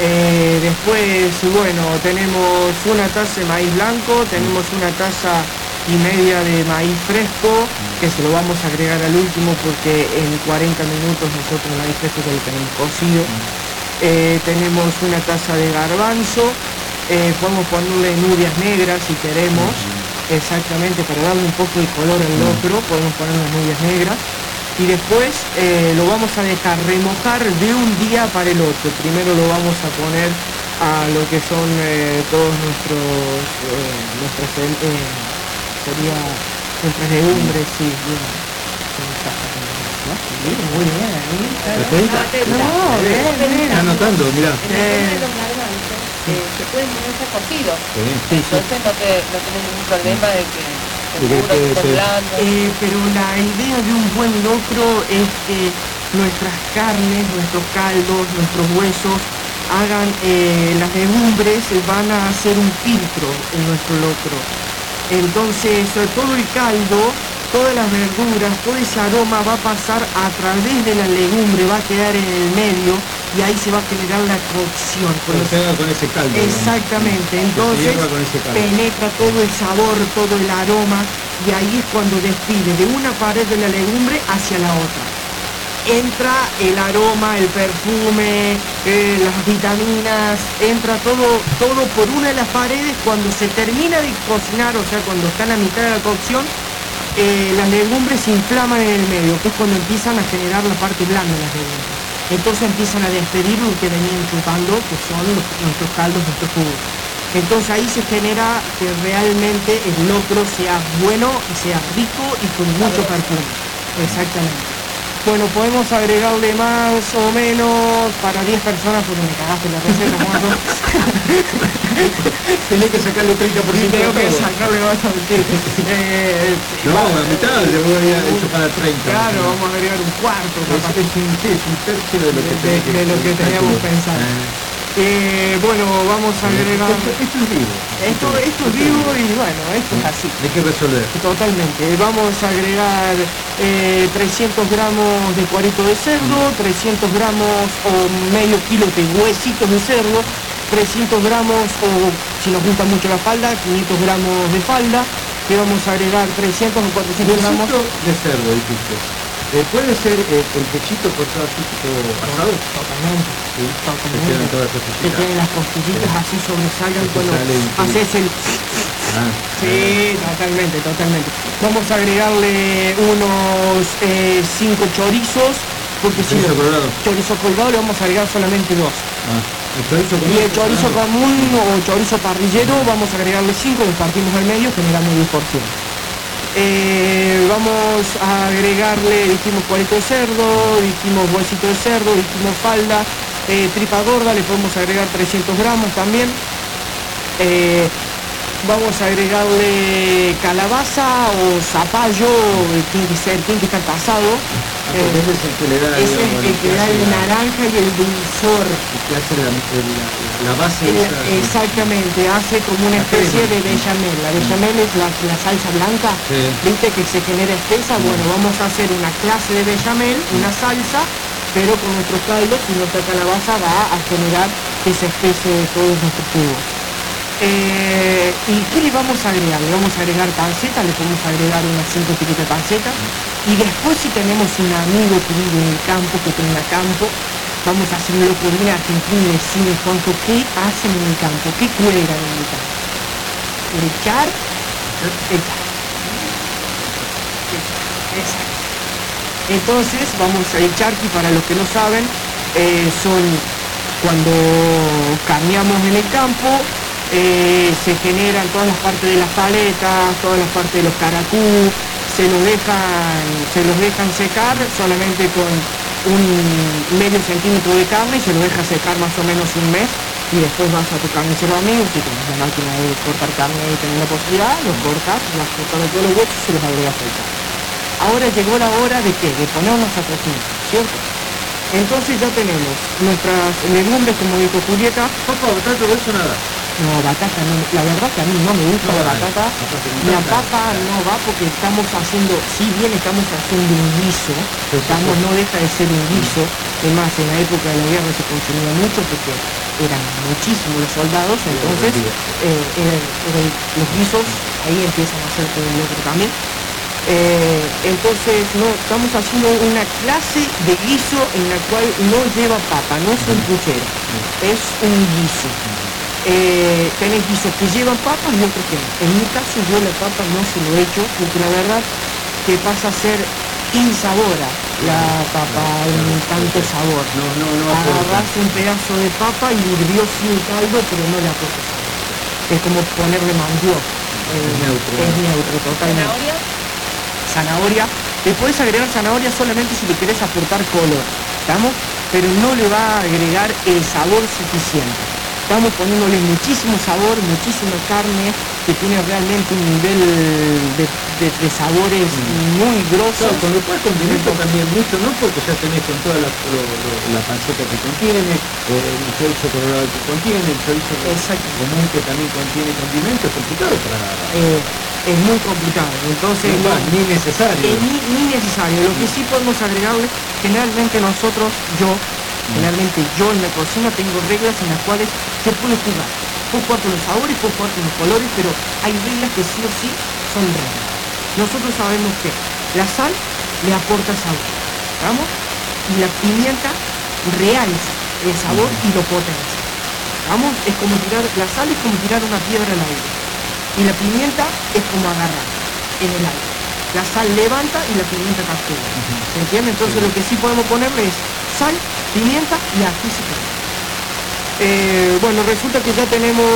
Speaker 22: Eh, después, bueno, tenemos una taza de maíz blanco, tenemos una taza y media de maíz fresco, que se lo vamos a agregar al último porque en 40 minutos nosotros el maíz fresco ya lo tenemos cocido. Eh, tenemos una taza de garbanzo, eh, podemos ponerle nubias negras si queremos, exactamente para darle un poco de color al locro, podemos ponerle nubias negras. Y después eh, lo vamos a dejar remojar de un día para el otro. Primero lo vamos a poner a lo que son todos nuestros, nuestras, sería nuestras legumbres, sí, bien. Muy bien, ahí. No, bien, bien.
Speaker 1: Está anotando, mirá.
Speaker 22: Eh,
Speaker 4: Eh, se pueden ponerse cocidos.
Speaker 1: Sí, sí, sí.
Speaker 4: Entonces no, te, no tenés ningún problema de que
Speaker 1: De
Speaker 4: se se.
Speaker 22: Eh, pero la idea de un buen locro es que nuestras carnes, nuestros caldos, nuestros huesos hagan eh, las legumbres van a hacer un filtro en nuestro locro. Entonces todo el caldo, todas las verduras, todo ese aroma va a pasar a través de la legumbre, va a quedar en el medio y ahí se va a generar la cocción.
Speaker 1: Cuando se haga con ese caldo.
Speaker 22: Exactamente, entonces
Speaker 1: hierva con ese caldo.
Speaker 22: penetra todo el sabor, todo el aroma y ahí es cuando despide de una pared de la legumbre hacia la otra. Entra el aroma, el perfume, eh, las vitaminas, entra todo, todo por una de las paredes. Cuando se termina de cocinar, o sea, cuando está en la mitad de la cocción, eh, las legumbres se inflaman en el medio, que es cuando empiezan a generar la parte blanda de las legumbres. Entonces empiezan a despedir lo que venían chupando, que son los- nuestros caldos, nuestros jugos. Entonces ahí se genera que realmente el locro sea bueno y sea rico y con mucho perfume. Exactamente. Bueno, podemos agregarle más o menos para 10 personas porque me cagaste la receta, Juanjo.
Speaker 24: Tenés que sacarle 30%
Speaker 22: Y tengo que
Speaker 24: todo.
Speaker 22: sacarle bastante. Eh,
Speaker 24: No,
Speaker 22: va-
Speaker 24: la mitad le voy a hecho para 30.
Speaker 22: Claro, vamos a agregar un cuarto, capaz.
Speaker 24: Es, es un, tercio de lo que,
Speaker 22: de, de lo que teníamos pensado. Eh, bueno, vamos a agregar...
Speaker 24: Esto, esto es vivo.
Speaker 22: Esto, esto es vivo y bueno, esto es así.
Speaker 24: Hay que resolver.
Speaker 22: Totalmente. Vamos a agregar eh, 300 gramos de cuarito de cerdo, 300 gramos o medio kilo de huesitos de cerdo, 300 gramos o si nos gusta mucho la falda, 500 gramos de falda. Le vamos a agregar 300 o 400 gramos.
Speaker 24: De cerdo, dijiste. Eh, ¿Puede ser eh, el pechito cortado así tipo asado?
Speaker 22: Totalmente.
Speaker 24: Sí, se quedan todas las costillitas.
Speaker 22: tienen las costillitas así sobresalgan
Speaker 24: Eso
Speaker 22: cuando haces el...
Speaker 24: Ah,
Speaker 22: Sí, totalmente, totalmente. Vamos a agregarle unos 5 chorizos, porque si
Speaker 24: Chorizo colorado.
Speaker 22: chorizo colgado le vamos a agregar solamente dos.
Speaker 24: ah. El chorizo
Speaker 22: Y el chorizo
Speaker 24: colorado.
Speaker 22: común o chorizo parrillero vamos a agregarle 5, los partimos al medio, generamos 10 porciones. Eh, vamos a agregarle, dijimos cuarito de cerdo, dijimos huesito de cerdo, dijimos falda, eh, tripa gorda, le podemos agregar 300 gramos también. Eh, vamos a agregarle calabaza o zapallo, tiene que ser, tiene que estar pasado.
Speaker 24: Ese es el que le da,
Speaker 22: es el que da el
Speaker 24: la-
Speaker 22: naranja y el dulzor.
Speaker 24: el que hace la, base
Speaker 22: El-
Speaker 24: esa.
Speaker 22: exactamente, hace como una especie
Speaker 24: crema.
Speaker 22: de bechamel. La bechamel es la, salsa blanca,
Speaker 24: Sí.
Speaker 22: viste que se genera espesa. Bueno, vamos a hacer una clase de bechamel, una salsa, pero con nuestros caldos y nuestra calabaza va a generar que se espese todos nuestros jugos. Eh, ¿Y qué le vamos a agregar? Le vamos a agregar panceta, le podemos agregar unas 5 etiquetas de panceta. Y después si tenemos un amigo que vive en el campo, que tenga campo, vamos a hacerlo por mí argentino y decirle cuánto qué hacen en el campo, qué cuelgan en el campo. Echar, echar. Exacto. Entonces vamos a echar que para los que no saben, eh, son cuando cambiamos en el campo, eh, se generan todas las partes de las paletas, todas las partes de los caracú, se los dejan, se los dejan secar solamente con un medio centímetro de carne y se los deja secar más o menos un mes y después vas a tu carnicero amigo, que tienes la máquina de cortar carne y tenés la posibilidad, los cortas, las cortas de todos los huesos y se los agregas al caldo. Ahora llegó la hora de qué? De ponernos a cocinar, ¿cierto? Entonces ya tenemos nuestras legumbres, como dijo Julieta.
Speaker 24: Papá, de eso nada.
Speaker 22: No, batata no, la verdad que a mí no me gusta
Speaker 24: No,
Speaker 22: la batata. La papa no va porque estamos haciendo, si bien estamos haciendo un guiso, estamos, no deja de ser un guiso. Es más, en la época de la guerra se consumía mucho porque eran muchísimos los soldados, entonces eh, los guisos ahí empiezan a hacer todo el otro también. Eh, entonces no, estamos haciendo una clase de guiso en la cual no lleva papa, no es un puchero, es un guiso. Eh, tenés guisos que llevan papas y otros que no. En mi caso yo la papa no se lo he hecho porque la verdad que pasa a ser insabora la papa en tanto sabor.
Speaker 24: No, no, no.
Speaker 22: Agarrás un pedazo de papa y hirvió sin caldo pero no le aporta sabor. Es como ponerle mandioca. Eh,
Speaker 24: Es neutro.
Speaker 22: Es neutro, totalmente. Zanahoria. Le puedes agregar zanahoria solamente si le querés aportar color, ¿estamos? Pero no le va a agregar el sabor suficiente. Estamos poniéndole muchísimo sabor, muchísima carne, que tiene realmente un nivel de, de- de sabores muy grosso.
Speaker 24: Claro, con lo cual condimento también mucho, ¿no? Porque ya tenés con toda la, lo- lo- la panceta que contiene, eh, el chorizo colorado que contiene, el chorizo común que también contiene condimento, es complicado para...
Speaker 22: Eh, es muy complicado. Entonces,
Speaker 24: No,
Speaker 22: no-
Speaker 24: ni necesario.
Speaker 22: Ni, ni necesario. Lo que sí podemos agregarle, generalmente nosotros, yo, generalmente yo en la cocina tengo reglas en las cuales yo puedo jugar. Puedo jugar con los sabores, puedo jugar con los colores, pero hay reglas que sí o sí son reglas. Nosotros sabemos que la sal le aporta sabor, ¿vamos? Y la pimienta realza el sabor y lo potencia. ¿Vamos? Es como tirar, la sal es como tirar una piedra al aire. Y la pimienta es como agarrar en el aire. La sal levanta y la pimienta captura. ¿Se entiende? Entonces lo que sí podemos ponerle es sal, pimienta y ají. Eh, bueno, resulta que ya tenemos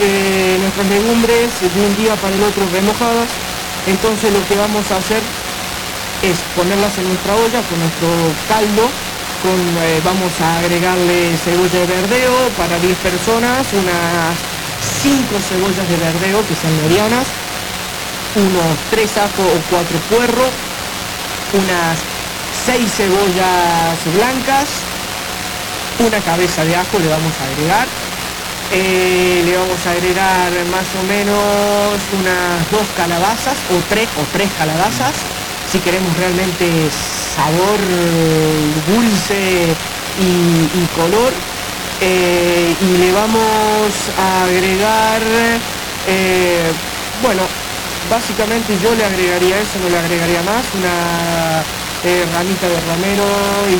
Speaker 22: eh, nuestras legumbres de un día para el otro remojadas. Entonces lo que vamos a hacer es ponerlas en nuestra olla con nuestro caldo, con, eh, vamos a agregarle cebolla de verdeo para 10 personas, unas 5 cebollas de verdeo que sean medianas, unos 3 ajos o 4 puerros, unas 6 cebollas blancas, una cabeza de ajo le vamos a agregar, eh, le vamos a agregar más o menos unas dos calabazas o tres o tres calabazas. Si queremos realmente sabor dulce y, y color. Eh, y le vamos a agregar eh, bueno básicamente yo le agregaría eso no le agregaría más una eh, ramita de romero y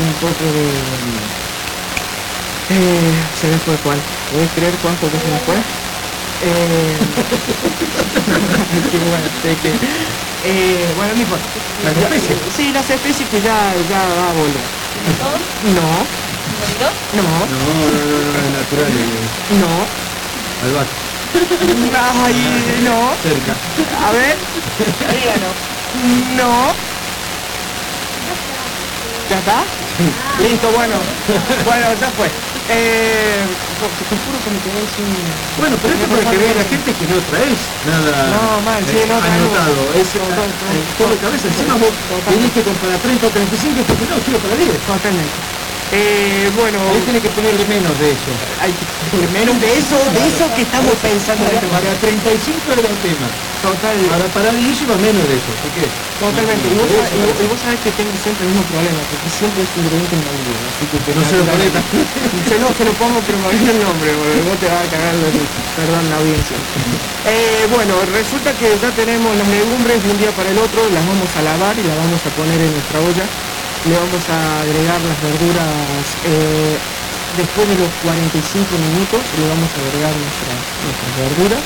Speaker 22: un poco de eh, se me fue cuál. ¿Puedes creer cuánto que se me fue? Eh, qué bueno, sé que, eh, bueno, no importa.
Speaker 24: Las especies.
Speaker 22: Sí, las especies que ya, ya va a volver. No. No.
Speaker 24: No, no, no, no, natural.
Speaker 22: No.
Speaker 24: Albahaca.
Speaker 22: Ay, no.
Speaker 24: Cerca.
Speaker 22: A ver. No. ¿Ya está? Listo, bueno. Bueno, ya fue. Eh, te juro que me quedé sin...
Speaker 24: Bueno, pero esto para que vea la gente que no traes nada
Speaker 22: No, mal, sí,
Speaker 24: eh,
Speaker 22: no
Speaker 24: anotado. Es eh, todo de cabeza. Encima vos tenés que comprar 30 o 35 porque no, quiero para 10.
Speaker 22: Totalmente. Eh, bueno...
Speaker 24: Ahí tiene que ponerle menos de eso.
Speaker 22: Hay que ponerle menos de eso, de eso que estamos pensando.
Speaker 24: Para 35 era el tema.
Speaker 22: Total.
Speaker 24: Para, para 10 lleva menos de eso. ¿Por qué?
Speaker 22: Totalmente. Y vos, sabés- y vos- y vos sabés que tengo siempre el mismo problema, porque siempre es ingrediente en la vida. Así que
Speaker 24: No se lo ponés
Speaker 22: Yo no se lo pongo, pero me el nombre, porque vos te vas a cagar risa. Perdón la audiencia. Eh, bueno, resulta que ya tenemos las legumbres de un día para el otro, las vamos a lavar y las vamos a poner en nuestra olla. Le vamos a agregar las verduras eh, después de los 45 minutos, le vamos a agregar nuestras, verduras.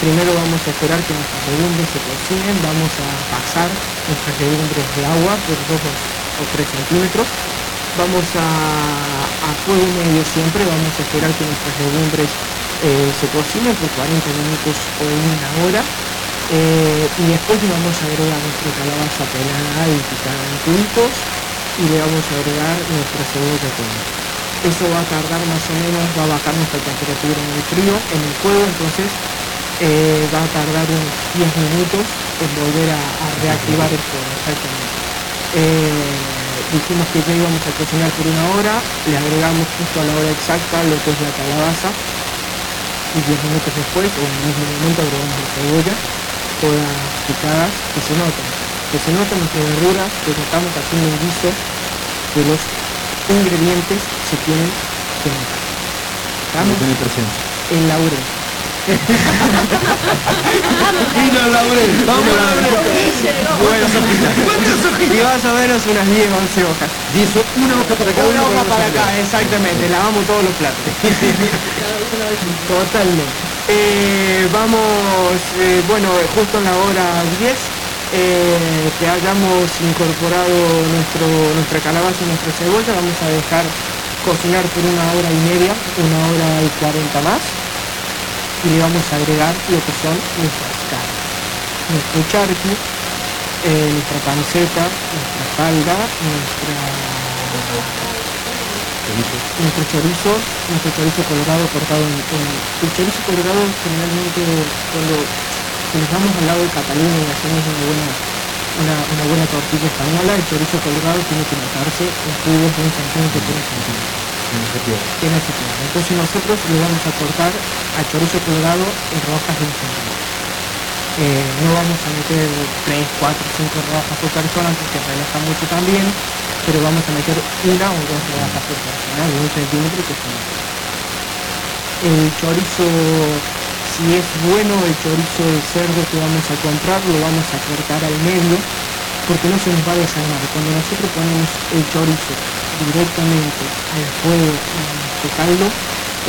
Speaker 22: Primero vamos a esperar que nuestras legumbres se cocinen, vamos a pasar nuestras legumbres de agua por 2 o 3 centímetros. Vamos a, a fuego medio siempre, vamos a esperar que nuestras legumbres eh, se cocinen por 40 minutos o una hora. Eh, y después le vamos a agregar nuestra calabaza pelada y picada en cubitos y le vamos a agregar nuestra cebolla con eso va a tardar más o menos, va a bajar nuestra temperatura en el frío, en el fuego, entonces eh, va a tardar unos 10 minutos en volver a, reactivar el fuego, exactamente. Eh, dijimos que ya íbamos a cocinar por una hora, le agregamos justo a la hora exacta lo que es la calabaza y 10 minutos después, o en el mismo momento agregamos la cebolla, todas picadas, que se notan, que se notan nuestras verduras, que estamos haciendo un guiso de los ingredientes se tienen que notar. ¿Estamos?
Speaker 24: Tiene presencia.
Speaker 22: El laurel.
Speaker 24: Vino el laurel.
Speaker 22: Vamos a laurel. Bueno,
Speaker 24: ¿Cuántas hojitas?
Speaker 22: y más o menos unas 10, 11 hojas.
Speaker 24: Y eso, una hoja para cada
Speaker 22: Una hoja para acá, exactamente, lavamos todos los platos. Totalmente. Eh, vamos, eh, bueno, justo en la hora 10, eh, que hayamos incorporado nuestro, nuestra calabaza y nuestra cebolla, vamos a dejar cocinar por una hora y media, una hora y 40 más, y le vamos a agregar lo que son nuestras carnes. Nuestro charqui, eh, nuestra panceta, nuestra falda, nuestra nuestro chorizo, nuestro chorizo colorado cortado en, en- el chorizo colorado generalmente cuando si nos vamos al lado de Cataluña y hacemos una buena una, una buena tortilla española, el chorizo colorado tiene que matarse en cubos de un centímetro por un centímetro. Que no se pierda. Entonces nosotros le vamos a cortar al chorizo colorado en rojas de un centímetro. Eh, no vamos a meter 3, 4, 5 rodajas por persona porque relaja mucho también, pero vamos a meter una o dos rodajas por persona de un centímetro que son El chorizo, si es bueno el chorizo de cerdo que vamos a comprar, lo vamos a cortar al medio porque no se nos va a desarmar. Cuando nosotros ponemos el chorizo directamente al fuego nuestro caldo,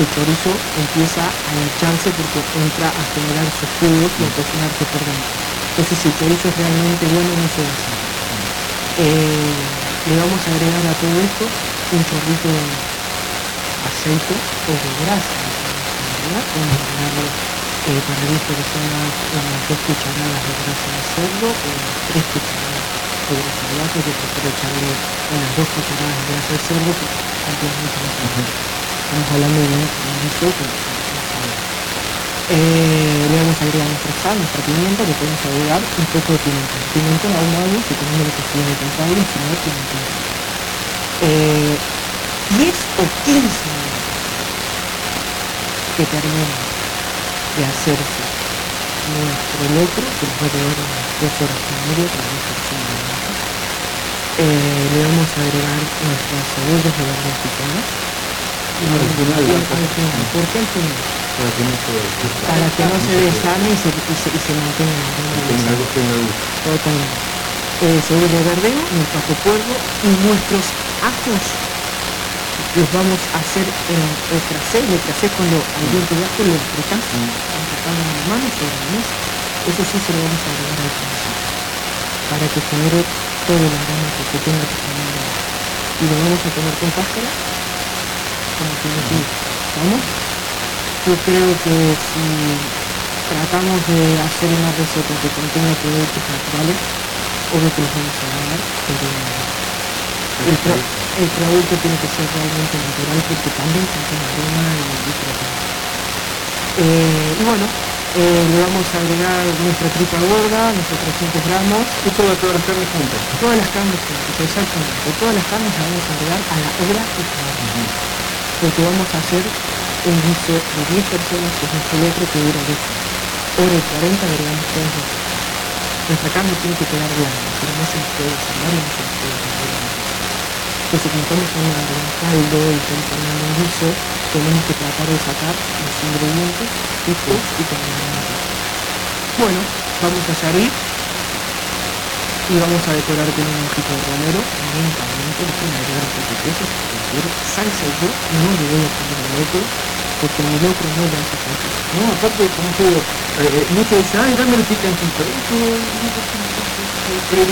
Speaker 22: el chorizo empieza a hincharse porque entra a generar sus jugos y a cocinarse por dentro. Entonces si el chorizo es realmente bueno no se desarma. Eh, le vamos a agregar a todo esto un chorrito de aceite o de grasa. ¿verdad? A eh, para 10 personas unas 2 cucharadas de grasa de cerdo o 3 cucharadas de grasa de vaca. Yo prefiero echarle unas 2 cucharadas de grasa de cerdo porque cantidad mucho más alta. Estamos hablando de un guiso que que. Eh, le vamos a agregar nuestra sal, nuestra pimienta, le podemos agregar un poco de pimentón. Pimentón ahumado, si tenemos lo que se llama contable, si no pimentón. Eh, 10 o 15 minutos que termine de hacerse nuestro locro, que nos va a llevar unas 2 horas y media dos de. Eh, le vamos a agregar nuestras cebollas de verdad picadas. Y
Speaker 1: Al final.
Speaker 22: ¿Por qué al final?
Speaker 1: Para que no se
Speaker 22: para que no se desarme y se, y se, y se mantenga en
Speaker 1: gusta.
Speaker 22: Totalmente. Eh, cebolla verde, el paso puerro y nuestros ajos los vamos a hacer en el trasé, el trasé con lo, al diente de ajo lo apretás, apretando en. Eso sí se lo vamos a agregar al principio, para que genere todo el aroma que tenga que generar. Y lo vamos a comer con cáscara, como que tiene. ¿Vamos? Yo creo que si tratamos de hacer una receta que contenga productos naturales, obvio que los vamos a ganar, pero el, pro- el producto tiene que ser realmente natural porque también contiene aroma y, y. Eh, y bueno, eh, le vamos a agregar nuestra tripa gorda, nuestros 300 gramos.
Speaker 1: Y todas, todas las carnes juntas.
Speaker 22: Todas las carnes juntas, exactamente. Todas las carnes las vamos a agregar a la hora y cuarto. Porque vamos a hacer un guiso de 10 personas, que es un locro que dura 10 horas. Hora y 40 agregamos todas las. Nuestra carne tiene que quedar blanda, pero no se nos puede salvar y no se nos puede como estamos hablando de un caldo y hablando de un guiso, tenemos que tratar de sacar los ingredientes justos y convenientes. Bueno, vamos a servir y vamos a decorar con un ojito de romero, caliente, le pueden agregar un poco de queso si. Salsa yo no le voy a poner locro, porque mi locro no le hace falta.
Speaker 1: No, aparte, como te digo, eh, eh, muchos dicen, ay, dame el picantito. Eso,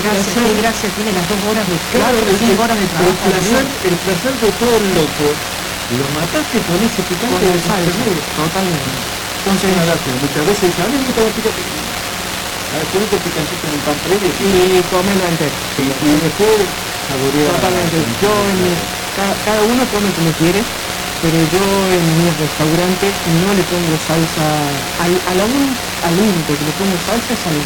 Speaker 22: gracia, qué gracia tiene las dos horas de
Speaker 1: Claro, el,
Speaker 22: horas de
Speaker 1: el
Speaker 22: trabajo.
Speaker 1: placer, el placer de todo el loco, lo mataste con ese picante de
Speaker 22: el salsa, totalmente.
Speaker 1: Entonces, lástima. Muchas veces dicen, a mí me gusta el picante. A ver, ponete picantito en el pan previo.
Speaker 22: Y comelo entero.
Speaker 1: Y, y después saborear.
Speaker 22: Totalmente. Yo en mi- cada, cada uno come como quiere, pero yo en mi restaurante no le pongo salsa, al, a la un- al único que le pongo salsa es al.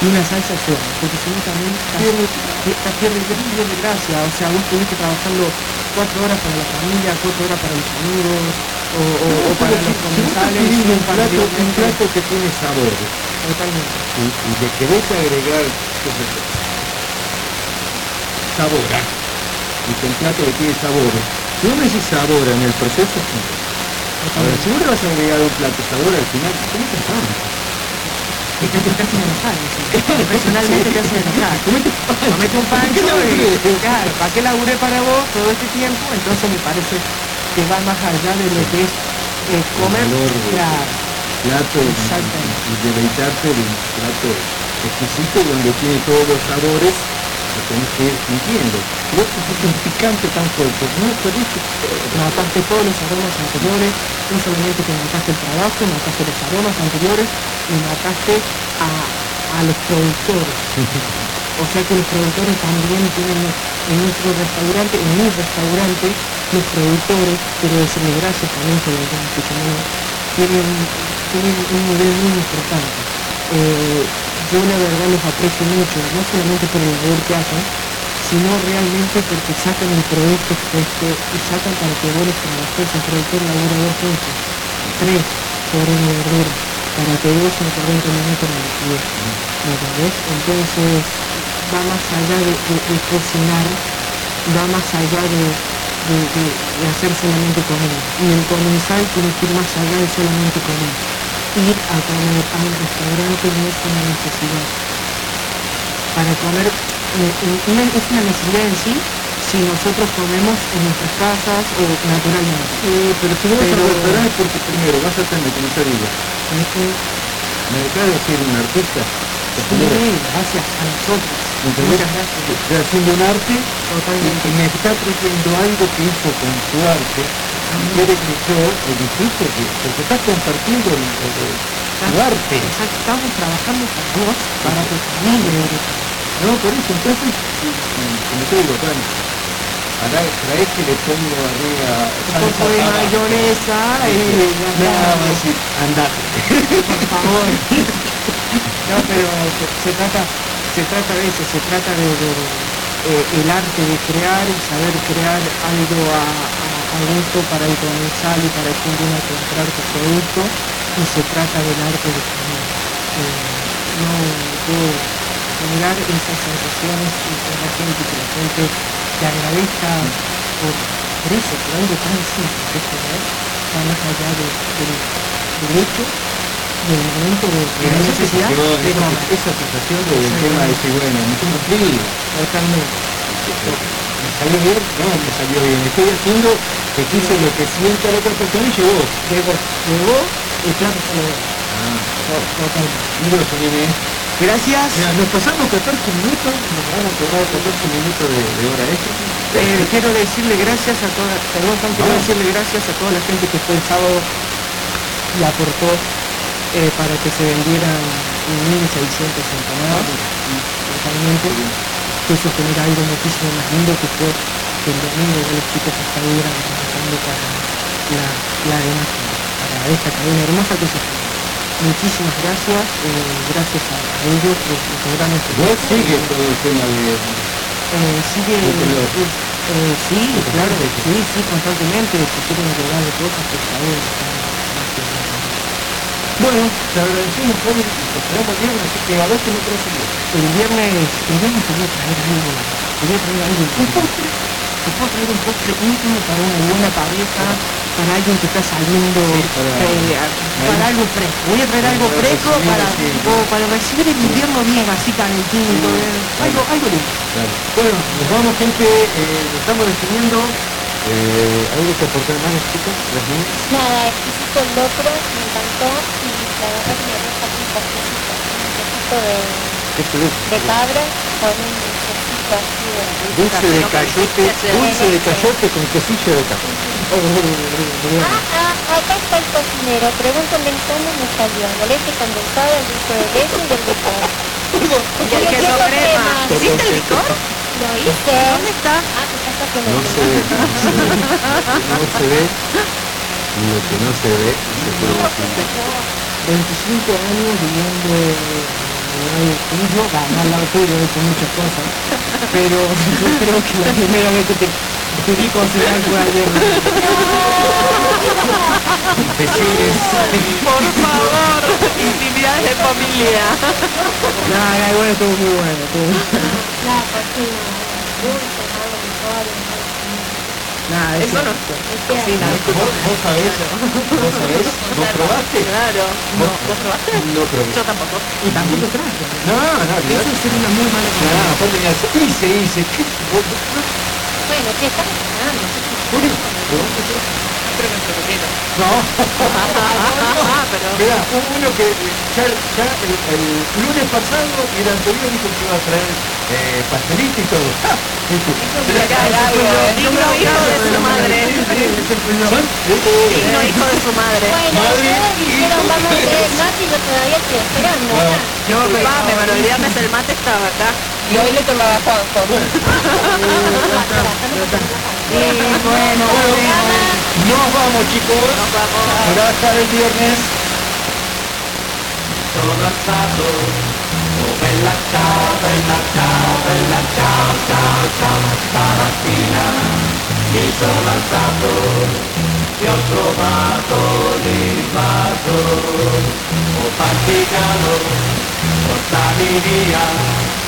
Speaker 22: Y una salsa sola, porque si no también pierde, pi- pierde, pierde gracia. O sea, vos tenés que trabajarlo cuatro horas para la familia, cuatro horas para los amigos, o, o, o para los comensales.
Speaker 1: un
Speaker 22: y
Speaker 1: plato, un plato que tiene sabor
Speaker 22: Totalmente.
Speaker 1: y, y le querés agregar qué sé yo, sabor ¿ah? y que el plato que tiene sabor si vos decís sabor en el proceso a ver, si vos le vas a agregar un plato sabor al final ¿cómo te?
Speaker 22: Y te hace casi enojar, eso. Profesionalmente te hace enojar. Comete un pancho y, claro, ¿para qué laburé para vos todo este tiempo? Entonces me parece que va más allá de lo que es eh, comer.
Speaker 1: plato y, y deleitarte de un plato exquisito donde tiene todos los sabores que tenés que ir sintiendo si vos pusiste un picante tan fuerte no perdiste
Speaker 22: Mataste todos los aromas anteriores, no solamente que mataste el trabajo, mataste los aromas anteriores y mataste a, los productores. O sea que los productores también tienen en nuestro restaurante, en mi restaurante, los productores, quiero decirle gracias también por lo que tienen, tienen un nivel muy importante. Eh, yo la verdad los aprecio mucho, no solamente por el labor que hacen, sino realmente porque sacan el producto fresco y sacan para que vos los trabajadores, el productor labura dos veces, tres sobre una verdura, para que vos en 40 minutos la liquides. ¿Me entendés? Entonces va más allá de, cocinar, va más allá de hacer solamente comida. Y el comensal tiene que ir más allá de solamente comer. Ir a comer a un restaurante no es una necesidad. Para comer eh, eh, no es una necesidad en sí si nosotros comemos en nuestras casas o naturalmente.
Speaker 1: Sí, pero si vas
Speaker 22: Pero-
Speaker 1: a porque primero vas a tener, como te digo, me acaba de decir un artista,
Speaker 22: Gracias a nosotros. Muchas gracias.
Speaker 1: Estoy haciendo un arte
Speaker 22: Totalmente.
Speaker 1: y me está trayendo algo que hizo con su arte. Quiere que yo disfrute, que- porque estás compartiendo el, el- el- tu arte.
Speaker 22: Exacto, estamos trabajando para vos, para tu familia.
Speaker 1: No, por eso, entonces, como te digo, para, para este le pongo arriba
Speaker 22: Un poco de mayonesa y
Speaker 1: Nada más decir, andate.
Speaker 22: Por favor. No, pero se, se trata, se trata de eso, se trata de, de- eh, el arte de crear y saber crear algo a, a- a gusto para el comensal y para el que viene a comprar tu producto y se trata del arte de comer. Eh, no puedo generar esas sensaciones y con la gente, que la gente te agradezca por, por eso, por algo tan simple que es va más allá de- del- del hecho y el momento de, de la necesidad de
Speaker 1: esa sensación del tema de decir, bueno, me feliz.
Speaker 22: Totalmente.
Speaker 1: ¿Me salió bien? No, me salió bien. Estoy haciendo que quise lo que sienta la otra persona y llegó.
Speaker 22: Llegó, llegó el plato se lo
Speaker 1: Ah,
Speaker 22: Totalmente.
Speaker 1: mira.
Speaker 22: Gracias.
Speaker 1: Mira, nos pasamos 14 minutos, nos van a cobrar 14 minutos de, de hora extra.
Speaker 22: Eh, quiero decirle gracias a toda, perdón, Juan, quiero
Speaker 1: Vamos.
Speaker 22: decirle gracias a toda la gente que fue el sábado y aportó eh, para que se vendieran 1.600 empanadas, totalmente, que eso genera algo muchísimo más lindo que fue que el domingo de los chicos estuvieran trabajando para la, la demás para esta cadena hermosa que se fue. Muchísimas gracias, eh, gracias a ellos por integrar nuestro
Speaker 1: sigue todo el tema de...
Speaker 22: Eh, sigue, eh, sí, claro, sí, sí, constantemente, si quieren agregar de cosas, por favor.
Speaker 1: Bueno, te agradecemos, Javi, te esperamos el viernes, así que a ver si no lo
Speaker 22: El viernes, el viernes te voy a traer algo, te voy a traer algo, un postre, te puedo traer un postre íntimo para una buena pareja, para alguien que está saliendo,
Speaker 1: para-
Speaker 22: eh, para algo fresco. Voy a traer algo fresco para, para recibir el invierno bien, así calentito, eh, algo, algo lindo.
Speaker 1: Claro. Bueno, nos vamos gente, eh, estamos despidiendo. Eh, ¿Algo que aportar más, chicos? Las niñas.
Speaker 3: Nada, exquisito el locro, me encantó y la verdad que me aquí un poquito de, de cabra con un.
Speaker 1: Dulce de cayote, dulce de cayote con quesillo de café.
Speaker 3: Ah, ah, acá está el cocinero, pregúntenle cómo me salió, la leche condensada, el dulce de leche y el licor.
Speaker 2: Y el queso crema. ¿Hiciste el licor?
Speaker 3: Lo hice.
Speaker 2: ¿Dónde está?
Speaker 3: Ah, pues acá que
Speaker 1: No se ve, no se ve, no se ve, lo que no se ve, se puede decir.
Speaker 22: 25 años viviendo bueno, al lado tuyo he hecho muchas cosas, pero yo creo que la primera vez que te, te vi cocinar fue ayer.
Speaker 2: Por favor, intimidades de familia.
Speaker 22: Nada, nada, bueno, estuvo muy bueno. Estuvo...
Speaker 3: La cocina, dulce, nada,
Speaker 2: Eso no es cocina.
Speaker 1: ¿Vos, vos sabés? ¿Vos sabés? ¿Vos probaste?
Speaker 2: Claro. No, ¿Vos probaste?
Speaker 1: No probé.
Speaker 2: Yo tampoco.
Speaker 22: Y tampoco traje.
Speaker 1: No, no,
Speaker 22: Eso sería una muy mala
Speaker 1: No, aparte me hace, hice, hice, ¿qué? ¿Vos-
Speaker 3: Bueno, que estamos ganando.
Speaker 1: Probaste eso? No.
Speaker 2: Ah, pero...
Speaker 1: Uno que ya, ya el, el lunes pasado y el anterior dijo que iba a traer eh, pastelito y todo. ¡Ja! Dijo,
Speaker 2: Digno hijo de su madre. Digno hijo de su madre.
Speaker 3: Bueno, ustedes dijeron vamos a hacer el mate y yo todavía estoy esperando.
Speaker 2: No, me pero el viernes el mate estaba acá.
Speaker 4: Y hoy le tocaba a Juanjo.
Speaker 22: Bueno,
Speaker 1: Nos vamos chicos.
Speaker 2: Nos vamos.
Speaker 1: El viernes.
Speaker 26: Alzato, oh bella ciao, bella ciao, bella ciao, ciao, ciao, stamattina mi sono alzato e oh via,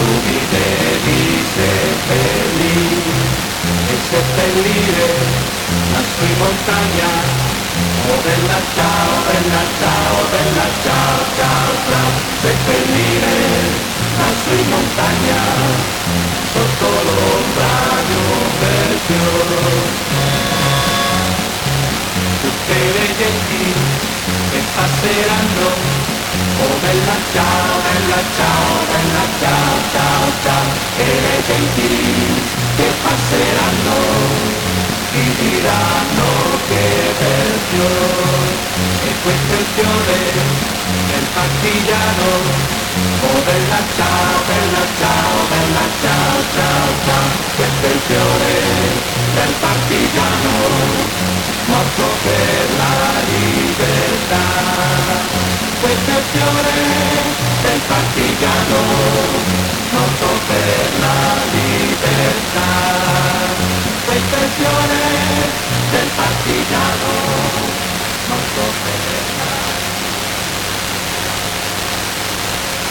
Speaker 26: tu vida dice feliz, ese peligro, nacido en montaña, o de chao, de chao, de chao, chao, chao, se peligre, nacido en montaña, son todos rayos de Dios. Usted es gentil, está cerrando. Oh bella ciao, bella ciao, bella ciao, ciao, ciao, e le genti che passeranno, ti diranno che bel fiore, e questo è il fiore del partigiano, oh bella ciao, bella ciao, bella ciao, ciao, ciao, questo è il fiore del partigiano, morto per la libertà. Pues queste fiore del partigiano morto per la libertà pues queste fiore del partigiano